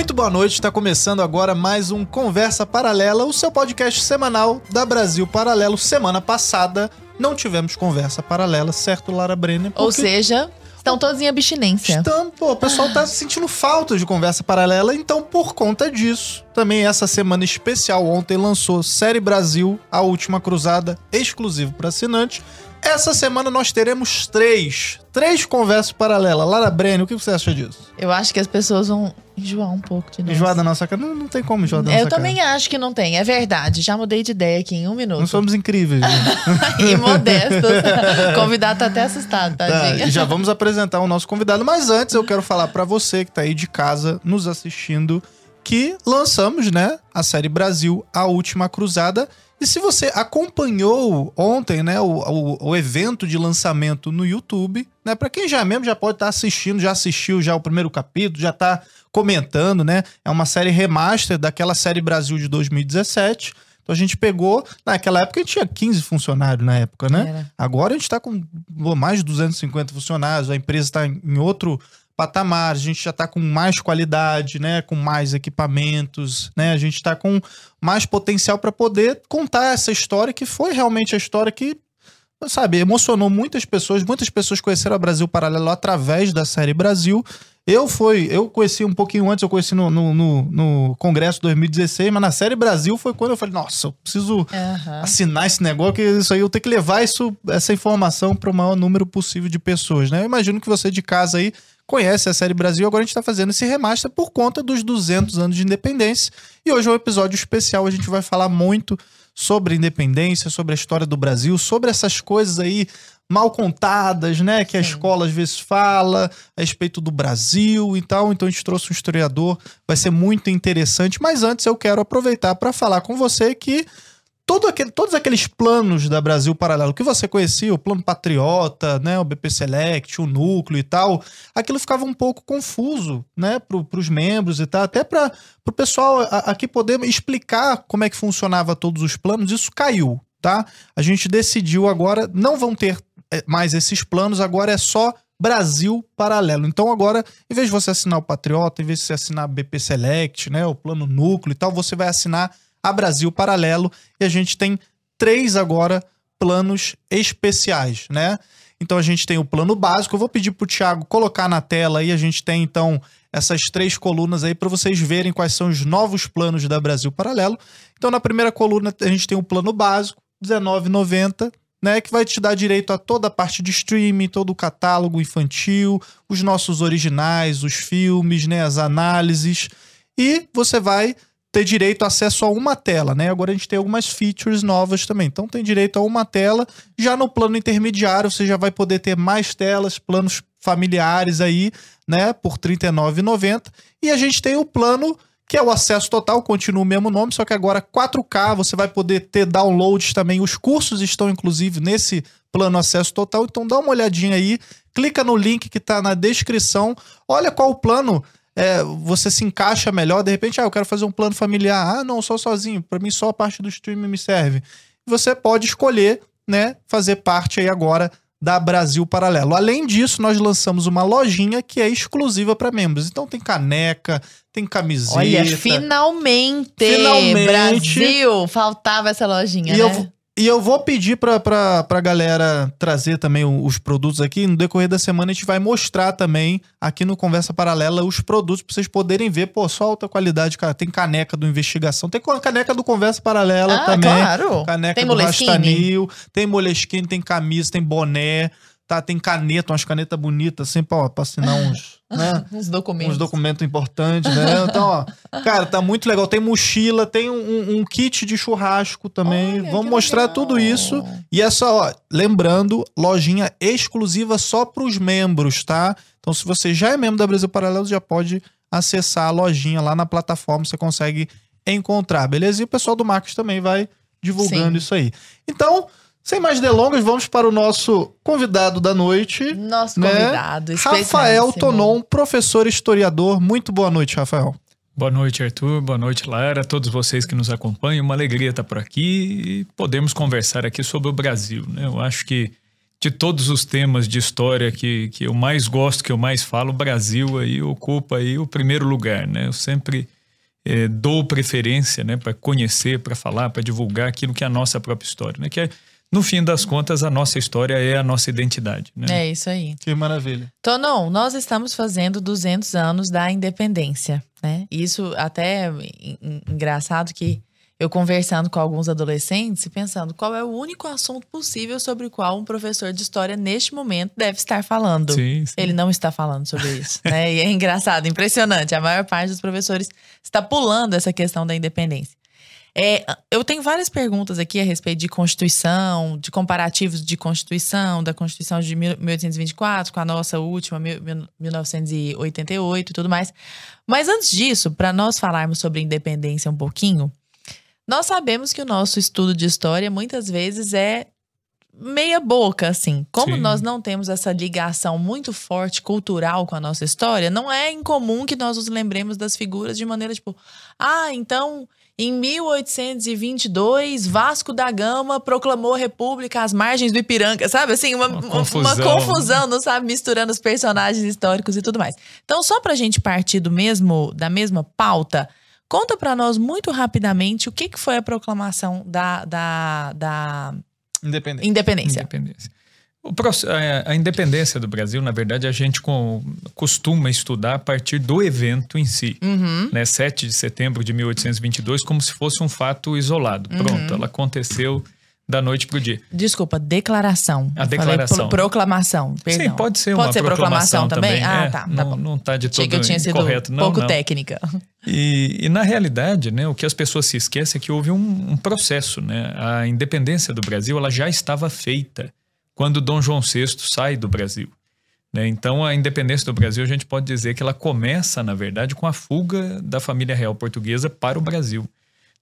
Muito boa noite, está começando agora mais um Conversa Paralela, o seu podcast semanal da Brasil Paralelo. Semana passada não tivemos conversa paralela, certo, Lara Brenner? Ou seja, estão todos em abstinência. Estão, pô, o pessoal tá sentindo falta de conversa paralela, então por conta disso, também essa semana especial ontem lançou Série Brasil, a última cruzada, exclusivo para assinante. Essa semana nós teremos três, três conversas paralelas. Lara Brenner, o que você acha disso? Eu acho que as pessoas vão enjoar um pouco de nós. Enjoar da nossa cara? Não, não tem como enjoar da nossa Eu cara. também acho que não tem, é verdade. Já mudei de ideia aqui em um minuto. Não somos incríveis. Né? e modestos. o convidado tá até assustado, Tá, tadinha. e já vamos apresentar o nosso convidado, mas antes eu quero falar pra você que tá aí de casa nos assistindo que lançamos, né, a série Brasil, a última cruzada. E se você acompanhou ontem, né, o, o, o evento de lançamento no YouTube, né, para quem já mesmo já pode estar assistindo, já assistiu já o primeiro capítulo, já tá comentando, né? É uma série remaster daquela série Brasil de 2017. Então a gente pegou, naquela época a gente tinha 15 funcionários na época, né? Era. Agora a gente está com mais de 250 funcionários, a empresa está em outro patamar, a gente já está com mais qualidade, né, com mais equipamentos, né, a gente está com mais potencial para poder contar essa história que foi realmente a história que, sabe, emocionou muitas pessoas, muitas pessoas conheceram a Brasil Paralelo através da série Brasil. Eu fui, eu conheci um pouquinho antes, eu conheci no, no, no, no Congresso 2016, mas na série Brasil foi quando eu falei, nossa, eu preciso Aham. assinar esse negócio, que isso aí eu tenho que levar isso, essa informação para o maior número possível de pessoas, né? Eu imagino que você de casa aí conhece a série Brasil, agora a gente está fazendo esse remaster por conta dos 200 anos de independência. E hoje é um episódio especial, a gente vai falar muito sobre independência, sobre a história do Brasil, sobre essas coisas aí mal contadas, né, que a Sim. escola às vezes fala a respeito do Brasil e tal. Então a gente trouxe um historiador, vai ser muito interessante. Mas antes eu quero aproveitar para falar com você que todo aquele, todos aqueles planos da Brasil Paralelo que você conhecia, o plano Patriota, né, o BP Select, o núcleo e tal, aquilo ficava um pouco confuso, né, para os membros e tal, até para o pessoal aqui poder explicar como é que funcionava todos os planos, isso caiu, tá? A gente decidiu agora, não vão ter eh, mais esses planos, agora é só Brasil Paralelo. Então agora, em vez de você assinar o Patriota, em vez de você assinar BP Select, né, o plano núcleo e tal, você vai assinar a Brasil Paralelo e a gente tem três agora planos especiais, né? Então a gente tem o plano básico. Eu vou pedir pro Thiago colocar na tela aí. A gente tem então essas três colunas aí para vocês verem quais são os novos planos da Brasil Paralelo. Então na primeira coluna a gente tem o plano básico, R$19,90, né, que vai te dar direito a toda a parte de streaming, todo o catálogo infantil, os nossos originais, os filmes, né, as análises. E você vai ter direito a acesso a uma tela, né? Agora a gente tem algumas features novas também. Então tem direito a uma tela. Já no plano intermediário você já vai poder ter mais telas, planos familiares aí, né, por R$ 39,90. E a gente tem o plano que é o acesso total, continua o mesmo nome, só que agora 4K, você vai poder ter downloads também. Os cursos estão inclusive nesse plano acesso total, então dá uma olhadinha aí, clica no link que tá na descrição, olha qual plano é, você se encaixa melhor. De repente, ah, eu quero fazer um plano familiar. Ah, não, só sozinho. Para mim, só a parte do streaming me serve. Você pode escolher, né, fazer parte aí agora da Brasil Paralelo. Além disso, nós lançamos uma lojinha que é exclusiva para membros. Então tem caneca, tem camiseta. Olha, finalmente! Finalmente. Brasil! Faltava essa lojinha, E né? eu, e eu vou pedir pra, pra, pra galera trazer também os produtos aqui. No decorrer da semana a gente vai mostrar também aqui no Conversa Paralela os produtos pra vocês poderem ver. Pô, só alta qualidade, cara. Tem caneca do Investigação, tem caneca do Conversa Paralela ah, também. claro! Caneca Tem do? Rastanil, tem Moleskine, tem camisa, tem boné, tá? Tem caneta, umas canetas bonitas, assim, pra, ó, pra assinar uns, né? Uns documentos. Uns documentos importantes, né? Então, ó, cara, tá muito legal. Tem mochila, tem um, um- kit de churrasco também. Olha, Vamos mostrar legal. tudo isso. E essa, ó, lembrando, lojinha exclusiva só pros membros, tá? Então, se você já é membro da Brasil Paralelo, já pode acessar a lojinha lá na plataforma, você consegue encontrar, beleza? E o pessoal do Marcos também vai divulgando Sim. isso aí. Então, sem mais delongas, vamos para o nosso convidado da noite. Nosso né? convidado. Rafael. Tonon, professor historiador. Muito boa noite, Rafael. Boa noite, Arthur. Boa noite, Lara. Todos vocês que nos acompanham. Uma alegria estar por aqui e podemos conversar aqui sobre o Brasil. Né? Eu acho que de todos os temas de história que, que eu mais gosto, que eu mais falo, o Brasil aí ocupa aí o primeiro lugar, né? Eu sempre é, dou preferência, né, para conhecer, para falar, para divulgar aquilo que é a nossa própria história, né? Que é, no fim das contas, a nossa história é a nossa identidade, né? É isso aí. Que maravilha. Tonon, nós estamos fazendo 200 anos da independência, né? Isso até é engraçado que eu conversando com alguns adolescentes e pensando qual é o único assunto possível sobre o qual um professor de história neste momento deve estar falando. Sim, sim. Ele não está falando sobre isso, né? E é engraçado, impressionante. A maior parte dos professores está pulando essa questão da independência. É, eu tenho várias perguntas aqui a respeito de Constituição, de comparativos de Constituição, da Constituição de 1824 com a nossa última, 1988 e tudo mais. Mas antes disso, para nós falarmos sobre independência um pouquinho, nós sabemos que o nosso estudo de história muitas vezes é meia boca, assim. Como Sim. nós não temos essa ligação muito forte cultural com a nossa história, não é incomum que nós nos lembremos das figuras de maneira tipo, ah, então em 1822, Vasco da Gama proclamou república às margens do Ipiranga, sabe? Assim, uma, Uma uma confusão. confusão, não sabe? Misturando os personagens históricos e tudo mais. Então, só pra gente partir do mesmo, da mesma pauta, conta pra nós muito rapidamente o que, que foi a proclamação da, da, da Independente. independência. Independência. O proce- a, independência do Brasil, na verdade, a gente costuma estudar a partir do evento em si. Uhum. Né? 7 de setembro de 1822, como se fosse um fato isolado. Pronto, ela aconteceu da noite para o dia. Desculpa, declaração. A Eu declaração. pro- proclamação. Perdão. Sim, pode ser uma proclamação, também? Ah, é, tá. tá não, bom. não tá de todo Achei que eu tinha sido incorreto. Não, pouco não. técnica. E, e, na realidade, né, o que as pessoas se esquecem é que houve um, um processo. Né? A independência do Brasil ela já estava feita quando Dom João VI sai do Brasil. né? Então, a independência do Brasil, a gente pode dizer que ela começa, na verdade, com a fuga da família real portuguesa para o Brasil.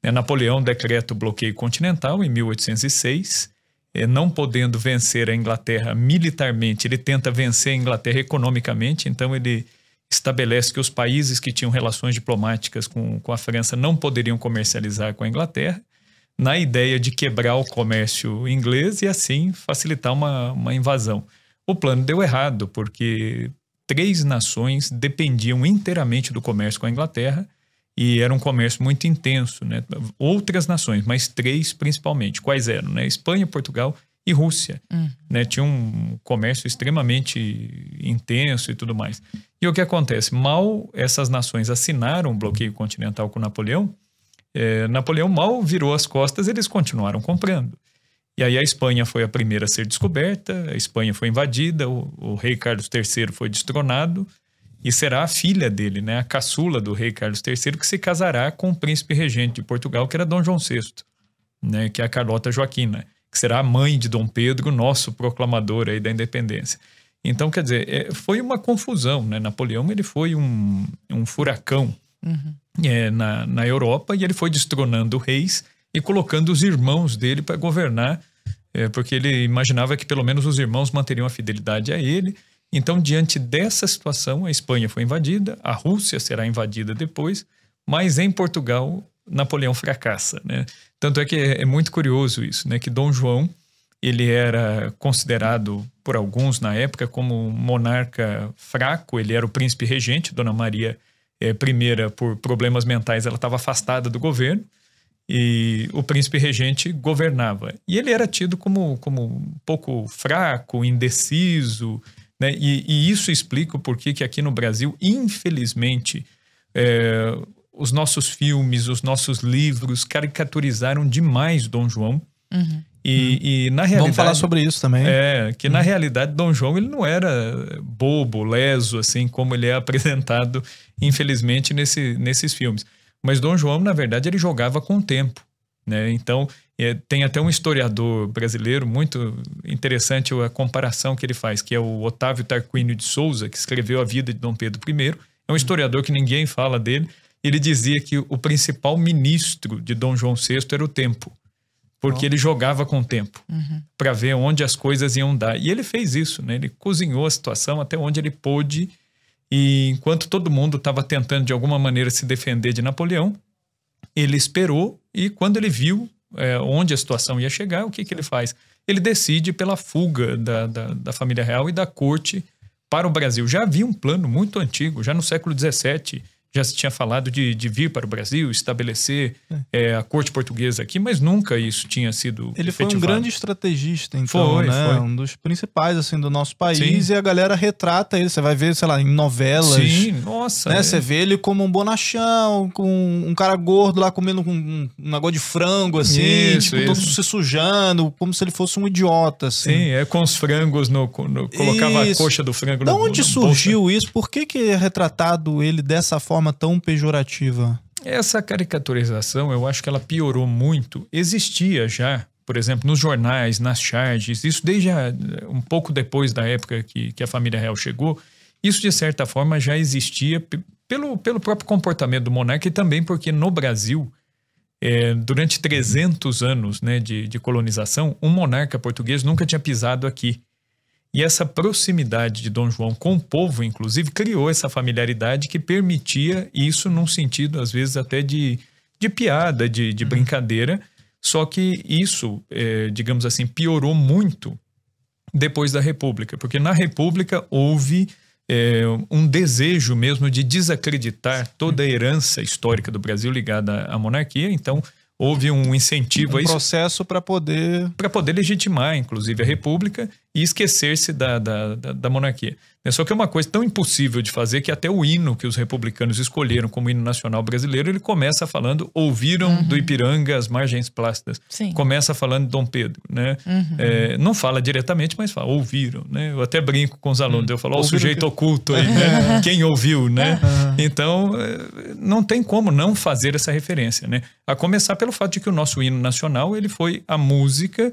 Né, Napoleão decreta o bloqueio continental em 1806. eh, Não podendo vencer a Inglaterra militarmente, ele tenta vencer a Inglaterra economicamente. Então, ele estabelece que os países que tinham relações diplomáticas com, com a França não poderiam comercializar com a Inglaterra, na ideia de quebrar o comércio inglês e assim facilitar uma, uma invasão. O plano deu errado, porque três nações dependiam inteiramente do comércio com a Inglaterra e era um comércio muito intenso. Né? Outras nações, mas três principalmente. Quais eram? Né? Espanha, Portugal e Rússia. Né? Tinha um comércio extremamente intenso e tudo mais. E o que acontece? Mal essas nações assinaram o bloqueio continental com Napoleão, eh, Napoleão mal virou as costas, eles continuaram comprando. E aí a Espanha foi a primeira a ser descoberta, a Espanha foi invadida, o, o rei Carlos III foi destronado e será a filha dele, né, a caçula do rei Carlos III, que se casará com o príncipe regente de Portugal, que era Dom João VI, né, que é a Carlota Joaquina, que será a mãe de Dom Pedro, nosso proclamador aí da independência. Então, quer dizer, é, foi uma confusão, né? Napoleão ele foi um, um furacão é, na, na Europa e ele foi destronando reis e colocando os irmãos dele para governar, é, porque ele imaginava que pelo menos os irmãos manteriam a fidelidade a ele. Então, diante dessa situação, a Espanha foi invadida, a Rússia será invadida depois, mas em Portugal, Napoleão fracassa. Né? Tanto é que é, é muito curioso isso, né? que Dom João ele era considerado por alguns na época como um monarca fraco, ele era o príncipe regente, Dona Maria é, I, por problemas mentais, ela estava afastada do governo, e o príncipe regente governava. E ele era tido como, como um pouco fraco, indeciso, né? e, e isso explica o porquê que aqui no Brasil, infelizmente, é, os nossos filmes, os nossos livros caricaturizaram demais Dom João. E, e na realidade. Vamos falar sobre isso também. É, que na realidade Dom João ele não era bobo, leso, assim como ele é apresentado, infelizmente, nesse, nesses filmes. Mas Dom João, na verdade, ele jogava com o tempo. Né? Então, é, tem até um historiador brasileiro muito interessante a comparação que ele faz, que é o Otávio Tarquínio de Souza, que escreveu a vida de Dom Pedro I. É um historiador que ninguém fala dele. Ele dizia que o principal ministro de Dom João VI era o tempo porque ele jogava com o tempo para ver onde as coisas iam dar. E ele fez isso, né? Ele cozinhou a situação até onde ele pôde. E enquanto todo mundo estava tentando de alguma maneira se defender de Napoleão, ele esperou e quando ele viu é, onde a situação ia chegar, o que, que ele faz? ele decide pela fuga da, da, da família real e da corte para o Brasil. Já havia um plano muito antigo, já no século XVII, já se tinha falado de, de vir para o Brasil, estabelecer é. É, a corte portuguesa aqui, mas nunca isso tinha sido Ele efetivado. foi um grande estrategista, então, foi, né? Foi. Um dos principais, assim, do nosso país. Sim. E a galera retrata ele. Você vai ver, sei lá, em novelas. Sim, nossa. Né? É. Você vê ele como um bonachão, com um cara gordo lá comendo um, um negócio de frango, assim. Isso, tipo, isso. todo se sujando, como se ele fosse um idiota, assim. Sim, é com os frangos, no, no colocava isso. a coxa do frango Da no onde surgiu bolsa? isso? Por que, que é retratado ele dessa forma? Forma tão pejorativa? Essa caricaturização, eu acho que ela piorou muito. Existia já, por exemplo, nos jornais, nas charges, isso desde a, um pouco depois da época que, que a família real chegou, isso de certa forma já existia pelo, pelo próprio comportamento do monarca e também porque no Brasil, é, durante 300 anos né, de, de colonização, um monarca português nunca tinha pisado aqui. E essa proximidade de Dom João com o povo, inclusive, criou essa familiaridade que permitia isso num sentido, às vezes, até de, de piada, de, de uhum. brincadeira. Só que isso, é, digamos assim, piorou muito depois da República, porque na República houve é, um desejo mesmo de desacreditar toda a herança histórica do Brasil ligada à monarquia. Então, houve um incentivo um a isso. processo para poder. Para poder legitimar, inclusive, a República e esquecer-se da, da, da, da, monarquia. Só que é uma coisa tão impossível de fazer que até o hino que os republicanos escolheram como hino nacional brasileiro, ele começa falando ouviram uhum. do Ipiranga as margens plácidas. Sim. Começa falando de Dom Pedro, né? Uhum. É, não fala diretamente, mas fala, ouviram, né? Eu até brinco com os alunos, uhum. eu falo, ó, o sujeito que... oculto aí, né? Quem ouviu, né? Então, é, não tem como não fazer essa referência, né? A começar pelo fato de que o nosso hino nacional, ele foi a música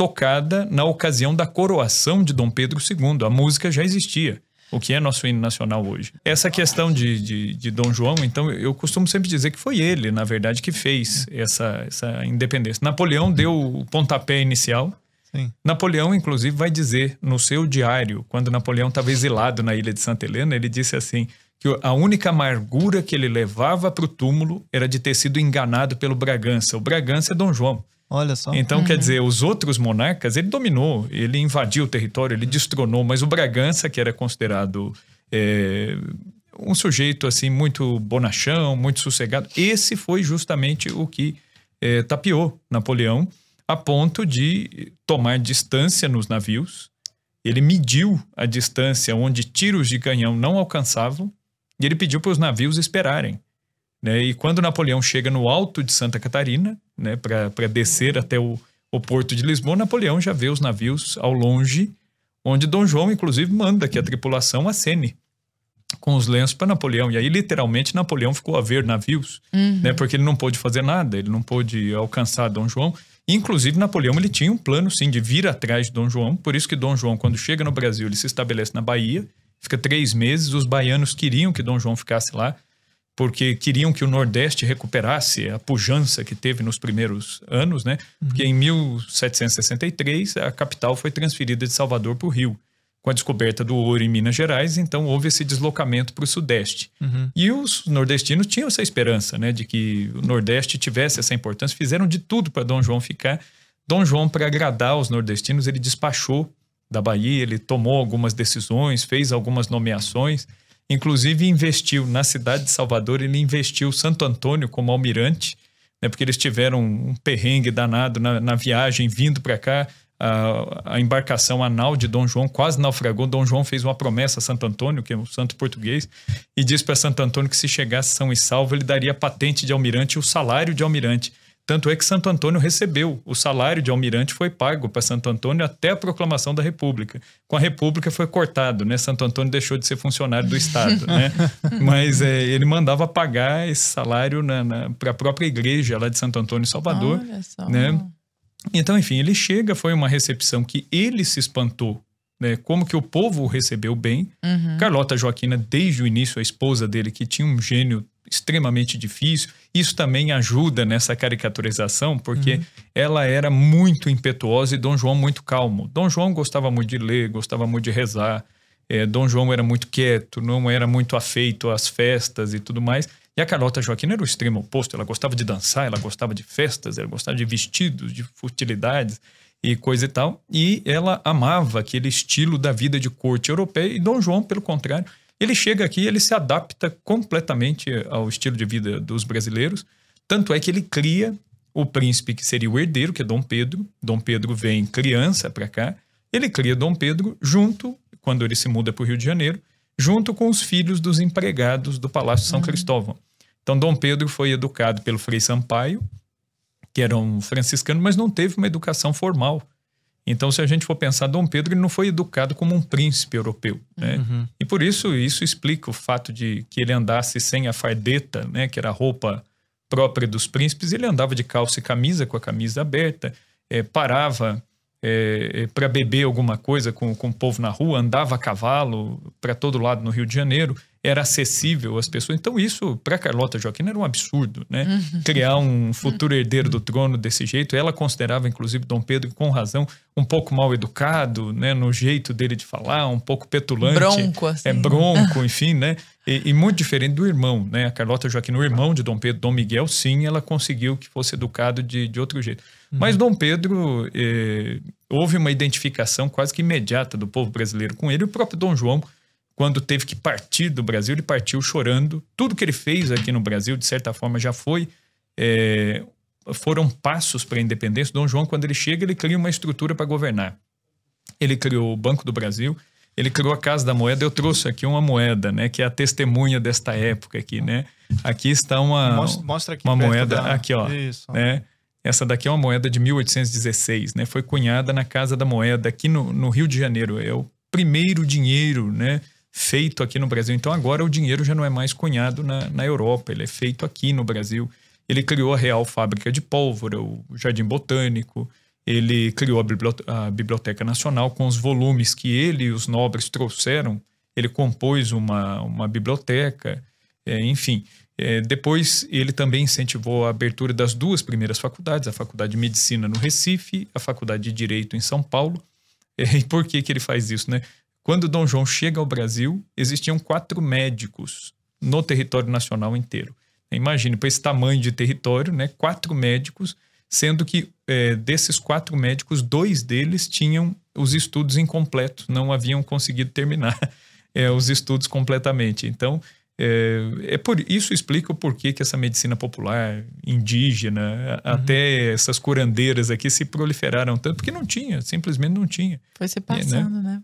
tocada na ocasião da coroação de Dom Pedro II. A música já existia, o que é nosso hino nacional hoje. Essa questão de, de, de Dom João, então, eu costumo sempre dizer que foi ele, na verdade, que fez essa, essa independência. Napoleão deu o pontapé inicial. Sim. Napoleão, inclusive, vai dizer no seu diário, quando Napoleão estava exilado na ilha de Santa Helena, ele disse assim: que a única amargura que ele levava para o túmulo era de ter sido enganado pelo Bragança. O Bragança é Dom João. Olha só. Então, uhum. quer dizer, os outros monarcas, ele dominou, ele invadiu o território, ele destronou, mas o Bragança, que era considerado é, um sujeito assim muito bonachão, muito sossegado, esse foi justamente o que é, tapeou Napoleão a ponto de tomar distância nos navios. Ele mediu a distância onde tiros de canhão não alcançavam e ele pediu para os navios esperarem. Né? E quando Napoleão chega no alto de Santa Catarina, né, para descer até o, o porto de Lisboa, Napoleão já vê os navios ao longe, onde Dom João, inclusive, manda que a tripulação acene com os lenços para Napoleão. E aí, literalmente, Napoleão ficou a ver navios, uhum. né, porque ele não pôde fazer nada, ele não pôde alcançar Dom João. Inclusive, Napoleão ele tinha um plano, sim, de vir atrás de Dom João. Por isso que Dom João, quando chega no Brasil, ele se estabelece na Bahia, fica três meses. Os baianos queriam que Dom João ficasse lá porque queriam que o Nordeste recuperasse a pujança que teve nos primeiros anos, né? Uhum. Porque em 1763 a capital foi transferida de Salvador para o Rio. Com a descoberta do ouro em Minas Gerais, então houve esse deslocamento para o Sudeste. Uhum. E os nordestinos tinham essa esperança, né, de que o Nordeste tivesse essa importância. Fizeram de tudo para Dom João ficar. Dom João, para agradar os nordestinos, ele despachou da Bahia, ele tomou algumas decisões, fez algumas nomeações. Inclusive investiu na cidade de Salvador, ele investiu Santo Antônio como almirante, né, porque eles tiveram um perrengue danado na, na viagem vindo para cá. A, a, embarcação anal de Dom João quase naufragou. Dom João fez uma promessa a Santo Antônio, que é o santo português, e disse para Santo Antônio que se chegasse são e salvo, ele daria patente de almirante e o salário de almirante. Tanto é que Santo Antônio recebeu. O salário de almirante foi pago para Santo Antônio até a proclamação da República. Com a República foi cortado, né? Santo Antônio deixou de ser funcionário do Estado, né? Mas é, ele mandava pagar esse salário para a própria igreja lá de Santo Antônio, Salvador. Né? Então, enfim, ele chega, foi uma recepção que ele se espantou né, como que o povo o recebeu bem. Uhum. Carlota Joaquina, desde o início, a esposa dele, que tinha um gênio extremamente difícil. Isso também ajuda nessa caricaturização, porque uhum. ela era muito impetuosa e Dom João muito calmo. Dom João gostava muito de ler, gostava muito de rezar. É, Dom João era muito quieto, não era muito afeito às festas e tudo mais. E a Carlota Joaquina era o extremo oposto. Ela gostava de dançar, ela gostava de festas, ela gostava de vestidos, de futilidades. e coisa e tal. E ela amava aquele estilo da vida de corte europeia. E Dom João, pelo contrário, ele chega aqui, ele se adapta completamente ao estilo de vida dos brasileiros. Tanto é que ele cria o príncipe que seria o herdeiro, que é Dom Pedro. Dom Pedro vem criança para cá. Ele cria Dom Pedro junto, quando ele se muda para o Rio de Janeiro, junto com os filhos dos empregados do Palácio São uhum. Cristóvão. Então, Dom Pedro foi educado pelo Frei Sampaio, que era um franciscano, mas não teve uma educação formal. Então, se a gente for pensar, Dom Pedro ele não foi educado como um príncipe europeu, né? Uhum. E por isso, isso explica o fato de que ele andasse sem a fardeta, né? Que era a roupa própria dos príncipes. Ele andava de calça e camisa, com a camisa aberta, é, parava é, é para beber alguma coisa com, com o povo na rua, andava a cavalo para todo lado no Rio de Janeiro era acessível às pessoas. Então, isso, para Carlota Joaquim, era um absurdo, né? Uhum. Criar um futuro herdeiro do trono desse jeito. Ela considerava, inclusive, Dom Pedro, com razão, um pouco mal educado, né? No jeito dele de falar, um pouco petulante. Bronco, assim. É bronco, enfim, né? E, e, muito diferente do irmão, né? A Carlota Joaquim, o irmão de Dom Pedro, Dom Miguel, sim, ela conseguiu que fosse educado de, de outro jeito. Uhum. Mas Dom Pedro, eh, houve uma identificação quase que imediata do povo brasileiro com ele. O próprio Dom João quando teve que partir do Brasil, ele partiu chorando. Tudo que ele fez aqui no Brasil, de certa forma, já foi. É, foram passos para a independência. Dom João, quando ele chega, ele cria uma estrutura para governar. Ele criou o Banco do Brasil, ele criou a Casa da Moeda. Eu trouxe aqui uma moeda, né, que é a testemunha desta época aqui, né? Aqui está uma mostra, mostra aqui uma moeda da... aqui, ó, Isso. né? Essa daqui é uma moeda de 1816, né? Foi cunhada na Casa da Moeda aqui no, no Rio de Janeiro. É o primeiro dinheiro, né? Feito aqui no Brasil. Então agora o dinheiro já não é mais cunhado na, na Europa, ele é feito aqui no Brasil. Ele criou a Real Fábrica de Pólvora, o Jardim Botânico, ele criou a Biblioteca, a Biblioteca Nacional com os volumes que ele e os nobres trouxeram. Ele compôs uma, uma biblioteca, é, enfim. É, depois, ele também incentivou a abertura das duas primeiras faculdades, a Faculdade de Medicina no Recife, a Faculdade de Direito em São Paulo. É, e por que, que ele faz isso? Né? Quando Dom João chega ao Brasil, existiam quatro médicos no território nacional inteiro. Imagine, para esse tamanho de território, né, quatro médicos, sendo que é, desses quatro médicos, dois deles tinham os estudos incompletos, não haviam conseguido terminar é, os estudos completamente. Então, é, é, por isso explica o porquê que essa medicina popular, indígena, uhum. até essas curandeiras aqui se proliferaram tanto, porque não tinha, simplesmente não tinha. Foi se passando, né? né?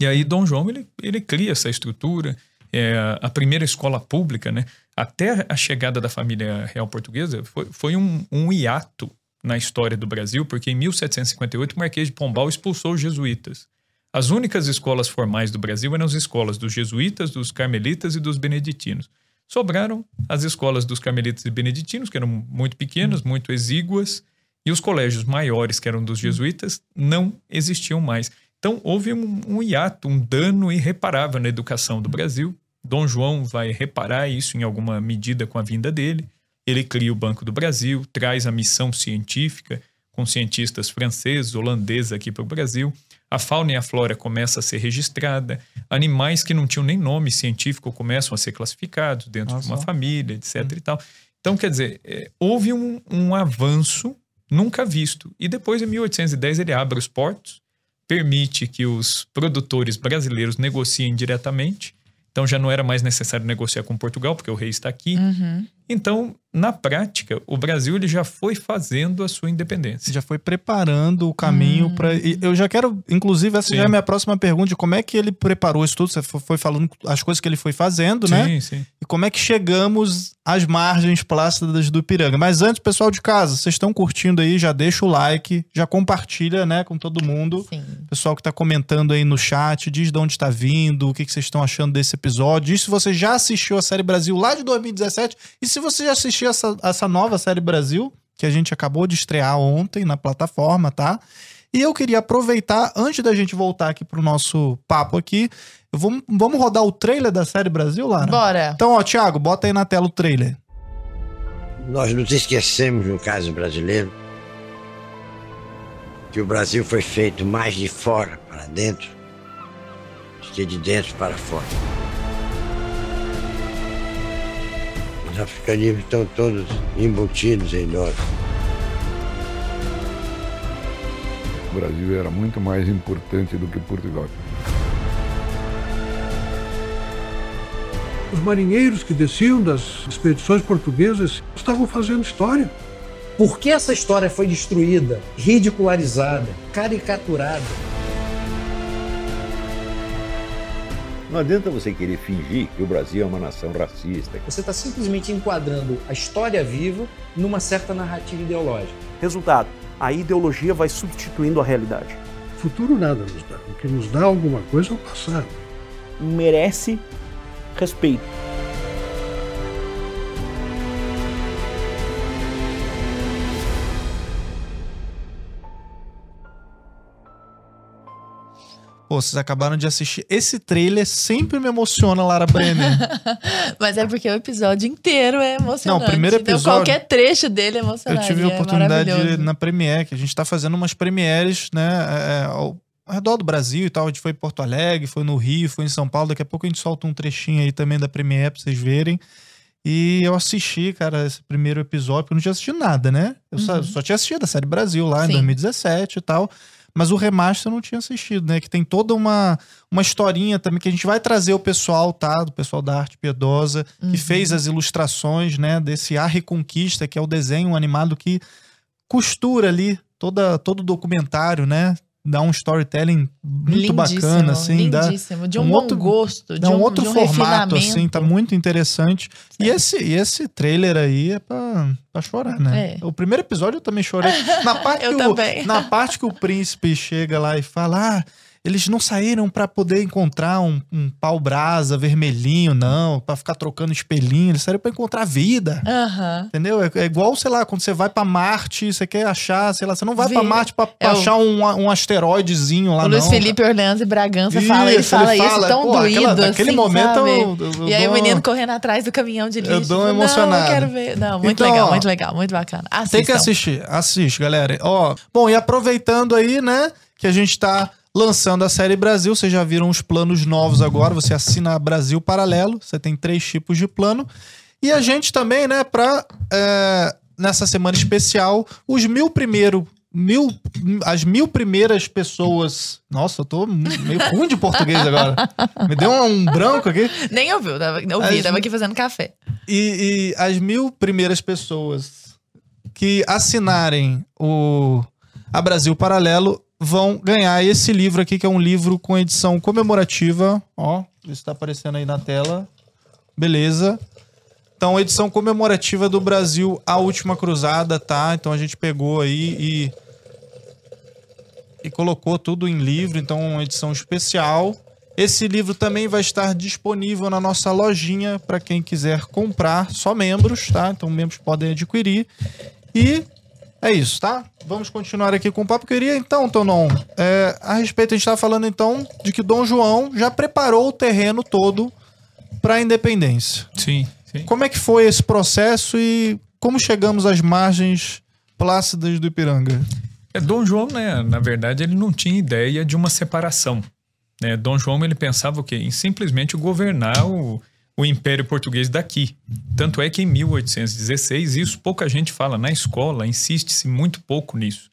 E aí Dom João ele, ele cria essa estrutura, é, a primeira escola pública, né? Até a chegada da família real portuguesa foi, foi um, um hiato na história do Brasil, porque em 1758 o Marquês de Pombal expulsou os jesuítas. As únicas escolas formais do Brasil eram as escolas dos jesuítas, dos carmelitas e dos beneditinos. Sobraram as escolas dos carmelitas e beneditinos, que eram muito pequenas, muito exíguas, e os colégios maiores, que eram dos jesuítas, não existiam mais. Então, houve um, um hiato, um dano irreparável na educação do Brasil. Dom João vai reparar isso em alguma medida com a vinda dele. Ele cria o Banco do Brasil, traz a missão científica com cientistas franceses, holandeses aqui para o Brasil. A fauna e a flora começam a ser registrada. Animais que não tinham nem nome científico começam a ser classificados dentro Nossa. de uma família, etc. Hum. E tal. Então, quer dizer, é, houve um, um avanço nunca visto. E depois, em 1810, ele abre os portos permite que os produtores brasileiros negociem diretamente. Então já não era mais necessário negociar com Portugal, porque o rei está aqui. Uhum. Então, na prática, o Brasil ele já foi fazendo a sua independência. Já foi preparando o caminho hum. para. Eu já quero, inclusive, essa sim. já é a minha próxima pergunta: de como é que ele preparou isso tudo? Você foi falando as coisas que ele foi fazendo, né? sim, né? Sim. E como é que chegamos às margens plácidas do Ipiranga. Mas antes, pessoal de casa, vocês estão curtindo aí, já deixa o like, já compartilha, né, com todo mundo. Sim. Pessoal que está comentando aí no chat, diz de onde está vindo, o que, que vocês estão achando desse episódio. Diz se você já assistiu a série Brasil lá de 2017 e se você já assistiu essa, essa nova série Brasil, que a gente acabou de estrear ontem na plataforma, tá? E eu queria aproveitar, antes da gente voltar aqui pro nosso papo aqui, vamos, vamos rodar o trailer da série Brasil, Lara? Bora. Então, ó, Thiago, bota aí na tela o trailer. Nós nos esquecemos, no caso brasileiro, que o Brasil foi feito mais de fora para dentro do que de dentro para fora. Os africanismos estão todos embutidos em nós. o Brasil era muito mais importante do que Portugal. Os marinheiros que desciam das expedições portuguesas estavam fazendo história. Por que essa história foi destruída, ridicularizada, caricaturada? Não adianta você querer fingir que o Brasil é uma nação racista. Você está simplesmente enquadrando a história viva numa certa narrativa ideológica. Resultado: a ideologia vai substituindo a realidade. O futuro nada nos dá. O que nos dá alguma coisa é o passado. Merece respeito. Pô, vocês acabaram de assistir. Esse trailer sempre me emociona, Lara Brenner. Mas é porque o episódio inteiro é emocionante. Não, o primeiro Então, episódio- qualquer trecho dele é Eu emocionante. tive a é oportunidade de ir maravilhoso. na Premiere, que a gente tá fazendo umas premieres, né, é, ao, ao redor do Brasil e tal. A gente foi em Porto Alegre, foi no Rio, foi em São Paulo. Daqui a pouco a gente solta um trechinho aí também da Premiere pra vocês verem. E eu assisti, cara, esse primeiro episódio, porque eu não tinha assistido nada, né? Eu só, Uhum. só tinha assistido a série Brasil lá em Sim. 2017 e tal. Mas o remaster eu não tinha assistido, né? Que tem toda uma, uma historinha também que a gente vai trazer o pessoal, tá? Do pessoal da Arte Piedosa, que Uhum. fez as ilustrações, né? Desse A Reconquista, que é o desenho animado que costura ali toda, todo o documentário, né? Dá um storytelling muito Lindíssimo, bacana, assim. Dá, lindíssimo. De um, um outro- gosto, de dá um um, outro de um formato, assim, tá muito interessante. E esse, e esse trailer aí é pra, pra chorar, né? É. O primeiro episódio eu também chorei. Na parte, que o, também. na parte que o príncipe chega lá e fala: Ah, eles não saíram pra poder encontrar um, um pau-brasa vermelhinho, não, pra ficar trocando espelhinho, eles saíram pra encontrar vida. Aham. Entendeu? É, é igual, sei lá, quando você vai pra Marte, você quer achar, sei lá, você não vai pra Vi- Marte pra, pra é o- achar um, um asteroidezinho lá, O Luiz não. Felipe Orleans e Bragança Isso, fala, ele ele fala, isso fala, tão pô, doído, aquela- naquele assim, momento eu- eu- E aí o menino correndo atrás do caminhão de lixo. Eu dou uma Não, emocionada. quero ver. Não, muito Então, legal, muito legal, muito bacana. Assistam. Tem que assistir, assiste, galera. Ó, bom, e aproveitando aí, né, que a gente tá lançando a série Brasil, vocês já viram os planos novos agora, você assina Brasil Paralelo, você tem três tipos de plano. E a gente também, né, pra, é, nessa semana especial, os mil primeiro, mil, as mil primeiras pessoas... Nossa, eu tô meio ruim de português agora. Me deu um, um branco aqui. Nem ouviu, tava, ouvi, As- tava aqui fazendo café. E, e as mil primeiras pessoas que assinarem o a Brasil Paralelo vão ganhar esse livro aqui, que é um livro com edição comemorativa. Ó, isso tá aparecendo aí na tela. Beleza. Então, edição comemorativa do Brasil, A Última Cruzada, tá? Então a gente pegou aí e. E colocou tudo em livro, então uma edição especial. Esse livro também vai estar disponível na nossa lojinha para quem quiser comprar, só membros, tá? Então membros podem adquirir. E é isso, tá? Vamos continuar aqui com o papo. Queria então, Tonon, é, a respeito, a gente estava falando então de que Dom João já preparou o terreno todo para a independência. Sim, sim. Como é que foi esse processo e como chegamos às margens plácidas do Ipiranga? É, Dom João, né, na verdade, ele não tinha ideia de uma separação. Né? Dom João ele pensava o quê? Em simplesmente governar o, o Império Português daqui. Tanto é que em 1816, isso pouca gente fala na escola, insiste-se muito pouco nisso.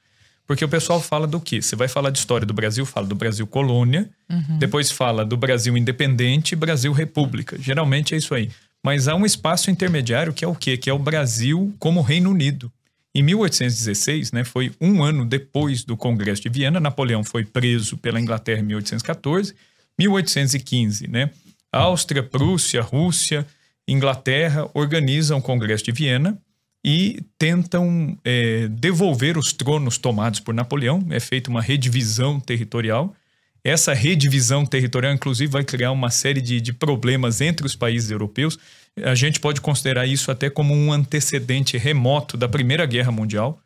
Porque o pessoal fala do quê? Você vai falar de história do Brasil, fala do Brasil colônia, depois fala do Brasil independente e Brasil república. Geralmente é isso aí. Mas há um espaço intermediário que é o quê? Que é o Brasil como Reino Unido. Em 1816, né, foi um ano depois do Congresso de Viena, Napoleão foi preso pela Inglaterra em 1814. 1815, né, Áustria, Prússia, Rússia, Inglaterra organizam o Congresso de Viena e tentam é, devolver os tronos tomados por Napoleão. É feita uma redivisão territorial. Essa redivisão territorial, inclusive, vai criar uma série de, de problemas entre os países europeus. A gente pode considerar isso até como um antecedente remoto da Primeira Guerra Mundial,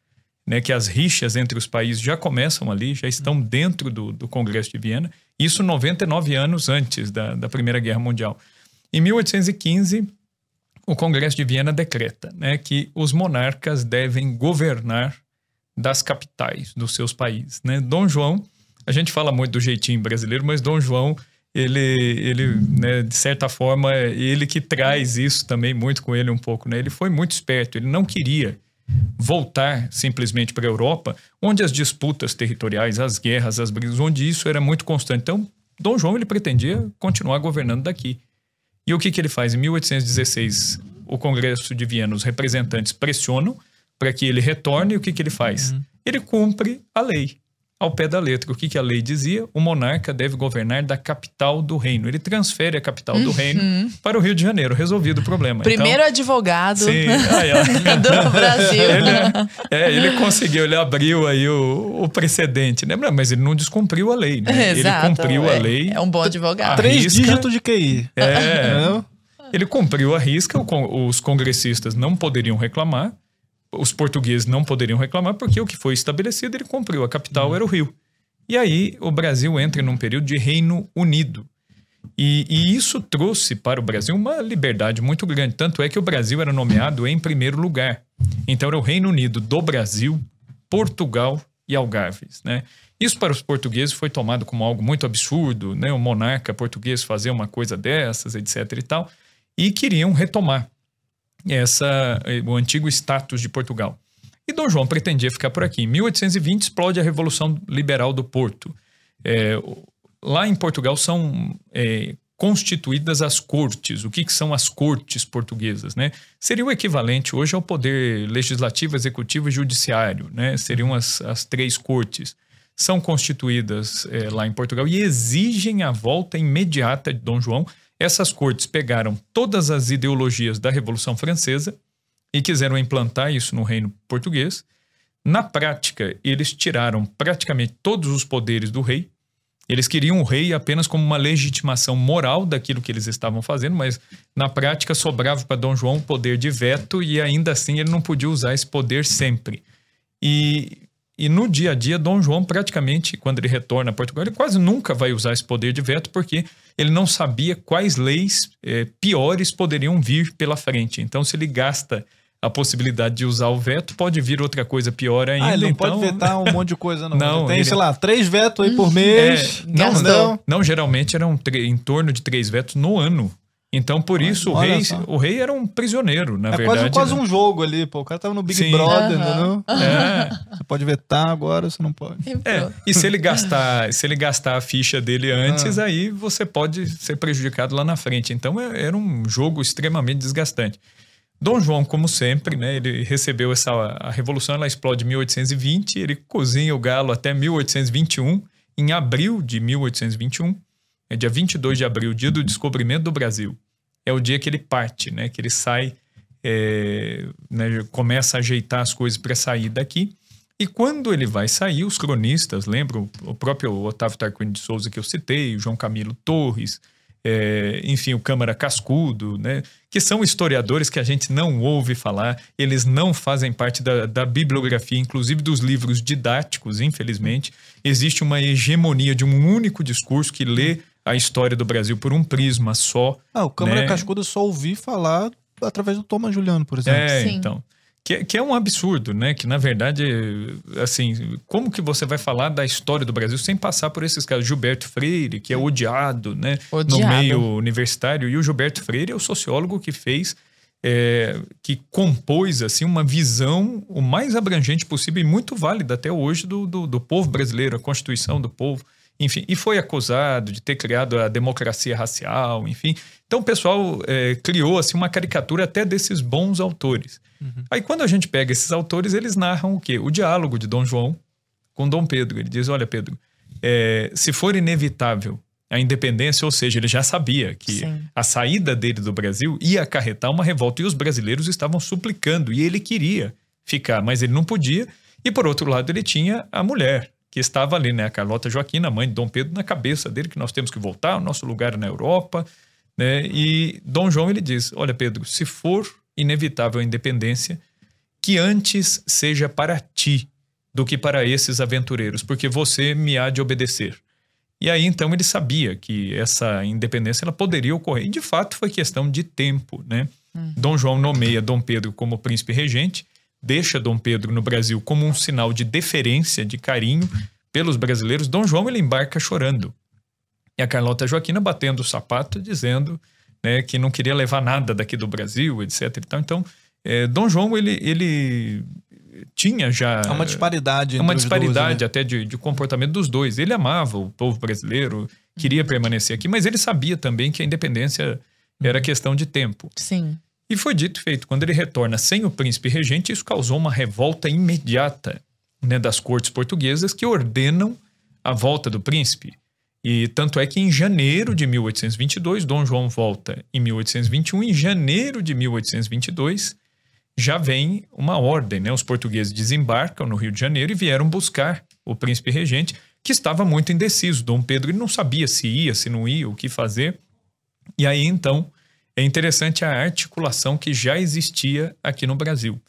né, que as rixas entre os países já começam ali, já estão dentro do, do Congresso de Viena. Isso 99 anos antes da, da Primeira Guerra Mundial. Em 1815, o Congresso de Viena decreta né, que os monarcas devem governar das capitais dos seus países. Né? Dom João, a gente fala muito do jeitinho brasileiro, mas Dom João, ele, ele né, de certa forma, ele que traz isso também muito com ele um pouco. Né? Ele foi muito esperto, ele não queria voltar simplesmente para a Europa, onde as disputas territoriais, as guerras, as brigas, onde isso era muito constante. Então, Dom João ele pretendia continuar governando daqui. E o que, que ele faz? Em 1816, o Congresso de Viena, os representantes pressionam para que ele retorne. E o que, que ele faz? Uhum. Ele cumpre a lei ao pé da letra. O que, que a lei dizia? O monarca deve governar da capital do reino. Ele transfere a capital uhum. do reino para o Rio de Janeiro. Resolvido o problema. Primeiro então, advogado sim, do Brasil. Ele, é, ele conseguiu, ele abriu aí o, o, precedente, né? Mas ele não descumpriu a lei, né? Exato, ele cumpriu é, a lei. É um bom advogado. Três risca, dígitos de QI. É. ele cumpriu a risca, os congressistas não poderiam reclamar os portugueses não poderiam reclamar porque o que foi estabelecido ele cumpriu. A capital uhum. era o Rio. E aí o Brasil entra num período de Reino Unido. E, e, isso trouxe para o Brasil uma liberdade muito grande. Tanto é que o Brasil era nomeado em primeiro lugar. Então era o Reino Unido do Brasil, Portugal e Algarves. Né? Isso para os portugueses foi tomado como algo muito absurdo, né? o monarca português fazer uma coisa dessas, etc. e tal. E queriam retomar essa, o antigo status de Portugal. E Dom João pretendia ficar por aqui. Em 1820 explode a Revolução Liberal do Porto. É, lá em Portugal são é, constituídas as cortes. O que, que, são as cortes portuguesas? Né? Seria o equivalente hoje ao poder legislativo, executivo e judiciário. Né? Seriam as, as três cortes. São constituídas é, lá em Portugal e exigem a volta imediata de Dom João essas cortes pegaram todas as ideologias da Revolução Francesa e quiseram implantar isso no reino português. Na prática, eles tiraram praticamente todos os poderes do rei. Eles queriam o rei apenas como uma legitimação moral daquilo que eles estavam fazendo, mas na prática sobrava para Dom João o poder de veto e ainda assim ele não podia usar esse poder sempre. E e no dia a dia, Dom João, praticamente, quando ele retorna a Portugal, ele quase nunca vai usar esse poder de veto, porque ele não sabia quais leis é, piores poderiam vir pela frente. Então, se ele gasta a possibilidade de usar o veto, pode vir outra coisa pior ainda. Ah, ele não então... pode vetar um monte de coisa, não. não tem, ele... sei lá, três vetos aí por mês. É, não, não, não, geralmente eram em torno de três vetos no ano. Então, por isso, o rei, o rei era um prisioneiro, na é verdade. É quase, quase né? um jogo ali, pô. O cara tava no Big Sim. Brother, uhum. É. Você pode vetar agora, você não pode. É. E se ele gastar, se ele gastar a ficha dele antes, ah. aí você pode ser prejudicado lá na frente. Então, é, era um jogo extremamente desgastante. Dom João, como sempre, né, ele recebeu essa a revolução, ela explode em 1820, ele cozinha o galo até 1821. Em abril de 1821, é dia 22 de abril, dia do descobrimento do Brasil. É o dia que ele parte, né? Que ele sai, é, né, começa a ajeitar as coisas para sair daqui. E quando ele vai sair, os cronistas, lembram o próprio Otávio Tarquini de Souza que eu citei, o João Camilo Torres, é, enfim, o Câmara Cascudo, né, que são historiadores que a gente não ouve falar, eles não fazem parte da, da bibliografia, inclusive dos livros didáticos, infelizmente. Existe uma hegemonia de um único discurso que lê a história do Brasil por um prisma só. Ah, o Câmara né? Cascudo eu só ouvi falar através do Thomas Juliano, por exemplo. É, Sim. então. Que, que, é um absurdo, né? Que na verdade, assim, como que você vai falar da história do Brasil sem passar por esses casos? Gilberto Freire, que é odiado, né? Odiado. No meio universitário. E o Gilberto Freire é o sociólogo que fez, é, que compôs, assim, uma visão o mais abrangente possível e muito válida até hoje do, do, do povo brasileiro, a Constituição do povo enfim, e foi acusado de ter criado a democracia racial, enfim. Então o pessoal é, criou assim uma caricatura até desses bons autores. Uhum. Aí quando a gente pega esses autores, eles narram o quê? O diálogo de Dom João com Dom Pedro. Ele diz: olha, Pedro, é, se for inevitável a independência, ou seja, ele já sabia que Sim. a saída dele do Brasil ia acarretar uma revolta e os brasileiros estavam suplicando e ele queria ficar, mas ele não podia. E por outro lado, ele tinha a mulher, que estava ali, né? A Carlota Joaquina, mãe de Dom Pedro, na cabeça dele, que nós temos que voltar, o nosso lugar é na Europa, né? E Dom João, ele diz, olha Pedro, se for inevitável a independência, que antes seja para ti do que para esses aventureiros, porque você me há de obedecer. E aí, então, ele sabia que essa independência ela poderia ocorrer. E, de fato, foi questão de tempo, né? Hum. Dom João nomeia Dom Pedro como príncipe regente, deixa Dom Pedro no Brasil como um sinal de deferência, de carinho pelos brasileiros, Dom João ele embarca chorando. E a Carlota Joaquina batendo o sapato, dizendo né, que não queria levar nada daqui do Brasil, etc. Então, É, Dom João, ele, ele tinha já. Há uma disparidade. É uma disparidade dois, né? até de, de comportamento dos dois. Ele amava o povo brasileiro, queria permanecer aqui, mas ele sabia também que a independência era questão de tempo. Sim. E foi dito e feito. Quando ele retorna sem o príncipe regente, isso causou uma revolta imediata né, das cortes portuguesas que ordenam a volta do príncipe. E tanto é que em janeiro de 1822, Dom João volta em 1821, em janeiro de 1822 já vem uma ordem, né? Os portugueses desembarcam no Rio de Janeiro e vieram buscar o príncipe regente, que estava muito indeciso. Dom Pedro ele não sabia se ia, se não ia, o que fazer. E aí então é interessante a articulação que já existia aqui no Brasil.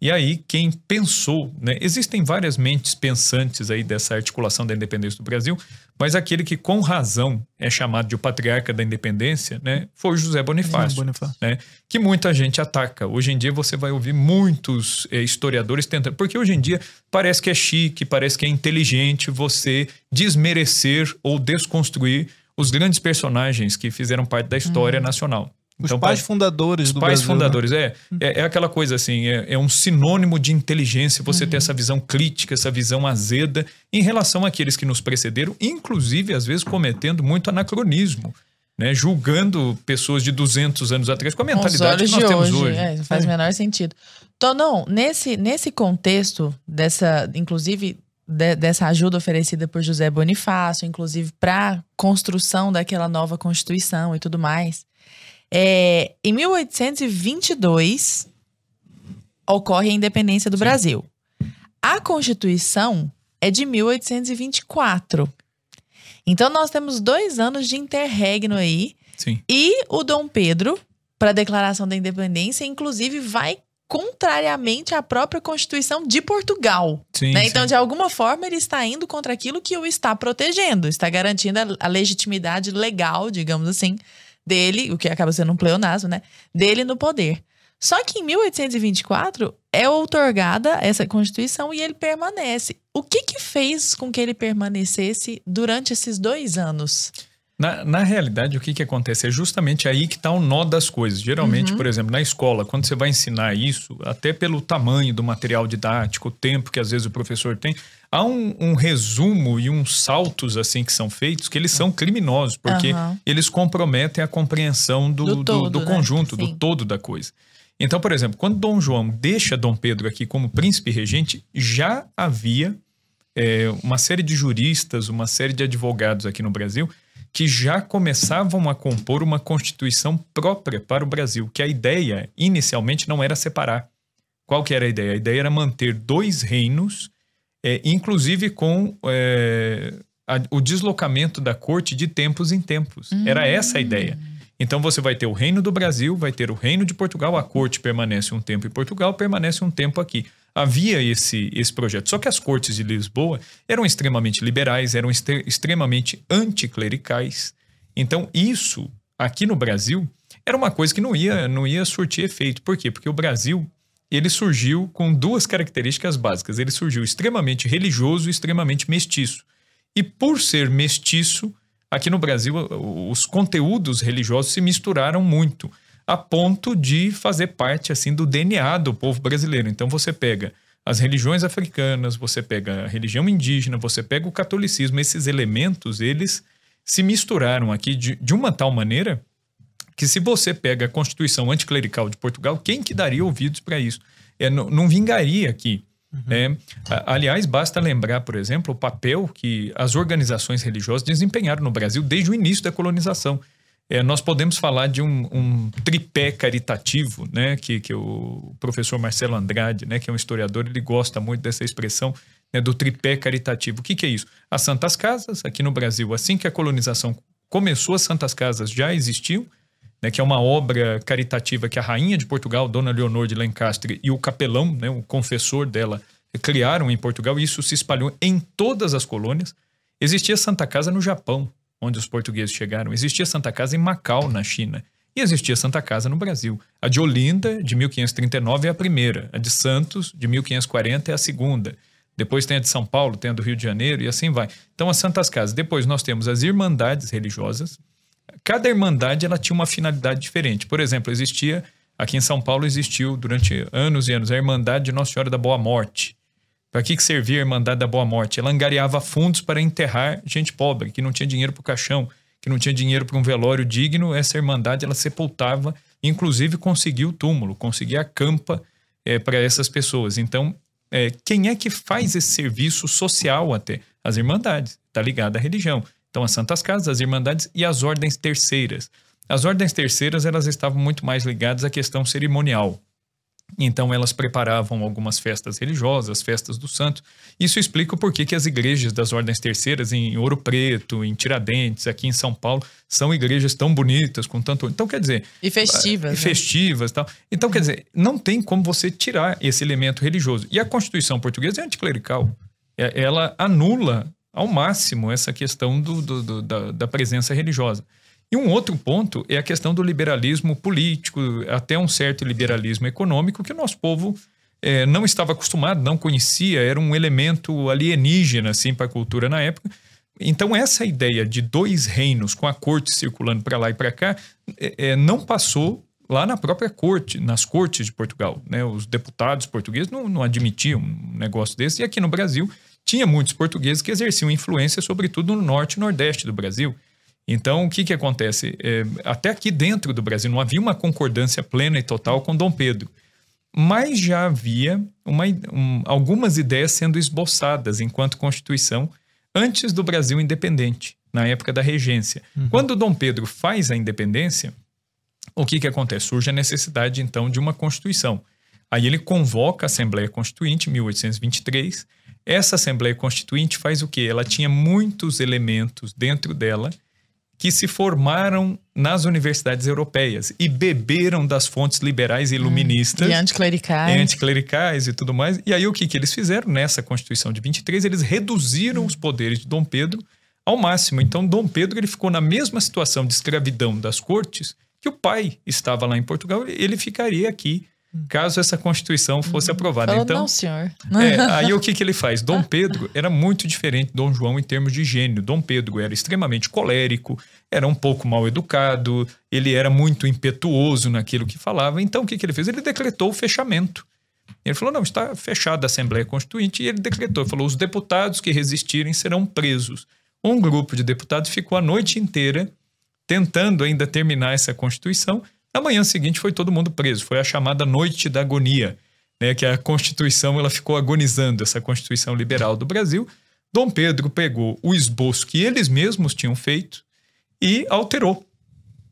E aí, quem pensou, né? Existem várias mentes pensantes aí dessa articulação da independência do Brasil, mas aquele que com razão é chamado de o patriarca da independência, né? Foi José Bonifácio, José Bonifácio. né? Que muita gente ataca. Hoje em dia você vai ouvir muitos eh, historiadores tentando, porque hoje em dia parece que é chique, parece que é inteligente você desmerecer ou desconstruir os grandes personagens que fizeram parte da história nacional. Os Então, pais pa- fundadores os do pais Brasil, né? fundadores, é, é. É aquela coisa assim, é, é um sinônimo de inteligência você Uhum. ter essa visão crítica, essa visão azeda em relação àqueles que nos precederam, inclusive, às vezes, cometendo muito anacronismo, né? Julgando pessoas de 200 anos atrás com a mentalidade que nós de temos hoje. hoje. É, faz o menor sentido. Tonon, nesse, nesse contexto dessa, inclusive de- dessa ajuda oferecida por José Bonifácio, inclusive para construção daquela nova constituição e tudo mais, é, em 1822 ocorre a independência do Brasil. A Constituição é de 1824. Então nós temos dois anos de interregno aí Sim. e o Dom Pedro, para a declaração da independência, inclusive vai contrariamente à própria Constituição de Portugal. Sim, né? sim. Então, de alguma forma, ele está indo contra aquilo que o está protegendo, está garantindo a, a legitimidade legal, digamos assim, dele, o que acaba sendo um pleonasmo, né? Dele no poder. Só que em 1824 é outorgada essa Constituição e ele permanece. O que que fez com que ele permanecesse durante esses dois anos? Na, na realidade, o que, que acontece? É justamente aí que está o nó das coisas. Geralmente, Uhum. por exemplo, na escola, quando você vai ensinar isso, até pelo tamanho do material didático, o tempo que às vezes o professor tem, há um, um resumo e uns saltos assim que são feitos que eles são criminosos, porque Aham. eles comprometem a compreensão do, Do do, todo, do né? conjunto, do Sim. todo da coisa. Então, por exemplo, quando Dom João deixa Dom Pedro aqui como príncipe regente, já havia é, uma série de juristas, uma série de advogados aqui no Brasil que já começavam a compor uma constituição própria para o Brasil, que a ideia inicialmente não era separar. Qual que era a ideia? A ideia era manter dois reinos, é, inclusive com é, a- o deslocamento da corte de tempos em tempos. Era essa a ideia. Então você vai ter o reino do Brasil, vai ter o reino de Portugal, a corte permanece um tempo em Portugal, permanece um tempo aqui. Havia esse, esse projeto. Só que as cortes de Lisboa eram extremamente liberais, eram extre- extremamente anticlericais. Então isso, aqui no Brasil, era uma coisa que não ia, não ia surtir efeito. Por quê? Porque o Brasil ele surgiu com duas características básicas. Ele surgiu extremamente religioso e extremamente mestiço. E por ser mestiço, aqui no Brasil, os conteúdos religiosos se misturaram muito, a ponto de fazer parte assim do DNA do povo brasileiro. Então você pega as religiões africanas, você pega a religião indígena, você pega o catolicismo, esses elementos, eles se misturaram aqui de, de uma tal maneira que se você pega a Constituição anticlerical de Portugal, quem que daria ouvidos para isso? É, não, não vingaria aqui. né? A- Aliás, basta lembrar, por exemplo, o papel que as organizações religiosas desempenharam no Brasil desde o início da colonização. É, nós podemos falar de um, um tripé caritativo, né, que, que o professor Marcelo Andrade, né, que é um historiador, ele gosta muito dessa expressão né, do tripé caritativo. O que, que é isso? As Santas Casas, aqui no Brasil, assim que a colonização começou, as Santas Casas já existiam, né, que é uma obra caritativa que a rainha de Portugal, Dona Leonor de Lencastre, e o capelão, né, o confessor dela, criaram em Portugal, e isso se espalhou em todas as colônias. Existia Santa Casa no Japão, onde os portugueses chegaram. Existia Santa Casa em Macau, na China. E existia Santa Casa no Brasil. A de Olinda, de 1539, é a primeira. A de Santos, de 1540, é a segunda. Depois tem a de São Paulo, tem a do Rio de Janeiro e assim vai. Então, as Santas Casas. Depois nós temos as irmandades religiosas. Cada irmandade ela tinha uma finalidade diferente. Por exemplo, existia Aqui em São Paulo existiu durante anos e anos a Irmandade de Nossa Senhora da Boa Morte. Para que, que servia a Irmandade da Boa Morte? Ela angariava fundos para enterrar gente pobre, que não tinha dinheiro para o caixão, que não tinha dinheiro para um velório digno. Essa Irmandade ela sepultava, inclusive conseguia o túmulo, conseguia a campa é, para essas pessoas. Então, é, quem é que faz esse serviço social até? As Irmandades, está ligado à religião. Então, as Santas Casas, as Irmandades e as ordens terceiras. As ordens terceiras elas estavam muito mais ligadas à questão cerimonial. Então elas preparavam algumas festas religiosas, festas do santo. Isso explica o porquê que as igrejas das ordens terceiras em Ouro Preto, em Tiradentes, aqui em São Paulo, são igrejas tão bonitas, com tanto. Então quer dizer. E festivas. E né? festivas e tal. Então quer dizer, não tem como você tirar esse elemento religioso. E a Constituição portuguesa é anticlerical. É, ela anula ao máximo essa questão do, do, do da, da presença religiosa. E um outro ponto é a questão do liberalismo político, até um certo liberalismo econômico que o nosso povo é, não estava acostumado, não conhecia, era um elemento alienígena assim, para a cultura na época. Então, essa ideia de dois reinos com a corte circulando para lá e para cá é, não passou lá na própria corte, nas cortes de Portugal. Né? Os deputados portugueses não, não admitiam um negócio desse, e aqui no Brasil tinha muitos portugueses que exerciam influência, sobretudo no norte e nordeste do Brasil. Então, o que, que acontece? É, até aqui dentro do Brasil não havia uma concordância plena e total com Dom Pedro, mas já havia uma, um, algumas ideias sendo esboçadas enquanto Constituição antes do Brasil independente, na época da regência. Uhum. Quando Dom Pedro faz a independência, o que, que acontece? Surge a necessidade, então, de uma Constituição. Aí ele convoca a Assembleia Constituinte, em 1823. Essa Assembleia Constituinte faz o quê? Ela tinha muitos elementos dentro dela que se formaram nas universidades europeias e beberam das fontes liberais e iluministas. Hum, e anticlericais. E anticlericais e tudo mais. E aí o que, que eles fizeram nessa Constituição de 23? Eles reduziram hum. os poderes de Dom Pedro ao máximo. Então Dom Pedro ele ficou na mesma situação de escravidão das cortes que o pai estava lá em Portugal. Ele ficaria aqui caso essa Constituição fosse uhum. aprovada. Falou, então, não, senhor. É, aí o que, que ele faz? Dom Pedro era muito diferente de Dom João em termos de gênio. Dom Pedro era extremamente colérico, era um pouco mal educado, ele era muito impetuoso naquilo que falava. Então, o que, que ele fez? Ele decretou o fechamento. Ele falou: não, está fechada a Assembleia Constituinte, e ele decretou: falou, os deputados que resistirem serão presos. Um grupo de deputados ficou a noite inteira tentando ainda terminar essa Constituição na manhã seguinte foi todo mundo preso. Foi a chamada Noite da Agonia, né, que a Constituição ela ficou agonizando, essa Constituição Liberal do Brasil. Dom Pedro pegou o esboço que eles mesmos tinham feito e alterou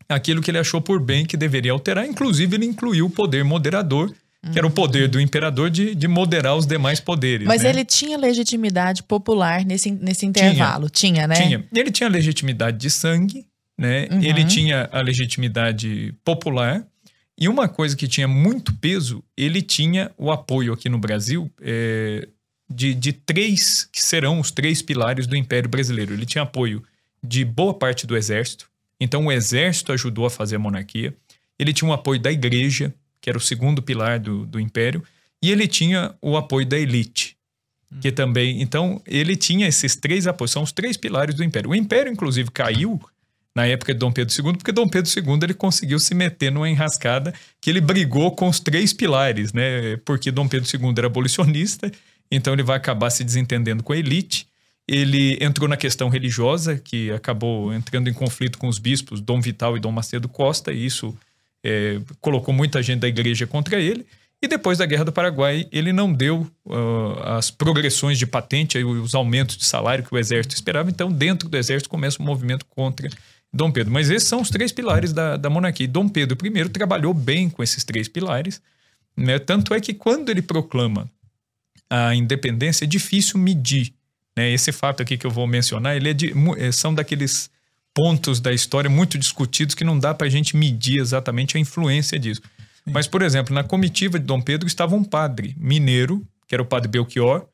aquilo que ele achou por bem que deveria alterar. Inclusive, ele incluiu o poder moderador, que era o poder do imperador de, de moderar os demais poderes. Mas né? ele tinha legitimidade popular nesse, nesse intervalo, tinha, tinha né? Tinha. Ele tinha legitimidade de sangue, né? Uhum. Ele tinha a legitimidade popular e uma coisa que tinha muito peso, ele tinha o apoio aqui no Brasil é, de, de três, que serão os três pilares do Império Brasileiro. Ele tinha apoio de boa parte do exército, então o exército ajudou a fazer a monarquia. Ele tinha o apoio da igreja, que era o segundo pilar do, do Império, e ele tinha o apoio da elite, que também. Então, ele tinha esses três apoios, são os três pilares do Império. O Império, inclusive, caiu na época de Dom Pedro II, porque Dom Pedro II ele conseguiu se meter numa enrascada que ele brigou com os três pilares, né? Porque Dom Pedro II era abolicionista, então ele vai acabar se desentendendo com a elite. Ele entrou na questão religiosa, que acabou entrando em conflito com os bispos Dom Vital e Dom Macedo Costa, e isso é, colocou muita gente da igreja contra ele. E depois da Guerra do Paraguai, ele não deu uh, as progressões de patente, os aumentos de salário que o exército esperava. Então, dentro do exército, começa um movimento contra Dom Pedro. Mas esses são os três pilares da, da monarquia. E Dom Pedro I trabalhou bem com esses três pilares. Né? Tanto é que quando ele proclama a independência, é difícil medir. Né? Esse fato aqui que eu vou mencionar, ele é de, é, são daqueles pontos da história muito discutidos que não dá para a gente medir exatamente a influência disso. Sim. Mas, por exemplo, na comitiva de Dom Pedro estava um padre mineiro, que era o padre Belchior,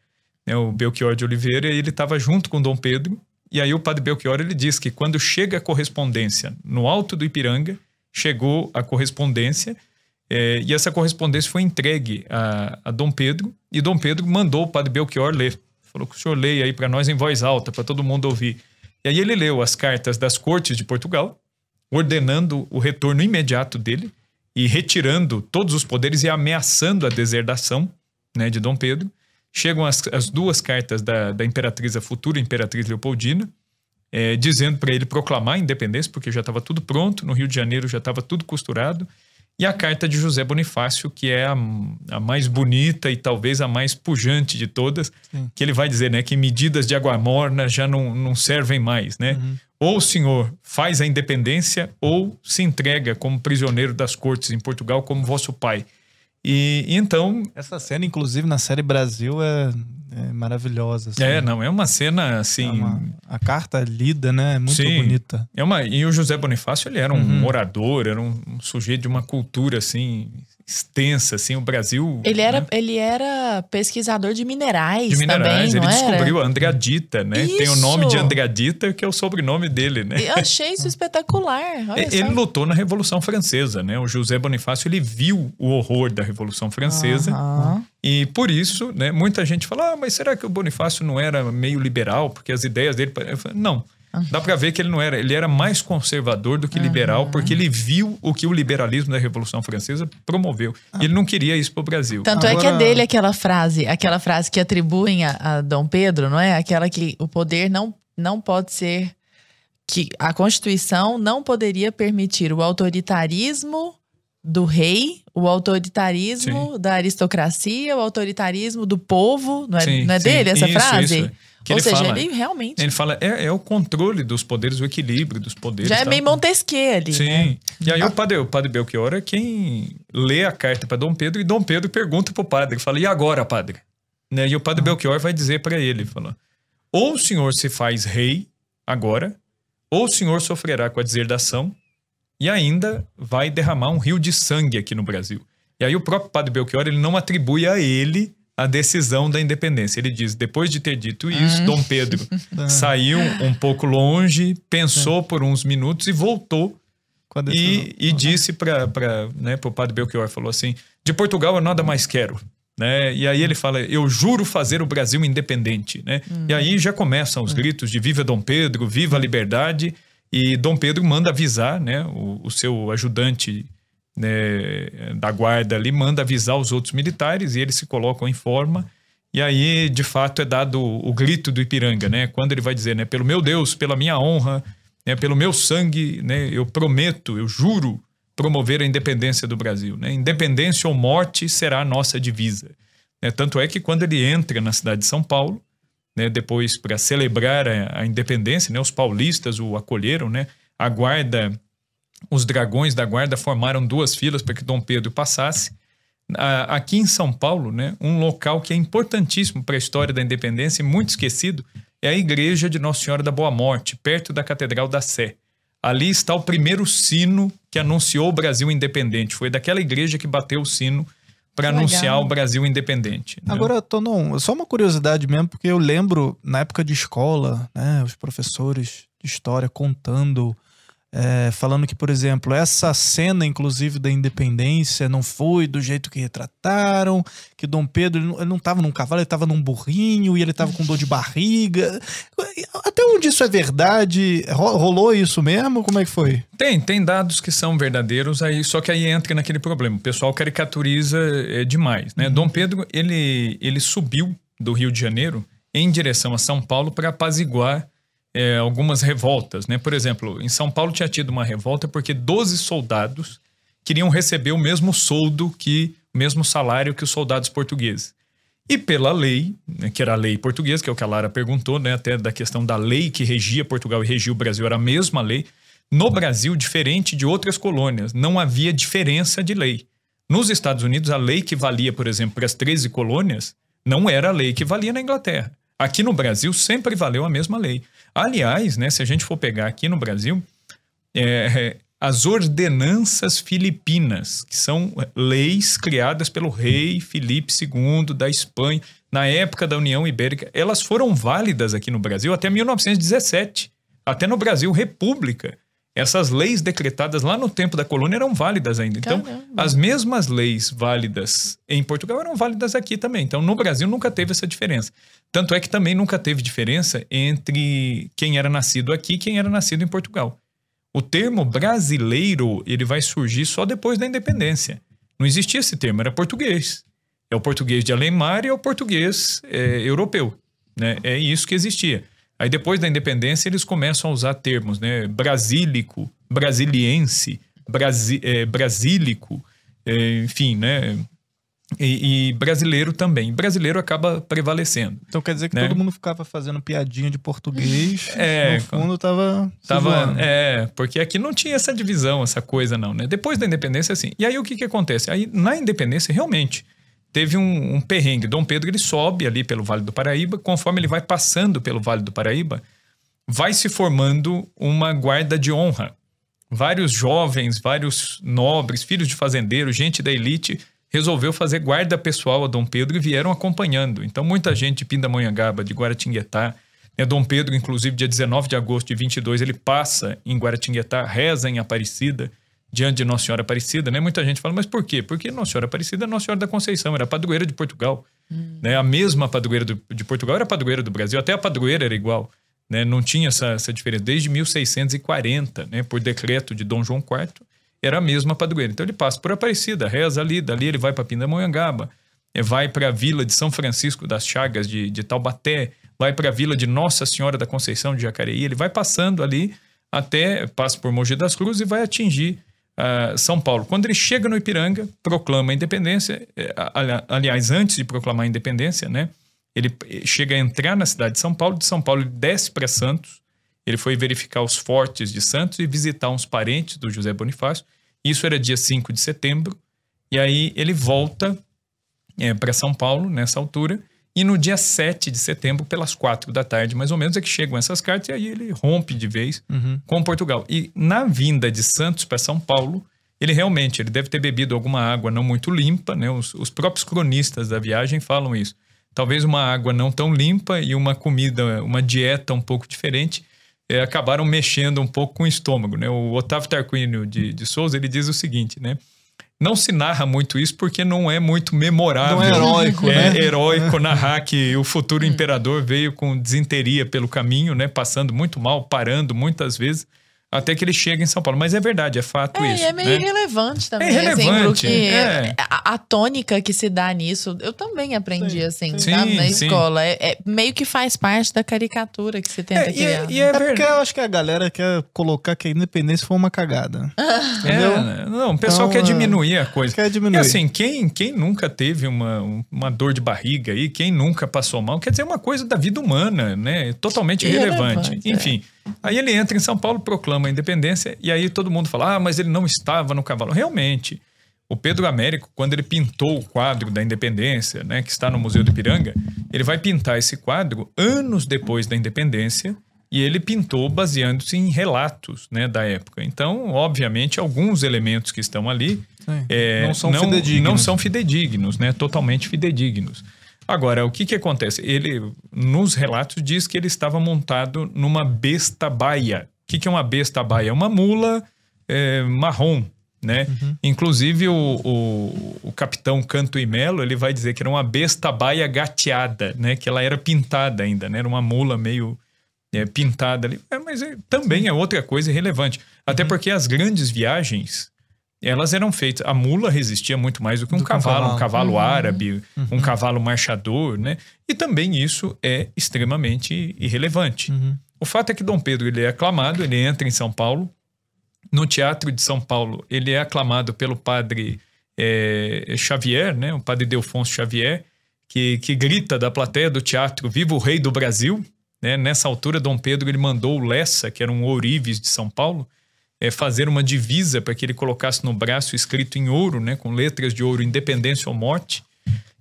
né, o Belchior de Oliveira, e ele estava junto com Dom Pedro, e aí o padre Belchior ele diz que quando chega a correspondência no alto do Ipiranga, chegou a correspondência é, e essa correspondência foi entregue a, a, Dom Pedro e Dom Pedro mandou o padre Belchior ler. Falou que o senhor leia aí para nós em voz alta, para todo mundo ouvir. E aí ele leu as cartas das cortes de Portugal, ordenando o retorno imediato dele e retirando todos os poderes e ameaçando a deserdação né, de Dom Pedro. Chegam as, as duas cartas da, da imperatriz, a futura imperatriz Leopoldina, é, dizendo para ele proclamar a independência, porque já estava tudo pronto, no Rio de Janeiro já estava tudo costurado, e a carta de José Bonifácio, que é a, a mais bonita e talvez a mais pujante de todas, Sim. que ele vai dizer né, que medidas de água morna já não, não servem mais. Né? Uhum. Ou o senhor faz a independência ou se entrega como prisioneiro das cortes em Portugal, como vosso pai. E, e então. Essa cena, inclusive, na série Brasil é, é maravilhosa. assim. É, não, é uma cena assim. É uma- a carta lida, né? É muito Sim. bonita. É uma, e o José Bonifácio, ele era um Uhum. orador, era um, um sujeito de uma cultura assim extensa, assim, o Brasil. Ele era, né, ele era pesquisador de minerais, de minerais, também, ele não era? descobriu a Andradita, né? Tem o nome de Isso! Andradita, que é o sobrenome dele, né? Eu achei isso espetacular. Olha Ele só. lutou na Revolução Francesa, né? O José Bonifácio, ele viu o horror da Revolução Francesa. Aham. E por isso, né, muita gente fala, ah, mas será que o Bonifácio não era meio liberal? Porque as ideias dele... Falo, Não, dá pra ver que ele não era. Ele era mais conservador do que liberal, porque ele viu o que o liberalismo da Revolução Francesa promoveu. E ele não queria isso pro Brasil. Tanto é que é Agora- dele aquela frase, aquela frase que atribuem a, a Dom Pedro, não é? Aquela que o poder não, não pode ser. que a Constituição não poderia permitir o autoritarismo do rei, o autoritarismo da aristocracia, o autoritarismo do povo. Não é, Sim, não é sim. dele essa Isso, frase? isso. Que Ou ele seja, fala- ele realmente Ele fala, é, é o controle dos poderes, o equilíbrio dos poderes. já é meio Montesquieu ali. Sim. né? E aí o padre, o padre Belchior é quem lê a carta para Dom Pedro e Dom Pedro pergunta pro padre, fala: "E agora, padre?" Né? E o padre Belchior vai dizer para ele, fala: "Ou o senhor se faz rei agora, ou o senhor sofrerá com a deserdação e ainda vai derramar um rio de sangue aqui no Brasil." E aí o próprio padre Belchior ele não atribui a ele a decisão da independência. Ele diz: depois de ter dito isso, Dom Pedro saiu um pouco longe, pensou por uns minutos e voltou e, e disse para né, o padre Belchior, falou assim, de Portugal eu nada mais quero. Né? E aí ele fala, eu juro fazer o Brasil independente. Né? E aí já começam os gritos de viva Dom Pedro, viva a liberdade. E Dom Pedro manda avisar, né, o, o seu ajudante né, da guarda ali, manda avisar os outros militares e eles se colocam em forma. E aí, de fato, é dado o, grito do Ipiranga, né? Quando ele vai dizer, né? Pelo meu Deus, pela minha honra, né, pelo meu sangue, né, eu prometo, eu juro promover a independência do Brasil. Né? Independência ou morte será a nossa divisa. Né? Tanto é que quando ele entra na cidade de São Paulo, né, depois para celebrar a, a independência, né, os paulistas o acolheram, né, a guarda, os dragões da guarda formaram duas filas para que Dom Pedro passasse. Aqui em São Paulo, né, um local que é importantíssimo para a história da independência e muito esquecido é a igreja de Nossa Senhora da Boa Morte, perto da Catedral da Sé. Ali está o primeiro sino que anunciou o Brasil independente. Foi daquela igreja que bateu o sino para anunciar legal. o Brasil independente. né? Agora, Tonon, só uma curiosidade mesmo, porque eu lembro na época de escola, né, os professores de história contando, é, falando que, por exemplo, essa cena, inclusive, da independência não foi do jeito que retrataram, que Dom Pedro ele não- estava num cavalo, ele estava num burrinho e ele estava com dor de barriga. Até onde isso é verdade? Ro- Rolou isso mesmo? Como é que foi? Tem, tem dados que são verdadeiros aí, só que aí entra naquele problema. O pessoal caricaturiza é, demais, né? Dom Pedro, ele, ele subiu do Rio de Janeiro em direção a São Paulo para apaziguar é, algumas revoltas, né? Por exemplo, em São Paulo tinha tido uma revolta porque 12 soldados queriam receber o mesmo soldo que o mesmo salário que os soldados portugueses. E pela lei, né, que era a lei portuguesa, que é o que a Lara perguntou, né, até da questão da lei que regia Portugal e regia o Brasil, era a mesma lei. No Brasil, diferente de outras colônias, não havia diferença de lei. Nos Estados Unidos, a lei que valia, por exemplo, para as 13 colônias, não era a lei que valia na Inglaterra. Aqui no Brasil, sempre valeu a mesma lei. Aliás, né, se a gente for pegar aqui no Brasil, é, as ordenanças filipinas, que são leis criadas pelo rei Filipe II da Espanha, na época da União Ibérica, elas foram válidas aqui no Brasil até 1917. Até no Brasil, República. Essas leis decretadas lá no tempo da colônia eram válidas ainda. Então, Caramba. as mesmas leis válidas em Portugal eram válidas aqui também. Então, no Brasil nunca teve essa diferença. Tanto é que também nunca teve diferença entre quem era nascido aqui e quem era nascido em Portugal. O termo brasileiro ele vai surgir só depois da independência. Não existia esse termo, era português. É o português de Alemar e é o português é, europeu. Né? É isso que existia. Aí depois da independência eles começam a usar termos, né? Brasílico, brasiliense, brasi, é, brasílico, é, enfim, né? E, e, brasileiro também. Brasileiro acaba prevalecendo. Então quer dizer que né? todo mundo ficava fazendo piadinha de português. É, no fundo tava. Tava, é, porque aqui não tinha essa divisão, essa coisa, não, né? Depois da independência, assim. E aí o que que acontece? Aí na independência, realmente, teve um, um perrengue. Dom Pedro ele sobe ali pelo Vale do Paraíba, conforme ele vai passando pelo Vale do Paraíba, vai se formando uma guarda de honra. Vários jovens, vários nobres, filhos de fazendeiros, gente da elite, resolveu fazer guarda pessoal a Dom Pedro e vieram acompanhando. Então, muita gente de Pindamonhangaba, de Guaratinguetá, né, Dom Pedro, inclusive, dia 19 de agosto de 22, ele passa em Guaratinguetá, reza em Aparecida, diante de Nossa Senhora Aparecida, né? Muita gente fala, mas por quê? Porque Nossa Senhora Aparecida é Nossa Senhora da Conceição, era a padroeira de Portugal. Né? A mesma padroeira do- de Portugal era a padroeira do Brasil, até a padroeira era igual. Né? Não tinha essa, essa diferença. Desde 1640, né? por decreto de Dom João IV, era a mesma padroeira. Então ele passa por Aparecida, reza ali, dali ele vai para Pindamonhangaba, eh, vai para a vila de São Francisco das Chagas de, de Taubaté, vai para a vila de Nossa Senhora da Conceição de Jacareí, ele vai passando ali até, passa por Mogi das Cruzes e vai atingir ah, São Paulo. Quando ele chega no Ipiranga, proclama a independência, ali- aliás, antes de proclamar a independência, né, ele eh, chega a entrar na cidade de São Paulo, de São Paulo ele desce para Santos, ele foi verificar os fortes de Santos e visitar uns parentes do José Bonifácio. Isso era dia 5 de setembro. E aí ele volta para São Paulo nessa altura. E no dia 7 de setembro, pelas quatro da tarde, mais ou menos, é que chegam essas cartas e aí ele rompe de vez com Portugal. E na vinda de Santos para São Paulo, ele realmente ele deve ter bebido alguma água não muito limpa, né? Os, os próprios cronistas da viagem falam isso. Talvez uma água não tão limpa e uma comida, uma dieta um pouco diferente, eh, acabaram mexendo um pouco com o estômago, né? O Otávio Tarquínio de, de Souza, ele diz o seguinte, né? Não se narra muito isso porque não é muito memorável. Não é heróico, é né? heróico narrar que o futuro imperador veio com desinteria pelo caminho, né? Passando muito mal, parando muitas vezes, até que ele chega em São Paulo. Mas é verdade, é fato É, isso. e é meio né? irrelevante também. É assim, irrelevante, é. a, a tônica que se dá nisso, eu também aprendi assim, sim. sabe? Na Sim, sim. escola. É, é meio que faz parte da caricatura que se tenta É, e criar. é, e né? é É porque eu acho que a galera quer colocar que a independência foi uma cagada. É, não, o pessoal Então, quer é, diminuir a coisa. quer diminuir. E assim, quem, quem nunca teve uma, um- uma dor de barriga aí, quem nunca passou mal, quer dizer, é uma coisa da vida humana, né? Totalmente irrelevante. Irrelevante, é. Enfim, aí ele entra em São Paulo, proclama a independência, e aí todo mundo fala, ah, mas ele não estava no cavalo. Realmente, o Pedro Américo, quando ele pintou o quadro da independência, né, que está no Museu do Ipiranga, ele vai pintar esse quadro anos depois da independência, e ele pintou baseando-se em relatos né, da época. Então, obviamente, alguns elementos que estão ali Sim. é, Não são fidedignos. não são fidedignos, né? Totalmente fidedignos. Agora, o que que acontece? Ele, nos relatos, diz que ele estava montado numa besta baia. O que que é uma besta baia? É uma mula é, marrom, né? Inclusive, o, o, o capitão Canto e Melo, ele vai dizer que era uma besta baia gateada, né? Que ela era pintada ainda, né? Era uma mula meio é, pintada ali. É, mas é- também é outra coisa irrelevante. Até porque as grandes viagens, elas eram feitas. A mula resistia muito mais do que um Do um cavalo, um cavalo. cavalo árabe, um cavalo marchador, né? E também isso é extremamente irrelevante. O fato é que Dom Pedro ele é aclamado, ele entra em São Paulo. No Teatro de São Paulo, ele é aclamado pelo padre eh, Xavier, né? o padre Delfonso Xavier, que, que grita da plateia do teatro: Viva o Rei do Brasil! Né? Nessa altura, Dom Pedro ele mandou o Lessa, que era um ourives de São Paulo, eh, fazer uma divisa para que ele colocasse no braço escrito em ouro, né? com letras de ouro, independência ou morte.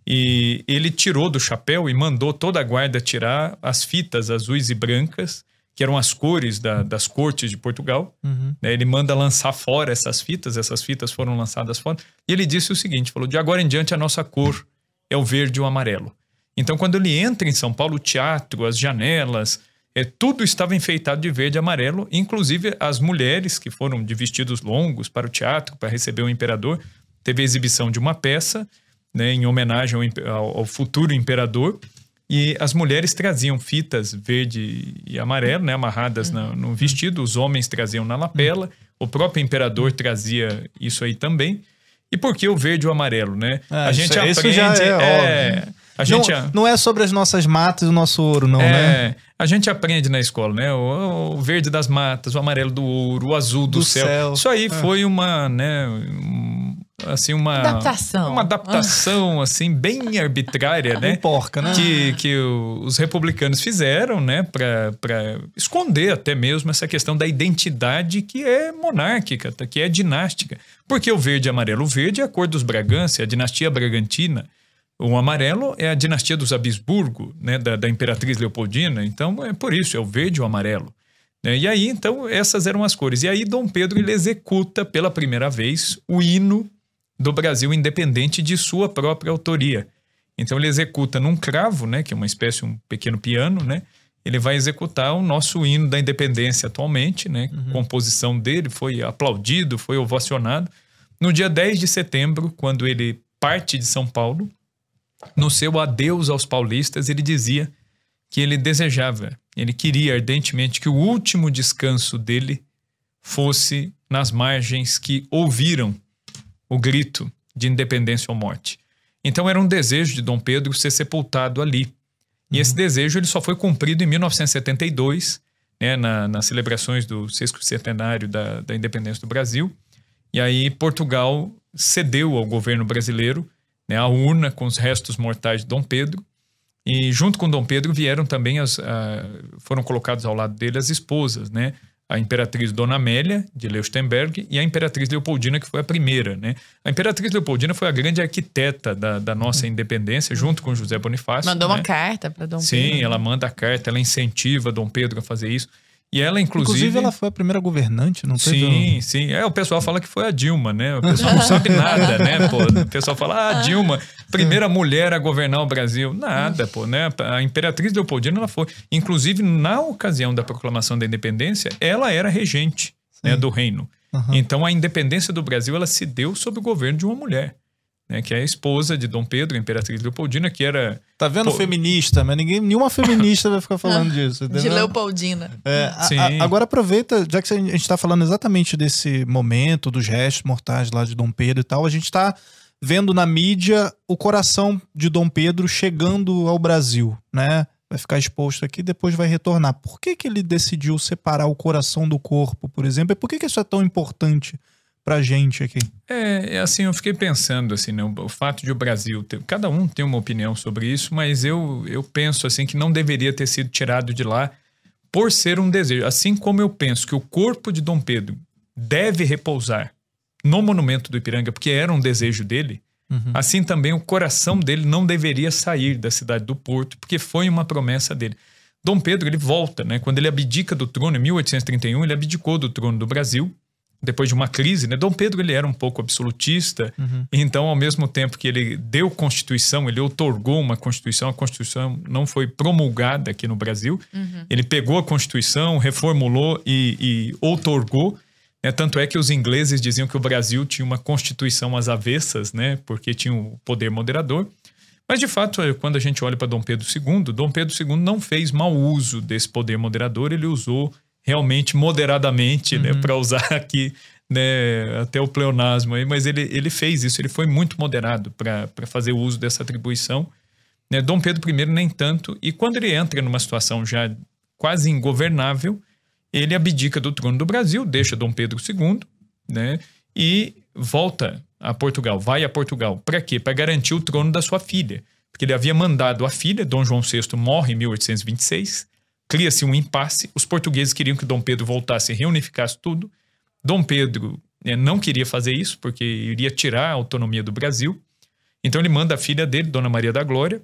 E ele tirou do chapéu e mandou toda a guarda tirar as fitas azuis e brancas, que eram as cores da- das cortes de Portugal. Né, Ele manda lançar fora essas fitas, essas fitas foram lançadas fora. E ele disse o seguinte: falou, de agora em diante a nossa cor é o verde e o amarelo. Então, quando ele entra em São Paulo, o teatro, as janelas, é, tudo estava enfeitado de verde e amarelo, inclusive as mulheres que foram de vestidos longos para o teatro, para receber o imperador. Teve a exibição de uma peça né, em homenagem ao, ao- futuro imperador. E as mulheres traziam fitas verde e amarelo, né, amarradas na- no vestido, os homens traziam na lapela, o próprio imperador trazia isso aí também. E por que o verde e o amarelo, né? Ah, a gente isso- isso aprende. já é é. A gente, não, não é sobre as nossas matas e o nosso ouro, não, é, né? A gente aprende na escola, né? O, o verde das matas, o amarelo do ouro, o azul do, Do céu. céu. Isso aí É. foi uma, né? assim, uma. Adaptação. Uma adaptação, assim, bem arbitrária, né? Bem porca, né? Que, que os republicanos fizeram, né? Para esconder até mesmo essa questão da identidade que é monárquica, tá? que é dinástica. Porque o verde e amarelo? O verde é a cor dos Bragança, a dinastia Bragantina. O amarelo é a dinastia dos Habsburgo, né, da, da Imperatriz Leopoldina. Então, é por isso, é o verde e o amarelo. né? E aí, então, essas eram as cores. E aí, Dom Pedro ele executa pela primeira vez o hino do Brasil independente de sua própria autoria. Então, ele executa num cravo, né, que é uma espécie, um pequeno piano, né? Ele vai executar o nosso hino da independência atualmente, né? Composição dele foi aplaudido, foi ovacionado. No dia 10 de setembro, quando ele parte de São Paulo, no seu adeus aos paulistas, ele dizia que ele desejava, ele queria ardentemente que o último descanso dele fosse nas margens que ouviram o grito de independência ou morte. Então era um desejo de Dom Pedro ser sepultado ali. E esse desejo ele só foi cumprido em 1972, né, na, nas celebrações do sexto centenário da, da independência do Brasil. E aí Portugal cedeu ao governo brasileiro né, a urna com os restos mortais de Dom Pedro. E junto com Dom Pedro vieram também as, foram colocados ao lado dele as esposas, né? A imperatriz Dona Amélia de Leuchtenberg e a imperatriz Leopoldina que foi a primeira, né? A imperatriz Leopoldina foi a grande arquiteta da, da nossa independência, junto com José Bonifácio. Mandou né? uma carta para Dom Sim, Pedro. ela manda a carta, ela incentiva Dom Pedro a fazer isso. E ela, inclusive. Inclusive, ela foi a primeira governante, não teve? Sim, sim. É, o pessoal fala que foi a Dilma, né? O pessoal não sabe nada, né? Pô, o pessoal fala, ah, a Dilma, primeira mulher a governar o Brasil. Nada, pô, né? A Imperatriz Leopoldina, ela foi. Inclusive, na ocasião da proclamação da independência, ela era regente né, do reino. Então, a independência do Brasil, ela se deu sob o governo de uma mulher. Né, que é a esposa de Dom Pedro, a Imperatriz Leopoldina, que era. Tá vendo Pô. feminista, mas ninguém, nenhuma feminista vai ficar falando disso. De entendeu? Leopoldina. É, a- Sim. a- agora aproveita, já que a gente está falando exatamente desse momento, dos restos mortais lá de Dom Pedro e tal, a gente está vendo na mídia o coração de Dom Pedro chegando ao Brasil, né? Vai ficar exposto aqui, depois vai retornar. Por que, que ele decidiu separar o coração do corpo, por exemplo? E por que, que isso é tão importante pra gente aqui? É, é assim, eu fiquei pensando assim, né, o, fato de o Brasil ter, cada um tem uma opinião sobre isso, mas eu, eu penso assim que não deveria ter sido tirado de lá por ser um desejo. Assim como eu penso que o corpo de Dom Pedro deve repousar no monumento do Ipiranga, porque era um desejo dele, assim também o coração dele não deveria sair da cidade do Porto, porque foi uma promessa dele. Dom Pedro, ele volta, né? Quando ele abdica do trono, em 1831, ele abdicou do trono do Brasil, depois de uma crise, né? Dom Pedro, ele era um pouco absolutista, então, ao mesmo tempo que ele deu Constituição, ele otorgou uma Constituição, a Constituição não foi promulgada aqui no Brasil, ele pegou a Constituição, reformulou e, e outorgou, né? Tanto é que os ingleses diziam que o Brasil tinha uma Constituição às avessas, né? Porque tinha o poder moderador. Mas, de fato, quando a gente olha para Dom Pedro II, Dom Pedro II não fez mau uso desse poder moderador, ele usou realmente moderadamente, né, para usar aqui né, até o pleonasmo aí, mas ele, ele fez isso, ele foi muito moderado para fazer o uso dessa atribuição. Né? Dom Pedro I nem tanto, e quando ele entra numa situação já quase ingovernável, ele abdica do trono do Brasil, deixa Dom Pedro II, né, e volta a Portugal, vai a Portugal. Para quê? Para garantir o trono da sua filha. Porque ele havia mandado a filha, Dom João VI morre em 1826, cria-se um impasse, os portugueses queriam que Dom Pedro voltasse e reunificasse tudo. Dom Pedro né, não queria fazer isso, porque iria tirar a autonomia do Brasil. Então ele manda a filha dele, Dona Maria da Glória,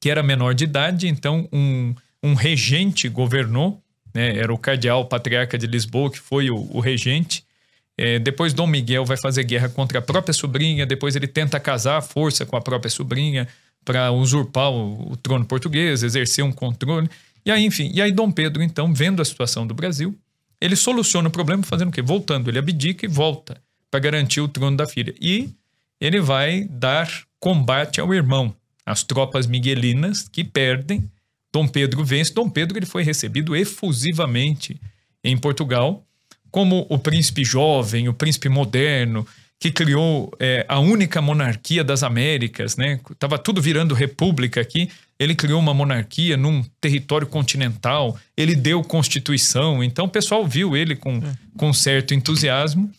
que era menor de idade, então um, um regente governou, né, era o cardeal patriarca de Lisboa, que foi o, o regente. É, depois Dom Miguel vai fazer guerra contra a própria sobrinha, depois ele tenta casar à força com a própria sobrinha para usurpar o, o trono português, exercer um controle. E aí, enfim, e aí Dom Pedro, então, vendo a situação do Brasil, ele soluciona o problema fazendo o quê? Voltando, ele abdica e volta para garantir o trono da filha. E ele vai dar combate ao irmão, As tropas miguelinas que perdem, Dom Pedro vence. Dom Pedro ele foi recebido efusivamente em Portugal como o príncipe jovem, o príncipe moderno, que criou é, a única monarquia das Américas, né? Tava tudo virando república aqui. Ele criou uma monarquia num território continental. Ele deu constituição. Então o pessoal viu ele com, é. com certo entusiasmo.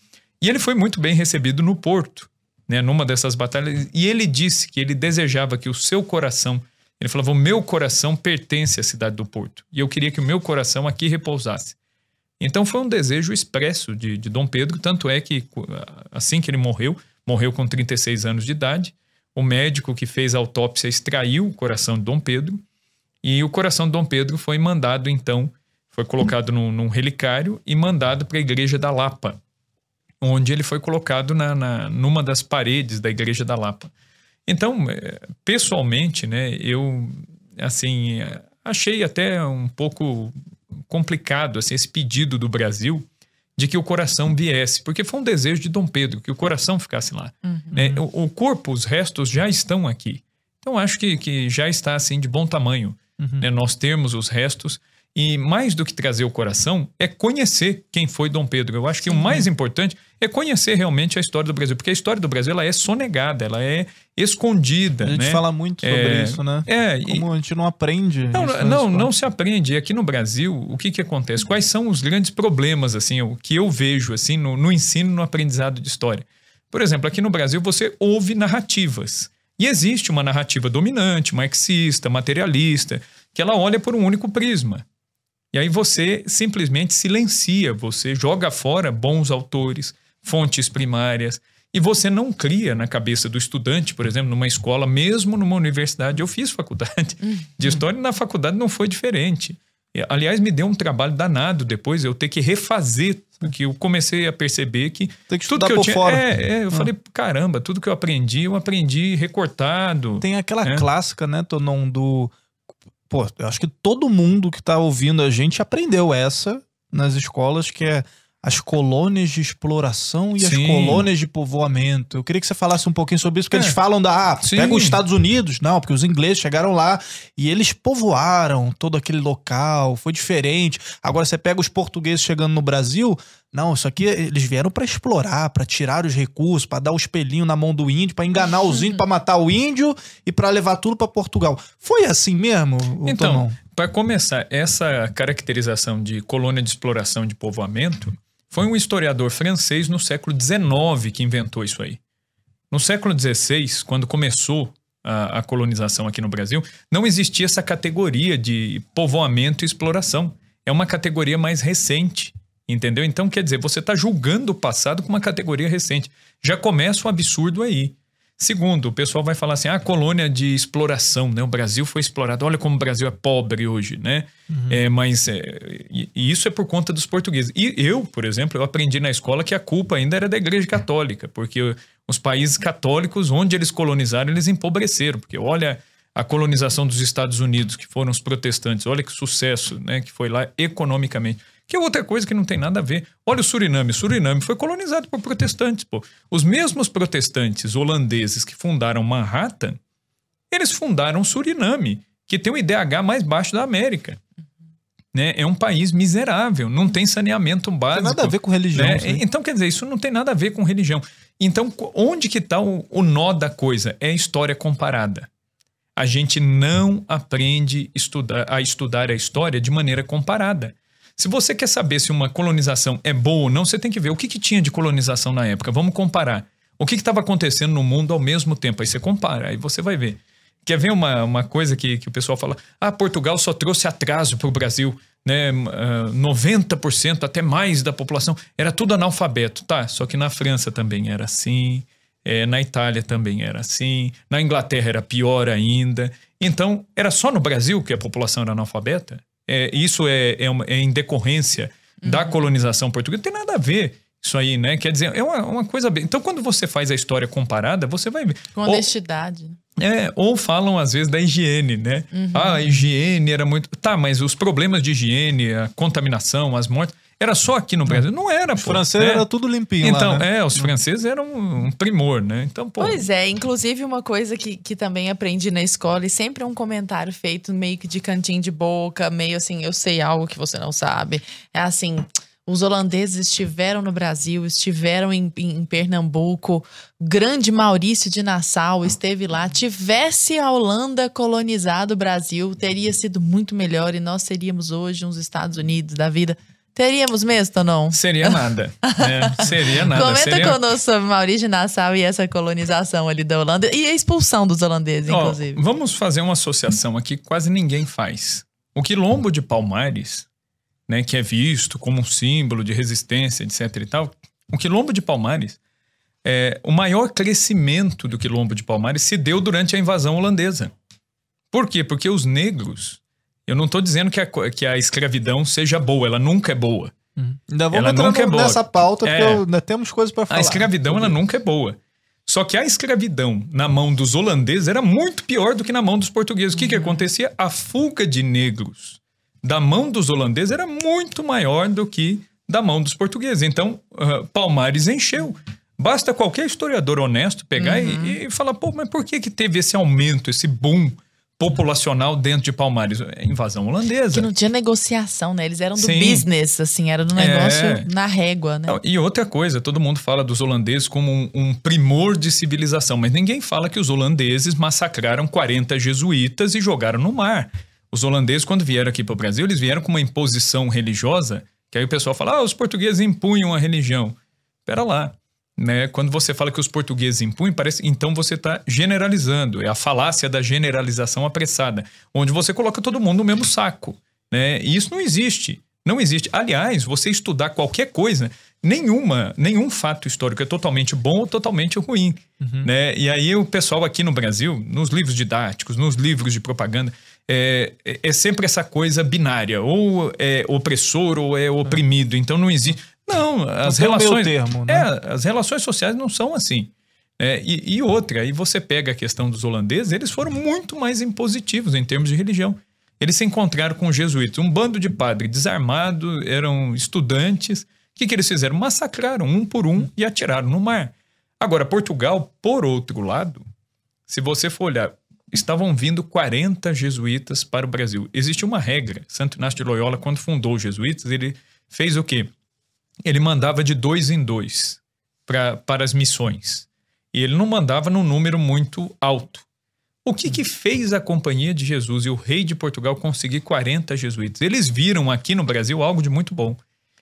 E ele foi muito bem recebido no Porto, né? Numa dessas batalhas. E ele disse que ele desejava que o seu coração ele falava: O meu coração pertence à cidade do Porto. E eu queria que o meu coração aqui repousasse. Então foi um desejo expresso de, de Dom Pedro, tanto é que assim que ele morreu, morreu com 36 anos de idade, o médico que fez a autópsia extraiu o coração de Dom Pedro e o coração de Dom Pedro foi mandado então, foi colocado num, num relicário e mandado para a igreja da Lapa, onde ele foi colocado na, na, numa das paredes da igreja da Lapa. Então, é, pessoalmente, né, eu assim achei até um pouco complicado assim, esse pedido do Brasil de que o coração viesse, porque foi um desejo de Dom Pedro que o coração ficasse lá. Uhum. Né? O, o, corpo, os restos já estão aqui. Então acho que, que já está assim de bom tamanho. Uhum. Né? Nós termos os restos e mais do que trazer o coração, é conhecer quem foi Dom Pedro. Eu acho que Sim. o mais importante é conhecer realmente a história do Brasil, porque a história do Brasil ela é sonegada, ela é escondida. A gente né? fala muito sobre é, isso, né? É, Como e, a gente não aprende. Não, não, não se aprende. Aqui no Brasil, o que, que acontece? Quais são os grandes problemas, assim, o que eu vejo assim no, no ensino, no aprendizado de história? Por exemplo, aqui no Brasil você ouve narrativas. E existe uma narrativa dominante, marxista, materialista, que ela olha por um único prisma. E aí você simplesmente silencia, você joga fora bons autores, fontes primárias, e você não cria na cabeça do estudante, por exemplo, numa escola, mesmo numa universidade. Eu fiz faculdade uhum. de história e na faculdade não foi diferente. Aliás, me deu um trabalho danado depois eu ter que refazer, porque eu comecei a perceber que, Tem que tudo que eu por tinha. Fora. É, é, eu ah. falei, caramba, tudo que eu aprendi, eu aprendi recortado. Tem aquela é. clássica, né, Tonon, do pô, eu acho que todo mundo que tá ouvindo a gente aprendeu essa nas escolas, que é as colônias de exploração e Sim. as colônias de povoamento. Eu queria que você falasse um pouquinho sobre isso, porque é. eles falam da. Ah, pega os Estados Unidos. Não, porque os ingleses chegaram lá e eles povoaram todo aquele local, foi diferente. Agora você pega os portugueses chegando no Brasil. Não, isso aqui eles vieram para explorar, para tirar os recursos, para dar o espelhinho na mão do índio, para enganar os índios, para matar o índio e para levar tudo para Portugal. Foi assim mesmo? Então, para começar, essa caracterização de colônia de exploração de povoamento foi um historiador francês no século XIX que inventou isso aí. No século XVI, quando começou a, a, colonização aqui no Brasil, não existia essa categoria de povoamento e exploração. É uma categoria mais recente, entendeu? Então, quer dizer, você está julgando o passado com uma categoria recente. Já começa um absurdo aí. Segundo, o pessoal vai falar assim: ah, colônia de exploração, né? O Brasil foi explorado. Olha como o Brasil é pobre hoje, né? Uhum. É, mas é, e, e isso é por conta dos portugueses. E eu, por exemplo, eu aprendi na escola que a culpa ainda era da Igreja Católica, porque os países católicos, onde eles colonizaram, eles empobreceram. Porque olha a colonização dos Estados Unidos, que foram os protestantes, olha que sucesso, né? Que foi lá economicamente. Que é outra coisa que não tem nada a ver. Olha o Suriname. O Suriname foi colonizado por protestantes. Pô. Os mesmos protestantes holandeses que fundaram Manhattan, eles fundaram Suriname, que tem o IDH mais baixo da América. Né? É um país miserável, não tem saneamento básico. Não tem nada a ver com religião. Né? Então, quer dizer, isso não tem nada a ver com religião. Então, onde que está o, o nó da coisa? É a história comparada. A gente não aprende estudar, a estudar a história de maneira comparada. Se você quer saber se uma colonização é boa ou não, você tem que ver o que, que tinha de colonização na época. Vamos comparar. O que estava acontecendo no mundo ao mesmo tempo? Aí você compara, aí você vai ver. Quer ver uma, uma coisa que, que o pessoal fala? Ah, Portugal só trouxe atraso para o Brasil. Né? Uh, ah, 90% até mais da população era tudo analfabeto. Tá, só que na França também era assim. É, na Itália também era assim. Na Inglaterra era pior ainda. Então, era só no Brasil que a população era analfabeta? É, isso é, é, uma, é, em decorrência uhum. da colonização portuguesa, não tem nada a ver isso aí, né? Quer dizer, é uma, uma coisa bem. Então, quando você faz a história comparada, você vai ver. Com honestidade. Ou, é, ou falam às vezes da higiene, né? Uhum. Ah, a higiene era muito. Tá, mas os problemas de higiene, a contaminação, as mortes, Era só aqui no Brasil? Não era, Os pô. franceses né? era tudo limpinho Então, lá, né? é, os franceses eram um primor, né? Então, pô. Pois é, inclusive uma coisa que, que também aprendi na escola, e sempre é um comentário feito meio que de cantinho de boca, meio assim, eu sei algo que você não sabe. É assim. Os holandeses estiveram no Brasil, estiveram em, em- Pernambuco. Grande Maurício de Nassau esteve lá. Tivesse a Holanda colonizado o Brasil, teria sido muito melhor e nós seríamos hoje uns Estados Unidos da vida. Teríamos mesmo, ou não? Seria nada. né? Seria nada. Comenta seria... conosco sobre Maurício de Nassau e essa colonização ali da Holanda e a expulsão dos holandeses, Ó, inclusive. vamos fazer uma associação aqui que quase ninguém faz. O quilombo de Palmares, né, que é visto como um símbolo de resistência, etc e tal, o quilombo de Palmares, é, o maior crescimento do quilombo de Palmares se deu durante a invasão holandesa. Por quê? Porque os negros, eu não estou dizendo que a, que a escravidão seja boa, ela nunca é boa. Ainda vamos ela entrar nunca é no- nessa pauta, porque É. eu- ainda temos coisas para falar. A escravidão, ela nunca é boa. Só que a escravidão na mão dos holandeses era muito pior do que na mão dos portugueses. O que, que acontecia? A fuga de negros da mão dos holandeses era muito maior do que da mão dos portugueses. Então, ah, Palmares encheu. Basta qualquer historiador honesto pegar e, e falar, pô, mas por que, que teve esse aumento, esse boom populacional dentro de Palmares? É invasão holandesa. Que não tinha negociação, né? Eles eram do Sim. business, assim, era do negócio É. na régua, né? E outra coisa, todo mundo fala dos holandeses como um, um primor de civilização, mas ninguém fala que os holandeses massacraram 40 jesuítas e jogaram no mar. Os holandeses, quando vieram aqui para o Brasil, eles vieram com uma imposição religiosa, que aí o pessoal fala, ah, os portugueses impunham a religião. Pera lá. Né? Quando você fala que os portugueses impunham, parece então você está generalizando. É a falácia da generalização apressada, onde você coloca todo mundo no mesmo saco. Né? E isso não existe. Não existe. Aliás, você estudar qualquer coisa, nenhuma, nenhum fato histórico é totalmente bom ou totalmente ruim. Né? E aí o pessoal aqui no Brasil, nos livros didáticos, nos livros de propaganda, é, é- é sempre essa coisa binária. Ou é opressor ou é oprimido. Então não existe. Não, as tem o meio relações. termo, né? É, as relações sociais não são assim. É, e, e outra, aí você pega a questão dos holandeses, eles foram muito mais impositivos em termos de religião. Eles se encontraram com os jesuítas, um bando de padres desarmados, eram estudantes. O que, que eles fizeram? Massacraram um por um e atiraram no mar. Agora, Portugal, por outro lado, se você for olhar, estavam vindo 40 jesuítas para o Brasil. Existe uma regra. Santo Inácio de Loyola, quando fundou os jesuítas, ele fez o quê? Ele mandava de dois em dois pra, para as missões. E ele não mandava num número muito alto. O que, que fez a Companhia de Jesus e o rei de Portugal conseguir 40 jesuítas? Eles viram aqui no Brasil algo de muito bom.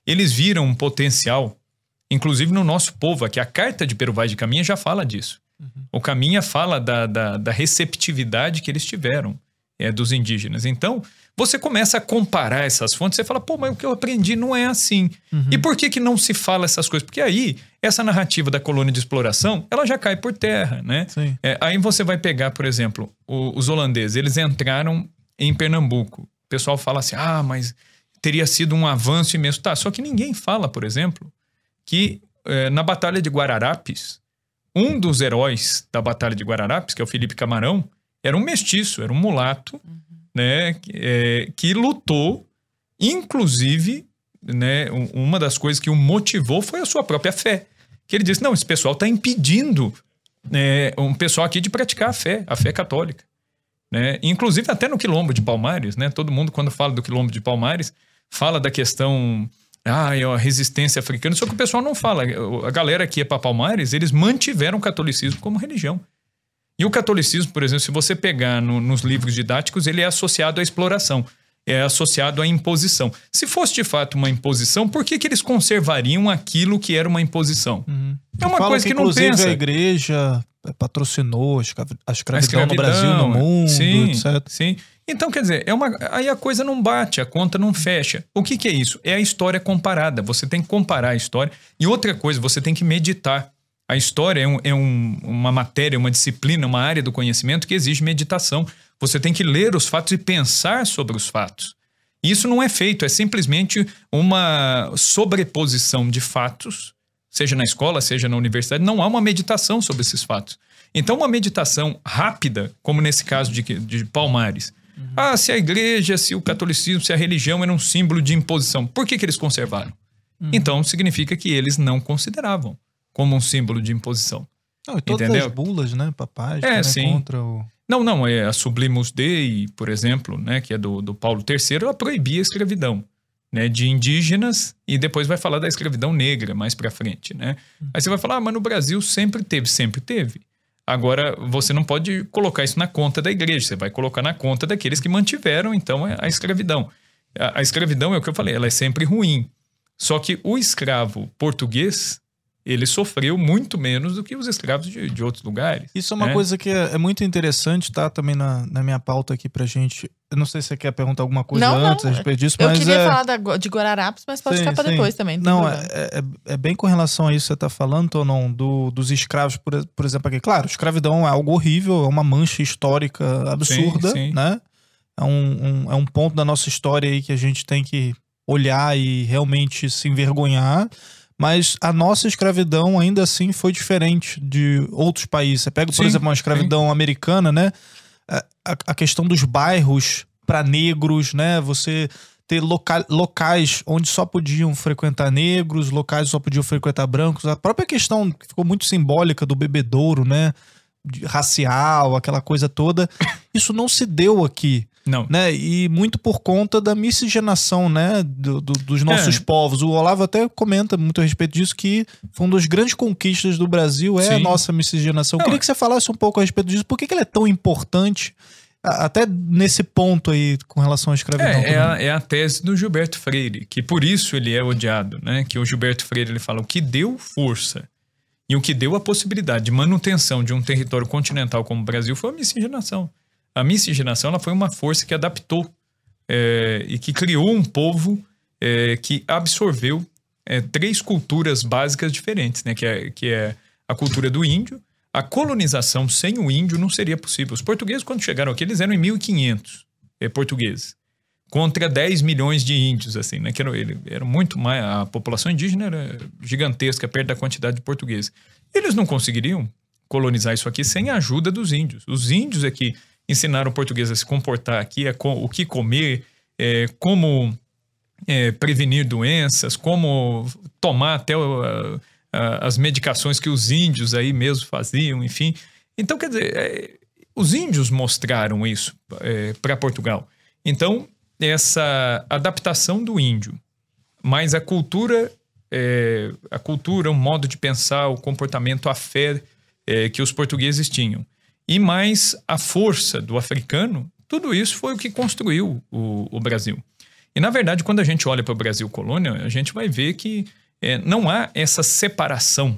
Eles viram um potencial, inclusive no nosso povo, aqui a carta de Peruvai de Caminha já fala disso. O Caminha fala da, da, da receptividade que eles tiveram é, dos indígenas. Então, você começa a comparar essas fontes, você fala, pô, mas o que eu aprendi não é assim. E por que, que não se fala essas coisas? Porque aí, essa narrativa da colônia de exploração, ela já cai por terra, né? É, aí você vai pegar, por exemplo, o- os holandeses, eles entraram em Pernambuco. O pessoal fala assim, ah, mas teria sido um avanço imenso. Tá, só que ninguém fala, por exemplo, que eh, na Batalha de Guararapes, um dos heróis da Batalha de Guararapes, que é o Felipe Camarão, era um mestiço, era um mulato, né, que, eh, que lutou, inclusive, né, um- uma das coisas que o motivou foi a sua própria fé. Que ele disse, não, esse pessoal está impedindo né, um pessoal aqui de praticar a fé, a fé católica. Né? Inclusive até no quilombo de Palmares, né? Todo mundo quando fala do quilombo de Palmares fala da questão ah, é a resistência africana, só que o pessoal não fala. A galera que ia para Palmares, eles mantiveram o catolicismo como religião. E o catolicismo, por exemplo, se você pegar no- nos livros didáticos, ele é associado à exploração, é associado à imposição. Se fosse de fato uma imposição, por que, que eles conservariam aquilo que era uma imposição? É uma coisa que, não inclusive, pensa. a igreja patrocinou a escravi- a A escravidão, no Brasil, no mundo, sim, etc. Sim. Então, quer dizer, é uma, aí a coisa não bate, a conta não fecha. O que, que é isso? É a história comparada. Você tem que comparar a história. E outra coisa, você tem que meditar. A história é, um- é um- uma matéria, uma disciplina, uma área do conhecimento que exige meditação. Você tem que ler os fatos e pensar sobre os fatos. Isso não é feito, é simplesmente uma sobreposição de fatos, seja na escola, seja na universidade, não há uma meditação sobre esses fatos. Então, uma meditação rápida, como nesse caso de, de Palmares. Ah, se a igreja, se o catolicismo, se a religião era um símbolo de imposição, por que, que eles conservaram? Então significa que eles não consideravam como um símbolo de imposição. Não, e todas Entendeu? as bulas, né, papais, É, né, sim. contra o... Não, não, é a Sublimus Dei, por exemplo, né, que é do, do Paulo III, ela proibia a escravidão, né, de indígenas e depois vai falar da escravidão negra mais pra frente, né? Aí você vai falar, ah, mas no Brasil sempre teve, sempre teve. Agora, você não pode colocar isso na conta da igreja, você vai colocar na conta daqueles que mantiveram, então, a escravidão. A, a escravidão é o que eu falei, ela é sempre ruim. Só que o escravo português, ele sofreu muito menos do que os escravos de, de outros lugares. Isso é uma né? coisa que é, é muito interessante, tá? Também na, na minha pauta aqui pra gente. Eu não sei se você quer perguntar alguma coisa Não, não. antes a respeito disso, Eu mas queria é... falar da- de Guararapes, mas pode Sim, ficar pra sim. depois também. Não, problema. é, é- é bem com relação a isso que você tá falando, Tonon, do, dos escravos, por, por exemplo, aqui. Claro, escravidão é algo horrível, é uma mancha histórica absurda, sim. né? É um, um- é um ponto da nossa história aí que a gente tem que olhar e realmente se envergonhar. Mas a nossa escravidão ainda assim foi diferente de outros países. Você pega, por Sim, exemplo, uma escravidão americana, né? A, a- questão dos bairros para negros, né? Você ter loca- locais onde só podiam frequentar negros, locais só podiam frequentar brancos. A própria questão que ficou muito simbólica do bebedouro, né? De- racial, aquela coisa toda. Isso não se deu aqui Não. né? E muito por conta da miscigenação, né? do- do- dos nossos É. povos. O Olavo até comenta muito a respeito disso, que foi uma das grandes conquistas do Brasil, é a Sim. nossa miscigenação. Eu Não, queria é- que você falasse um pouco a respeito disso. Por que, que ela é tão importante, a- até nesse ponto aí, com relação à escravidão? É, é, a, é a tese do Gilberto Freire, que por isso ele é odiado, né? Que o Gilberto Freire ele fala o que deu força e o que deu a possibilidade de manutenção de um território continental como o Brasil foi a miscigenação. A miscigenação ela foi uma força que adaptou é, e que criou um povo é, que absorveu é, três culturas básicas diferentes, né? Que é, que é a cultura do índio. A colonização sem o índio não seria possível. Os portugueses, quando chegaram aqui, eles eram em 1500 é, portugueses contra 10 milhões de índios, assim, né? Que era, ele, era muito mais. A população indígena era gigantesca, perto da quantidade de portugueses. Eles não conseguiriam colonizar isso aqui sem a ajuda dos índios. Os índios é que ensinaram o português a se comportar aqui, a co- o que comer, é, como é, prevenir doenças, como tomar até a- a- as medicações que os índios aí mesmo faziam, enfim. Então, quer dizer, é, os índios mostraram isso para Portugal. Então, essa adaptação do índio, mais a cultura, é, a cultura, o modo de pensar, o comportamento, a fé é, que os portugueses tinham, e mais a força do africano, tudo isso foi o que construiu o, o Brasil. E, na verdade, quando a gente olha para o Brasil colônia, a gente vai ver que é, não há essa separação.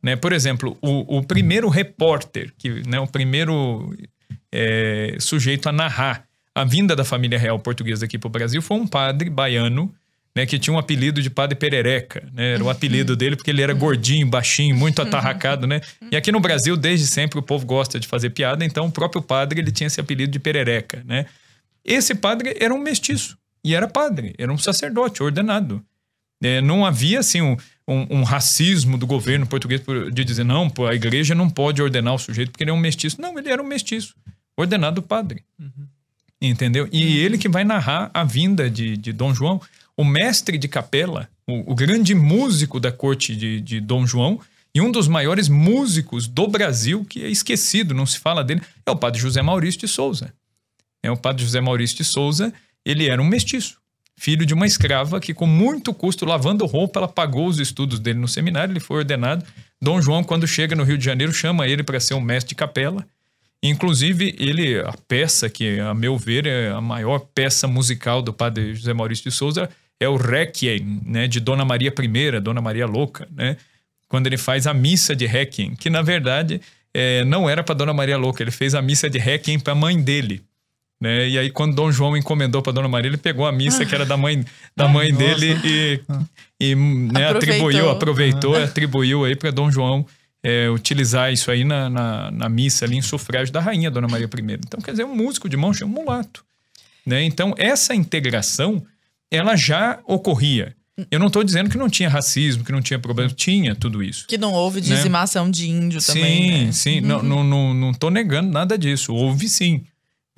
Né? Por exemplo, o, o primeiro repórter, que, né, o primeiro é, sujeito a narrar a vinda da família real portuguesa aqui para o Brasil foi um padre baiano, né, que tinha um apelido de Padre Perereca. Né? Era o apelido dele porque ele era gordinho, baixinho, muito atarracado. Né? E aqui no Brasil, desde sempre, o povo gosta de fazer piada, então o próprio padre ele tinha esse apelido de Perereca. Né? Esse padre era um mestiço e era padre, era um sacerdote ordenado. É, não havia assim um, um- um racismo do governo português por- de dizer não, pô, a igreja não pode ordenar o sujeito porque ele é um mestiço. Não, ele era um mestiço, ordenado padre. Entendeu? E ele que vai narrar a vinda de, de Dom João, o mestre de capela, o, o grande músico da corte de, de Dom João e um dos maiores músicos do Brasil, que é esquecido, não se fala dele, é o padre José Maurício de Souza. É o padre José Maurício de Souza, ele era um mestiço, filho de uma escrava que com muito custo, lavando roupa, ela pagou os estudos dele no seminário, ele foi ordenado. Dom João, quando chega no Rio de Janeiro, chama ele para ser um mestre de capela. Inclusive, ele, a peça que, a meu ver, é a maior peça musical do padre José Maurício de Souza é o Requiem, né, de Dona Maria I, Dona Maria Louca, né? Quando ele faz a missa de Requiem, que na verdade é, não era para Dona Maria Louca, ele fez a missa de Requiem para a mãe dele. Né? E aí, quando Dom João encomendou para Dona Maria, ele pegou a missa que era da mãe, da mãe dele e, e né, Aproveitou. atribuiu, aproveitou, atribuiu aí para Dom João é, utilizar isso aí na, na, na missa ali em sufrágio da rainha Dona Maria I. Então, quer dizer, um músico de mão cheia, um mulato. Né? Então, essa integração, ela já ocorria. Eu não estou dizendo que não tinha racismo, que não tinha problema. Tinha tudo isso. Que não houve Né? dizimação de índio Sim, também. né? sim. Não, não, não, não tô negando nada disso. Houve sim.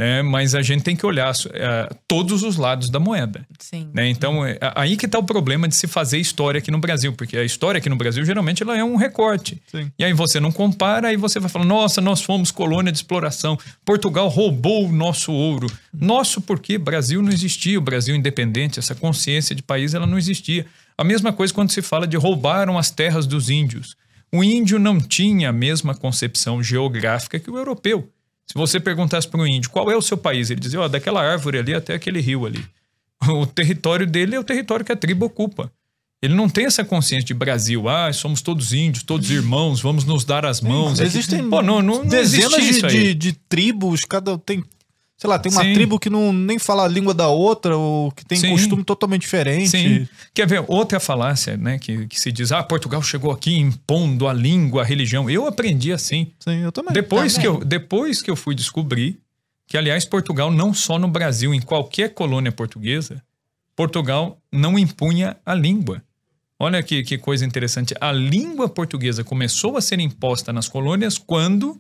Né? Mas a gente tem que olhar uh, todos os lados da moeda. Sim. Né? Então, é, aí que está o problema de se fazer história aqui no Brasil, porque a história aqui no Brasil geralmente ela é um recorte. Sim. E aí você não compara, aí você vai falar: nossa, nós fomos colônia de exploração, Portugal roubou o nosso ouro. Nosso porque Brasil não existia, o Brasil independente, essa consciência de país ela não existia. A mesma coisa quando se fala de roubaram as terras dos índios. O índio não tinha a mesma concepção geográfica que o europeu. Se você perguntasse para um índio qual é o seu país, ele dizia, ó, oh, daquela árvore ali até aquele rio ali. O território dele é o território que a tribo ocupa. Ele não tem essa consciência de Brasil, ah, somos todos índios, todos irmãos, vamos nos dar as mãos. Existem Pô, não, não, não dezenas de, de, de, tribos, cada tem Sei lá, tem uma Sim. tribo que não nem fala a língua da outra, ou que tem Sim. costume totalmente diferente. Sim. Quer ver outra falácia, né? Que, que se diz, ah, Portugal chegou aqui impondo a língua, a religião. Eu aprendi assim. Sim, eu também. Depois, também. Que, eu, depois que eu fui descobrir que, aliás, Portugal, não só no Brasil, em qualquer colônia portuguesa, Portugal não impunha a língua. Olha que, que coisa interessante. A língua portuguesa começou a ser imposta nas colônias quando,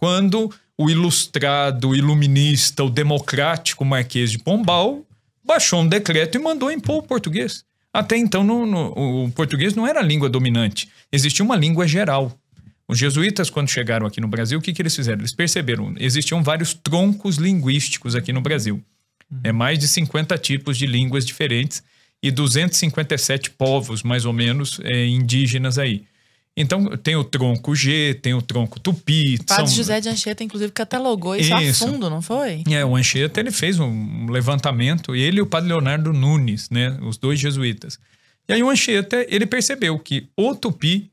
quando o ilustrado, o iluminista, o democrático Marquês de Pombal baixou um decreto e mandou impor o português. Até então, no, no, o português não era a língua dominante, existia uma língua geral. Os jesuítas, quando chegaram aqui no Brasil, o que, que eles fizeram? Eles perceberam, existiam vários troncos linguísticos aqui no Brasil. Uhum. É mais de 50 tipos de línguas diferentes e 257 povos, mais ou menos, é, indígenas aí. Então, tem o tronco G, tem o tronco Tupi. O padre são... José de Anchieta, inclusive, catalogou isso, isso, a fundo, não foi? É, o Anchieta, ele fez um levantamento, ele e o padre Leonardo Nunes, né, os dois jesuítas. E aí o Anchieta, ele percebeu que o Tupi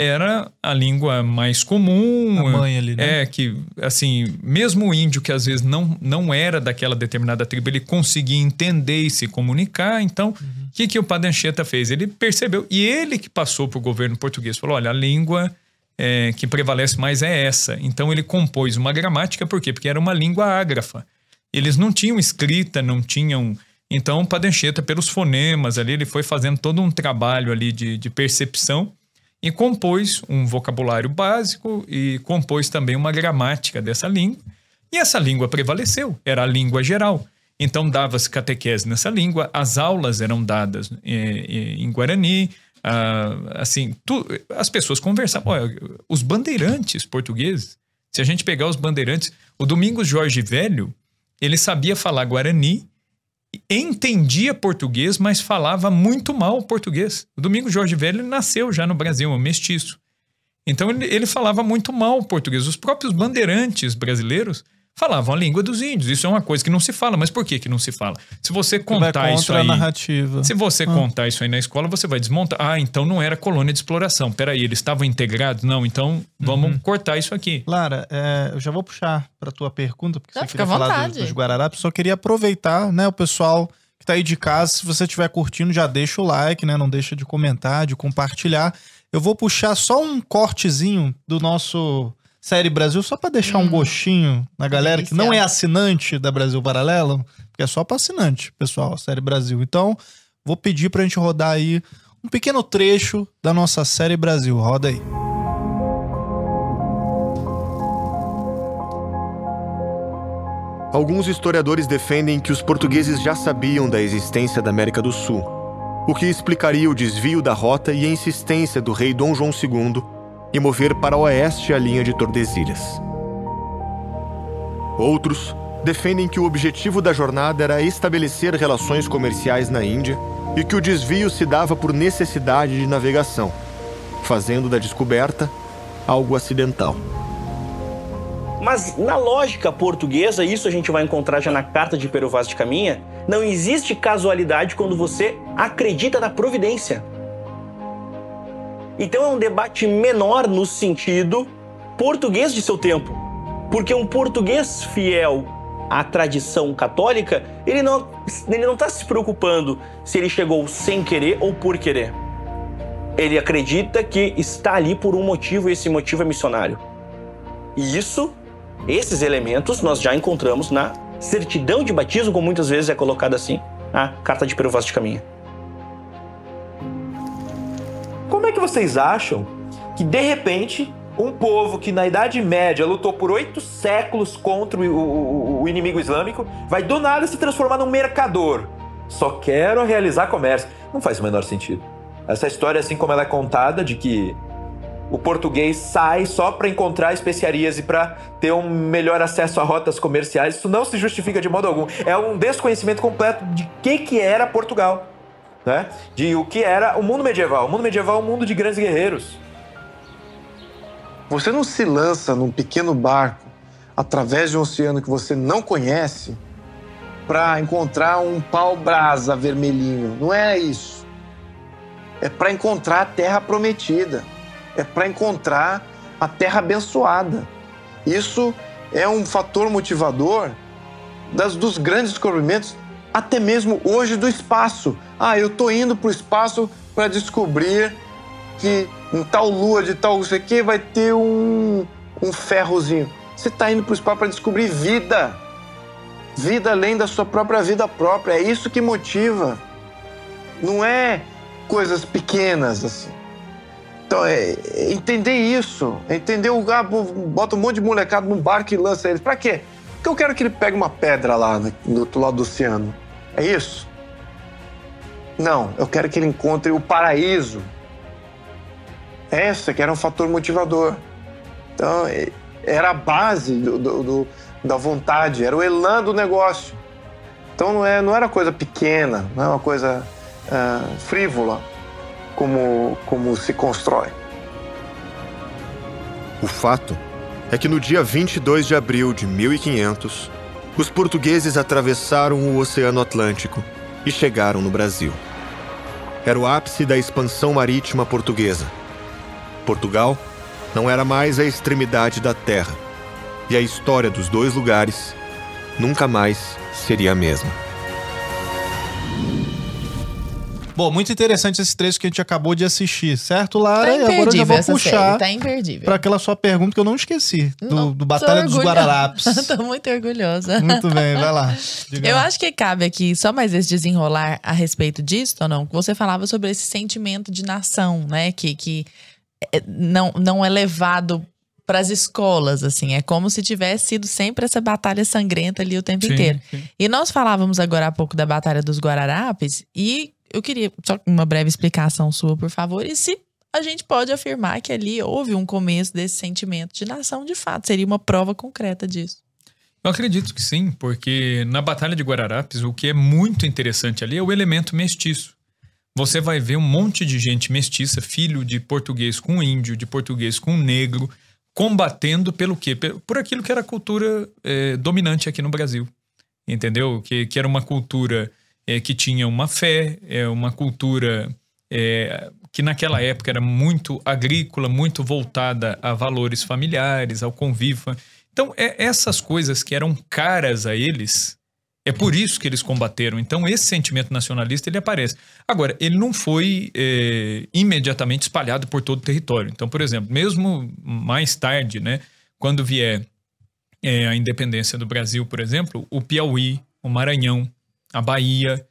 era a língua mais comum. A mãe ali, né? É, que, assim, mesmo o índio que às vezes não, não era daquela determinada tribo, ele conseguia entender e se comunicar. Então, o uhum. que, que o Padre Anchieta fez? Ele percebeu, e ele que passou para o governo português, falou: olha, a língua é, que prevalece mais é essa. Então, ele compôs uma gramática, por quê? Porque era uma língua ágrafa. Eles não tinham escrita, não tinham. Então, o Padre Anchieta, pelos fonemas ali, ele foi fazendo todo um trabalho ali de, de percepção e compôs um vocabulário básico e compôs também uma gramática dessa língua. E essa língua prevaleceu, era a língua geral. Então dava-se catequese nessa língua, as aulas eram dadas é, é, em Guarani, ah, assim, tu, as pessoas conversavam. Olha, os bandeirantes portugueses, se a gente pegar os bandeirantes, o Domingos Jorge Velho, ele sabia falar Guarani entendia português, mas falava muito mal português. O Domingo Jorge Velho nasceu já no Brasil, um mestiço. Então ele, ele falava muito mal português. Os próprios bandeirantes brasileiros falavam a língua dos índios. Isso é uma coisa que não se fala. Mas por que, que não se fala? Se você contar isso aí. A narrativa. Se você ah. contar isso aí na escola, você vai desmontar. Ah, então não era colônia de exploração. Peraí, eles estavam integrados? Não, então vamos uhum. cortar isso aqui. Lara, é, eu já vou puxar para tua pergunta, porque não, você queria falar dos, dos Guararapes. Só queria aproveitar, né, o pessoal que tá aí de casa, se você estiver curtindo, já deixa o like, né? Não deixa de comentar, de compartilhar. Eu vou puxar só um cortezinho do nosso Série Brasil, só para deixar hum. um gostinho na galera que não é assinante da Brasil Paralelo, porque é só para assinante, pessoal, Série Brasil. Então, vou pedir pra gente rodar aí um pequeno trecho da nossa Série Brasil. Roda aí. Alguns historiadores defendem que os portugueses já sabiam da existência da América do Sul, o que explicaria o desvio da rota e a insistência do rei Dom João II e mover para oeste a linha de Tordesilhas. Outros defendem que o objetivo da jornada era estabelecer relações comerciais na Índia e que o desvio se dava por necessidade de navegação, fazendo da descoberta algo acidental. Mas na lógica portuguesa, isso a gente vai encontrar já na carta de Pero Vaz de Caminha, não existe casualidade quando você acredita na providência. Então é um debate menor no sentido português de seu tempo. Porque um português fiel à tradição católica, ele não ele não está se preocupando se ele chegou sem querer ou por querer. Ele acredita que está ali por um motivo e esse motivo é missionário. E isso, esses elementos nós já encontramos na certidão de batismo, como muitas vezes é colocada assim, na carta de Pero Vaz de Caminha. Como é que vocês acham que de repente Um povo que na Idade Média lutou por oito séculos contra o, o, o inimigo islâmico vai do nada se transformar num mercador. Só quero realizar comércio. Não faz o menor sentido. Essa história, assim como ela é contada, de que o português sai só para encontrar especiarias e para ter um melhor acesso a rotas comerciais, isso não se justifica de modo algum. É um desconhecimento completo de que que era Portugal, né? De o que era o mundo medieval. O mundo medieval é um mundo de grandes guerreiros. Você não se lança num pequeno barco através de um oceano que você não conhece para encontrar um pau-brasa vermelhinho. Não é isso. É para encontrar a terra prometida é para encontrar a terra abençoada. Isso é um fator motivador das, dos grandes descobrimentos, até mesmo hoje do espaço. Ah, eu estou indo para o espaço para descobrir que em tal lua de tal sei que vai ter um, um ferrozinho. Você está indo para o espaço para descobrir vida. Vida além da sua própria vida própria. É isso que motiva. Não é coisas pequenas assim. Então, é, é entender isso, é entender o ah, bota um monte de molecado num barco e lança eles. Pra quê? Porque eu quero que ele pegue uma pedra lá do outro lado do oceano. É isso? Não, eu quero que ele encontre o paraíso. Essa que era um fator motivador. Então, é, era a base do, do, do, da vontade, era o elan do negócio. Então não, é, não era coisa pequena, não é uma coisa uh, frívola como, como se constrói. O fato é que no dia 22 de abril de 1500, os portugueses atravessaram o Oceano Atlântico e chegaram no Brasil. Era o ápice da expansão marítima portuguesa. Portugal não era mais a extremidade da terra, e a história dos dois lugares nunca mais seria a mesma. Bom, muito interessante esse trecho que a gente acabou de assistir, certo, Lara? Tá e agora eu já vou puxar tá imperdível. para aquela sua pergunta que eu não esqueci, do, do Batalha dos Guararapes. Tô muito orgulhosa. Muito bem, vai lá. Diga eu lá. acho que cabe aqui só mais esse desenrolar a respeito disso, ou não? Você falava sobre esse sentimento de nação, né? Que, que é, não, não é levado para as escolas, assim. É como se tivesse sido sempre essa batalha sangrenta ali o tempo sim, inteiro. Sim. E nós falávamos agora há pouco da Batalha dos Guararapes e eu queria só uma breve explicação sua, por favor. E se a gente pode afirmar que ali houve um começo desse sentimento de nação, de fato, seria uma prova concreta disso. Eu acredito que sim, porque na Batalha de Guararapes, o que é muito interessante ali é o elemento mestiço. Você vai ver um monte de gente mestiça, filho de português com índio, de português com negro, combatendo pelo quê? Por aquilo que era a cultura é, dominante aqui no Brasil. Entendeu? Que, que era uma cultura é, que tinha uma fé, é, uma cultura é, que naquela época era muito agrícola, muito voltada a valores familiares, ao convívio. Então, é, essas coisas que eram caras a eles, é por isso que eles combateram. Então, esse sentimento nacionalista ele aparece. Agora, ele não foi é, imediatamente espalhado por todo o território. Então, por exemplo, mesmo mais tarde, né, quando vier é, a independência do Brasil, por exemplo, o Piauí, o Maranhão, a Bahia,